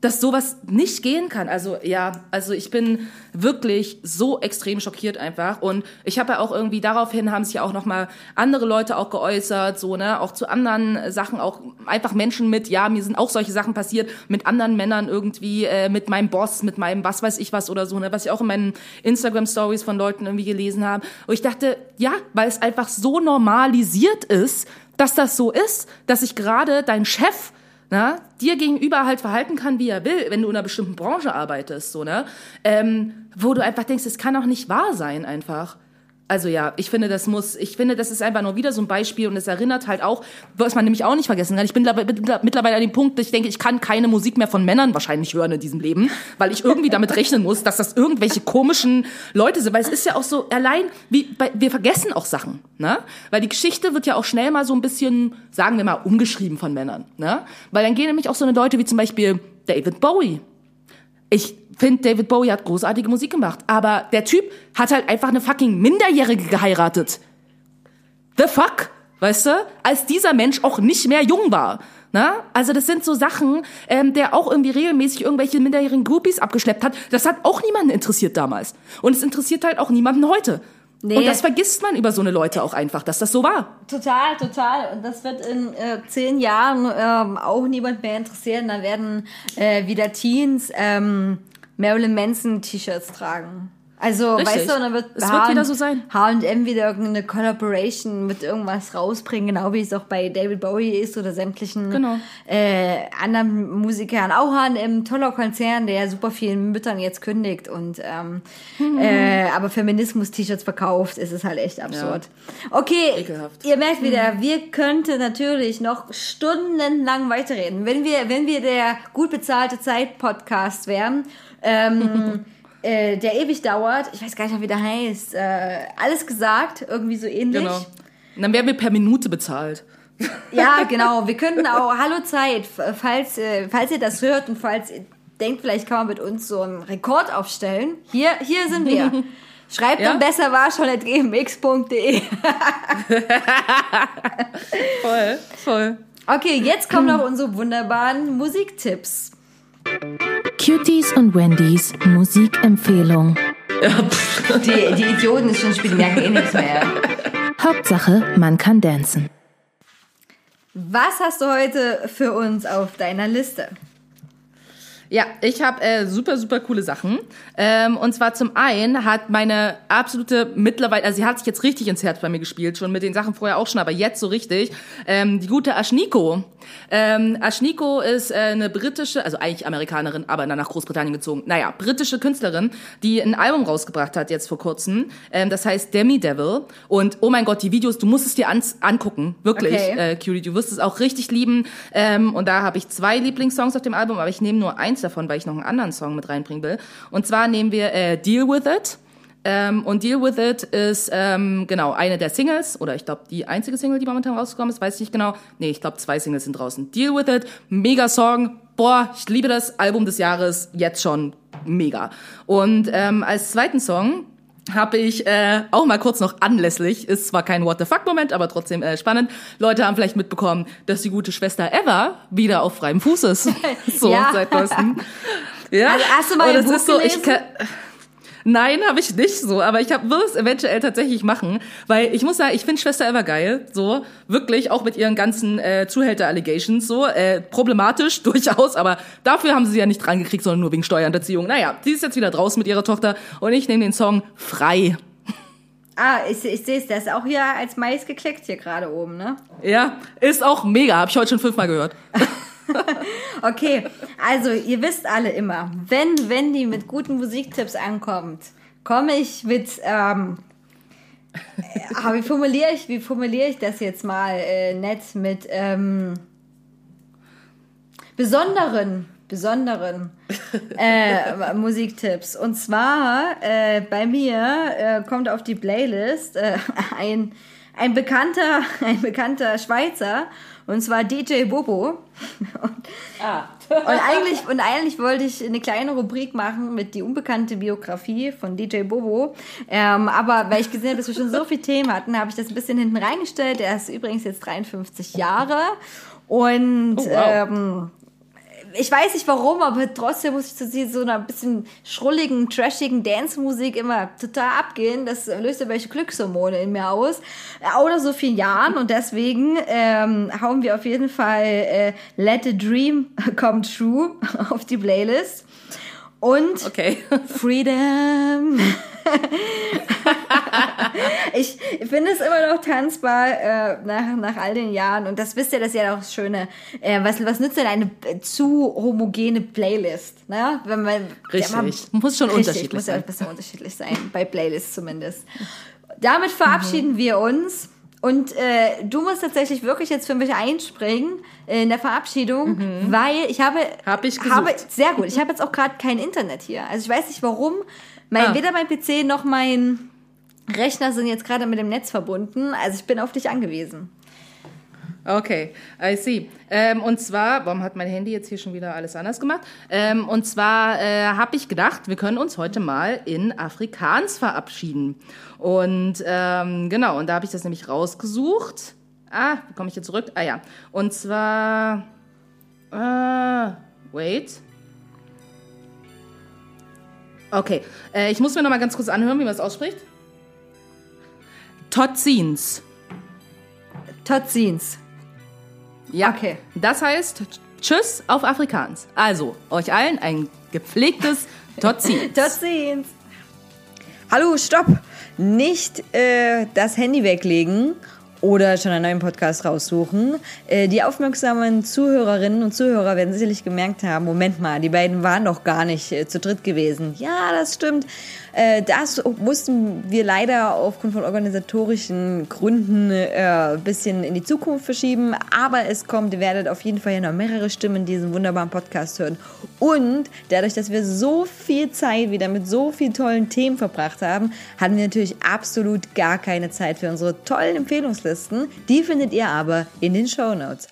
dass sowas nicht gehen kann. Also ja, also ich bin wirklich so extrem schockiert einfach und ich habe ja auch irgendwie daraufhin haben sich ja auch noch mal andere Leute auch geäußert, so ne, auch zu anderen Sachen, auch einfach Menschen mit, ja, mir sind auch solche Sachen passiert mit anderen Männern irgendwie, äh, mit meinem Boss, mit meinem was weiß ich was oder so, ne, was ich auch in meinen Instagram Stories von Leuten irgendwie gelesen habe. Und ich dachte, ja, weil es einfach so normalisiert ist, dass das so ist, dass sich gerade dein Chef na, dir gegenüber halt verhalten kann, wie er will, wenn du in einer bestimmten Branche arbeitest, so, ne? Ähm, wo du einfach denkst, es kann doch nicht wahr sein, einfach. Also ja, ich finde, das muss, ich finde, das ist einfach nur wieder so ein Beispiel und es erinnert halt auch, was man nämlich auch nicht vergessen kann. Ich bin mittler- mittlerweile an dem Punkt, dass ich denke, ich kann keine Musik mehr von Männern wahrscheinlich hören in diesem Leben, weil ich irgendwie damit rechnen muss, dass das irgendwelche komischen Leute sind. Weil es ist ja auch so, allein, wie, wir vergessen auch Sachen, ne? Weil die Geschichte wird ja auch schnell mal so ein bisschen, sagen wir mal, umgeschrieben von Männern, ne? Weil dann gehen nämlich auch so eine Leute wie zum Beispiel David Bowie. Ich finde, David Bowie hat großartige Musik gemacht, aber der Typ hat halt einfach eine fucking Minderjährige geheiratet. The fuck? Weißt du? Als dieser Mensch auch nicht mehr jung war. Na? Also das sind so Sachen, ähm, der auch irgendwie regelmäßig irgendwelche minderjährigen Groupies abgeschleppt hat. Das hat auch niemanden interessiert damals. Und es interessiert halt auch niemanden heute. Nee. Und das vergisst man über so eine Leute auch einfach, dass das so war. Total, total. Und das wird in äh, zehn Jahren ähm, auch niemand mehr interessieren. Dann werden äh, wieder Teens ähm, Marilyn Manson T-Shirts tragen. Also, Richtig. weißt du, und dann wird Es wird wieder so sein. H&M wieder irgendeine Collaboration mit irgendwas rausbringen, genau wie es auch bei David Bowie ist oder sämtlichen Genau. äh, anderen Musikern. Auch H&M, toller Konzern, der super vielen Müttern jetzt kündigt und ähm, äh, aber Feminismus-T-Shirts verkauft, ist es halt echt absurd. Okay, Ekelhaft. ihr merkt wieder, wir könnten natürlich noch stundenlang weiterreden. Wenn wir, wenn wir der gut bezahlte Zeit-Podcast wären, ähm, äh, der ewig dauert, ich weiß gar nicht mehr, wie der heißt, äh, alles gesagt, irgendwie so ähnlich. Genau. Und dann werden wir per Minute bezahlt. Ja, genau. Wir könnten auch, hallo Zeit, falls, äh, falls ihr das hört und falls ihr denkt, vielleicht kann man mit uns so einen Rekord aufstellen. Hier, hier sind wir. Schreibt Ja? dann besser war schon at gmx.de. Voll, voll. Okay, jetzt kommen noch unsere wunderbaren Musiktipps. Cuties und Wendys Musikempfehlung. Die, die Idioten des schon spielen merken eh nichts mehr. Hauptsache, man kann dancen. Was hast du heute für uns auf deiner Liste? Ja, ich habe äh, super, super coole Sachen. Ähm, und zwar zum einen hat meine absolute mittlerweile, also sie hat sich jetzt richtig ins Herz bei mir gespielt, schon mit den Sachen vorher auch schon, aber jetzt so richtig, ähm, die gute Ashniko. Ähm, Ashniko ist äh, eine britische, also eigentlich Amerikanerin, aber dann nach Großbritannien gezogen. Naja, britische Künstlerin, die ein Album rausgebracht hat jetzt vor kurzem. Ähm, das heißt Demi Devil. Und oh mein Gott, die Videos, du musst es dir ans angucken, wirklich. Okay. Äh, Cutie, du wirst es auch richtig lieben. Ähm, und da habe ich zwei Lieblingssongs auf dem Album, aber ich nehme nur eins davon, weil ich noch einen anderen Song mit reinbringen will. Und zwar nehmen wir äh, Deal With It. Ähm, und Deal With It ist ähm, genau eine der Singles, oder ich glaube die einzige Single, die momentan rausgekommen ist, weiß ich nicht genau. Nee, ich glaube zwei Singles sind draußen. Deal With It, mega Song. Boah, ich liebe das Album des Jahres, jetzt schon mega. Und ähm, als zweiten Song habe ich äh, auch mal kurz noch anlässlich, ist zwar kein What the fuck Moment, aber trotzdem äh, spannend. Leute haben vielleicht mitbekommen, dass die gute Schwester Eva wieder auf freiem Fuß ist. so Ja. seit neuestem. Ja. Also, hast du mal Und Buch ist so, ich gelesen? kann, Nein, habe ich nicht so, aber ich will es eventuell tatsächlich machen, weil ich muss sagen, ich finde Schwester Eva geil, so wirklich auch mit ihren ganzen äh, Zuhälter-Allegations so äh, problematisch durchaus, aber dafür haben sie sie ja nicht dran gekriegt, sondern nur wegen Steuerhinterziehung. Naja, sie ist jetzt wieder draußen mit ihrer Tochter und ich nehme den Song frei. Ah, ich, ich sehe es, der ist auch hier als Mais geklickt hier gerade oben, ne? Ja, ist auch mega. Habe ich heute schon fünfmal gehört. Okay, also ihr wisst alle immer, wenn Wendy mit guten Musiktipps ankommt, komme ich mit, ähm, äh, wie formuliere ich, wie ich das jetzt mal äh, nett mit ähm, besonderen, besonderen äh, Musiktipps. Und zwar äh, bei mir äh, kommt auf die Playlist äh, ein ein bekannter, ein bekannter Schweizer, und zwar DJ Bobo. Und, und, eigentlich, und eigentlich wollte ich eine kleine Rubrik machen mit die unbekannte Biografie von DJ Bobo. Ähm, aber weil ich gesehen habe, dass wir schon so viele Themen hatten, habe ich das ein bisschen hinten reingestellt. Er ist übrigens jetzt 53 Jahre. Und Oh, wow. ähm, ich weiß nicht warum, aber trotzdem muss ich zu so einer bisschen schrulligen, trashigen Dance-Musik immer total abgehen. Das löst irgendwelche Glückshormone in mir aus. Äh, nach so vielen Jahren. Und deswegen ähm, hauen wir auf jeden Fall äh, Let a Dream Come True auf die Playlist. Und Okay. Freedom. ich finde es immer noch tanzbar äh, nach, nach all den Jahren. Und das wisst ihr, das ist ja auch das Schöne. Äh, was, was nützt denn eine zu homogene Playlist? Ne? Wenn man, Richtig. man- Muss schon Richtig, unterschiedlich muss ja sein. ein bisschen unterschiedlich sein. Bei Playlists zumindest. Damit verabschieden wir uns. Und äh, du musst tatsächlich wirklich jetzt für mich einspringen in der Verabschiedung, weil ich habe, Hab ich gesucht. habe sehr gut. Ich habe jetzt auch gerade kein Internet hier. Also ich weiß nicht warum. Mein, Ah. Weder mein PC noch mein Rechner sind jetzt gerade mit dem Netz verbunden. Also ich bin auf dich angewiesen. Okay, I see. Ähm, und zwar, warum hat mein Handy jetzt hier schon wieder alles anders gemacht? Ähm, und zwar äh, habe ich gedacht, wir können uns heute mal in Afrikaans verabschieden. Und ähm, genau, und da habe ich das nämlich rausgesucht. Ah, wie komme ich hier zurück? Ah ja, und zwar, äh, wait. Okay, äh, ich muss mir noch mal ganz kurz anhören, wie man es ausspricht. Totzins. Totzins. Ja, Okay. Das heißt Tschüss auf Afrikaans. Also, euch allen ein gepflegtes Totzi. Totzins. Hallo, stopp! Nicht äh, das Handy weglegen oder schon einen neuen Podcast raussuchen. Äh, die aufmerksamen Zuhörerinnen und Zuhörer werden sicherlich gemerkt haben, Moment mal, die beiden waren doch gar nicht äh, zu dritt gewesen. Ja, das stimmt. Äh, das mussten wir leider aufgrund von organisatorischen Gründen äh, ein bisschen in die Zukunft verschieben. Aber es kommt, ihr werdet auf jeden Fall ja noch mehrere Stimmen diesen wunderbaren Podcast hören. Und dadurch, dass wir so viel Zeit wieder mit so vielen tollen Themen verbracht haben, hatten wir natürlich absolut gar keine Zeit für unsere tollen Empfehlungslisten. Die findet ihr aber in den Show Notes.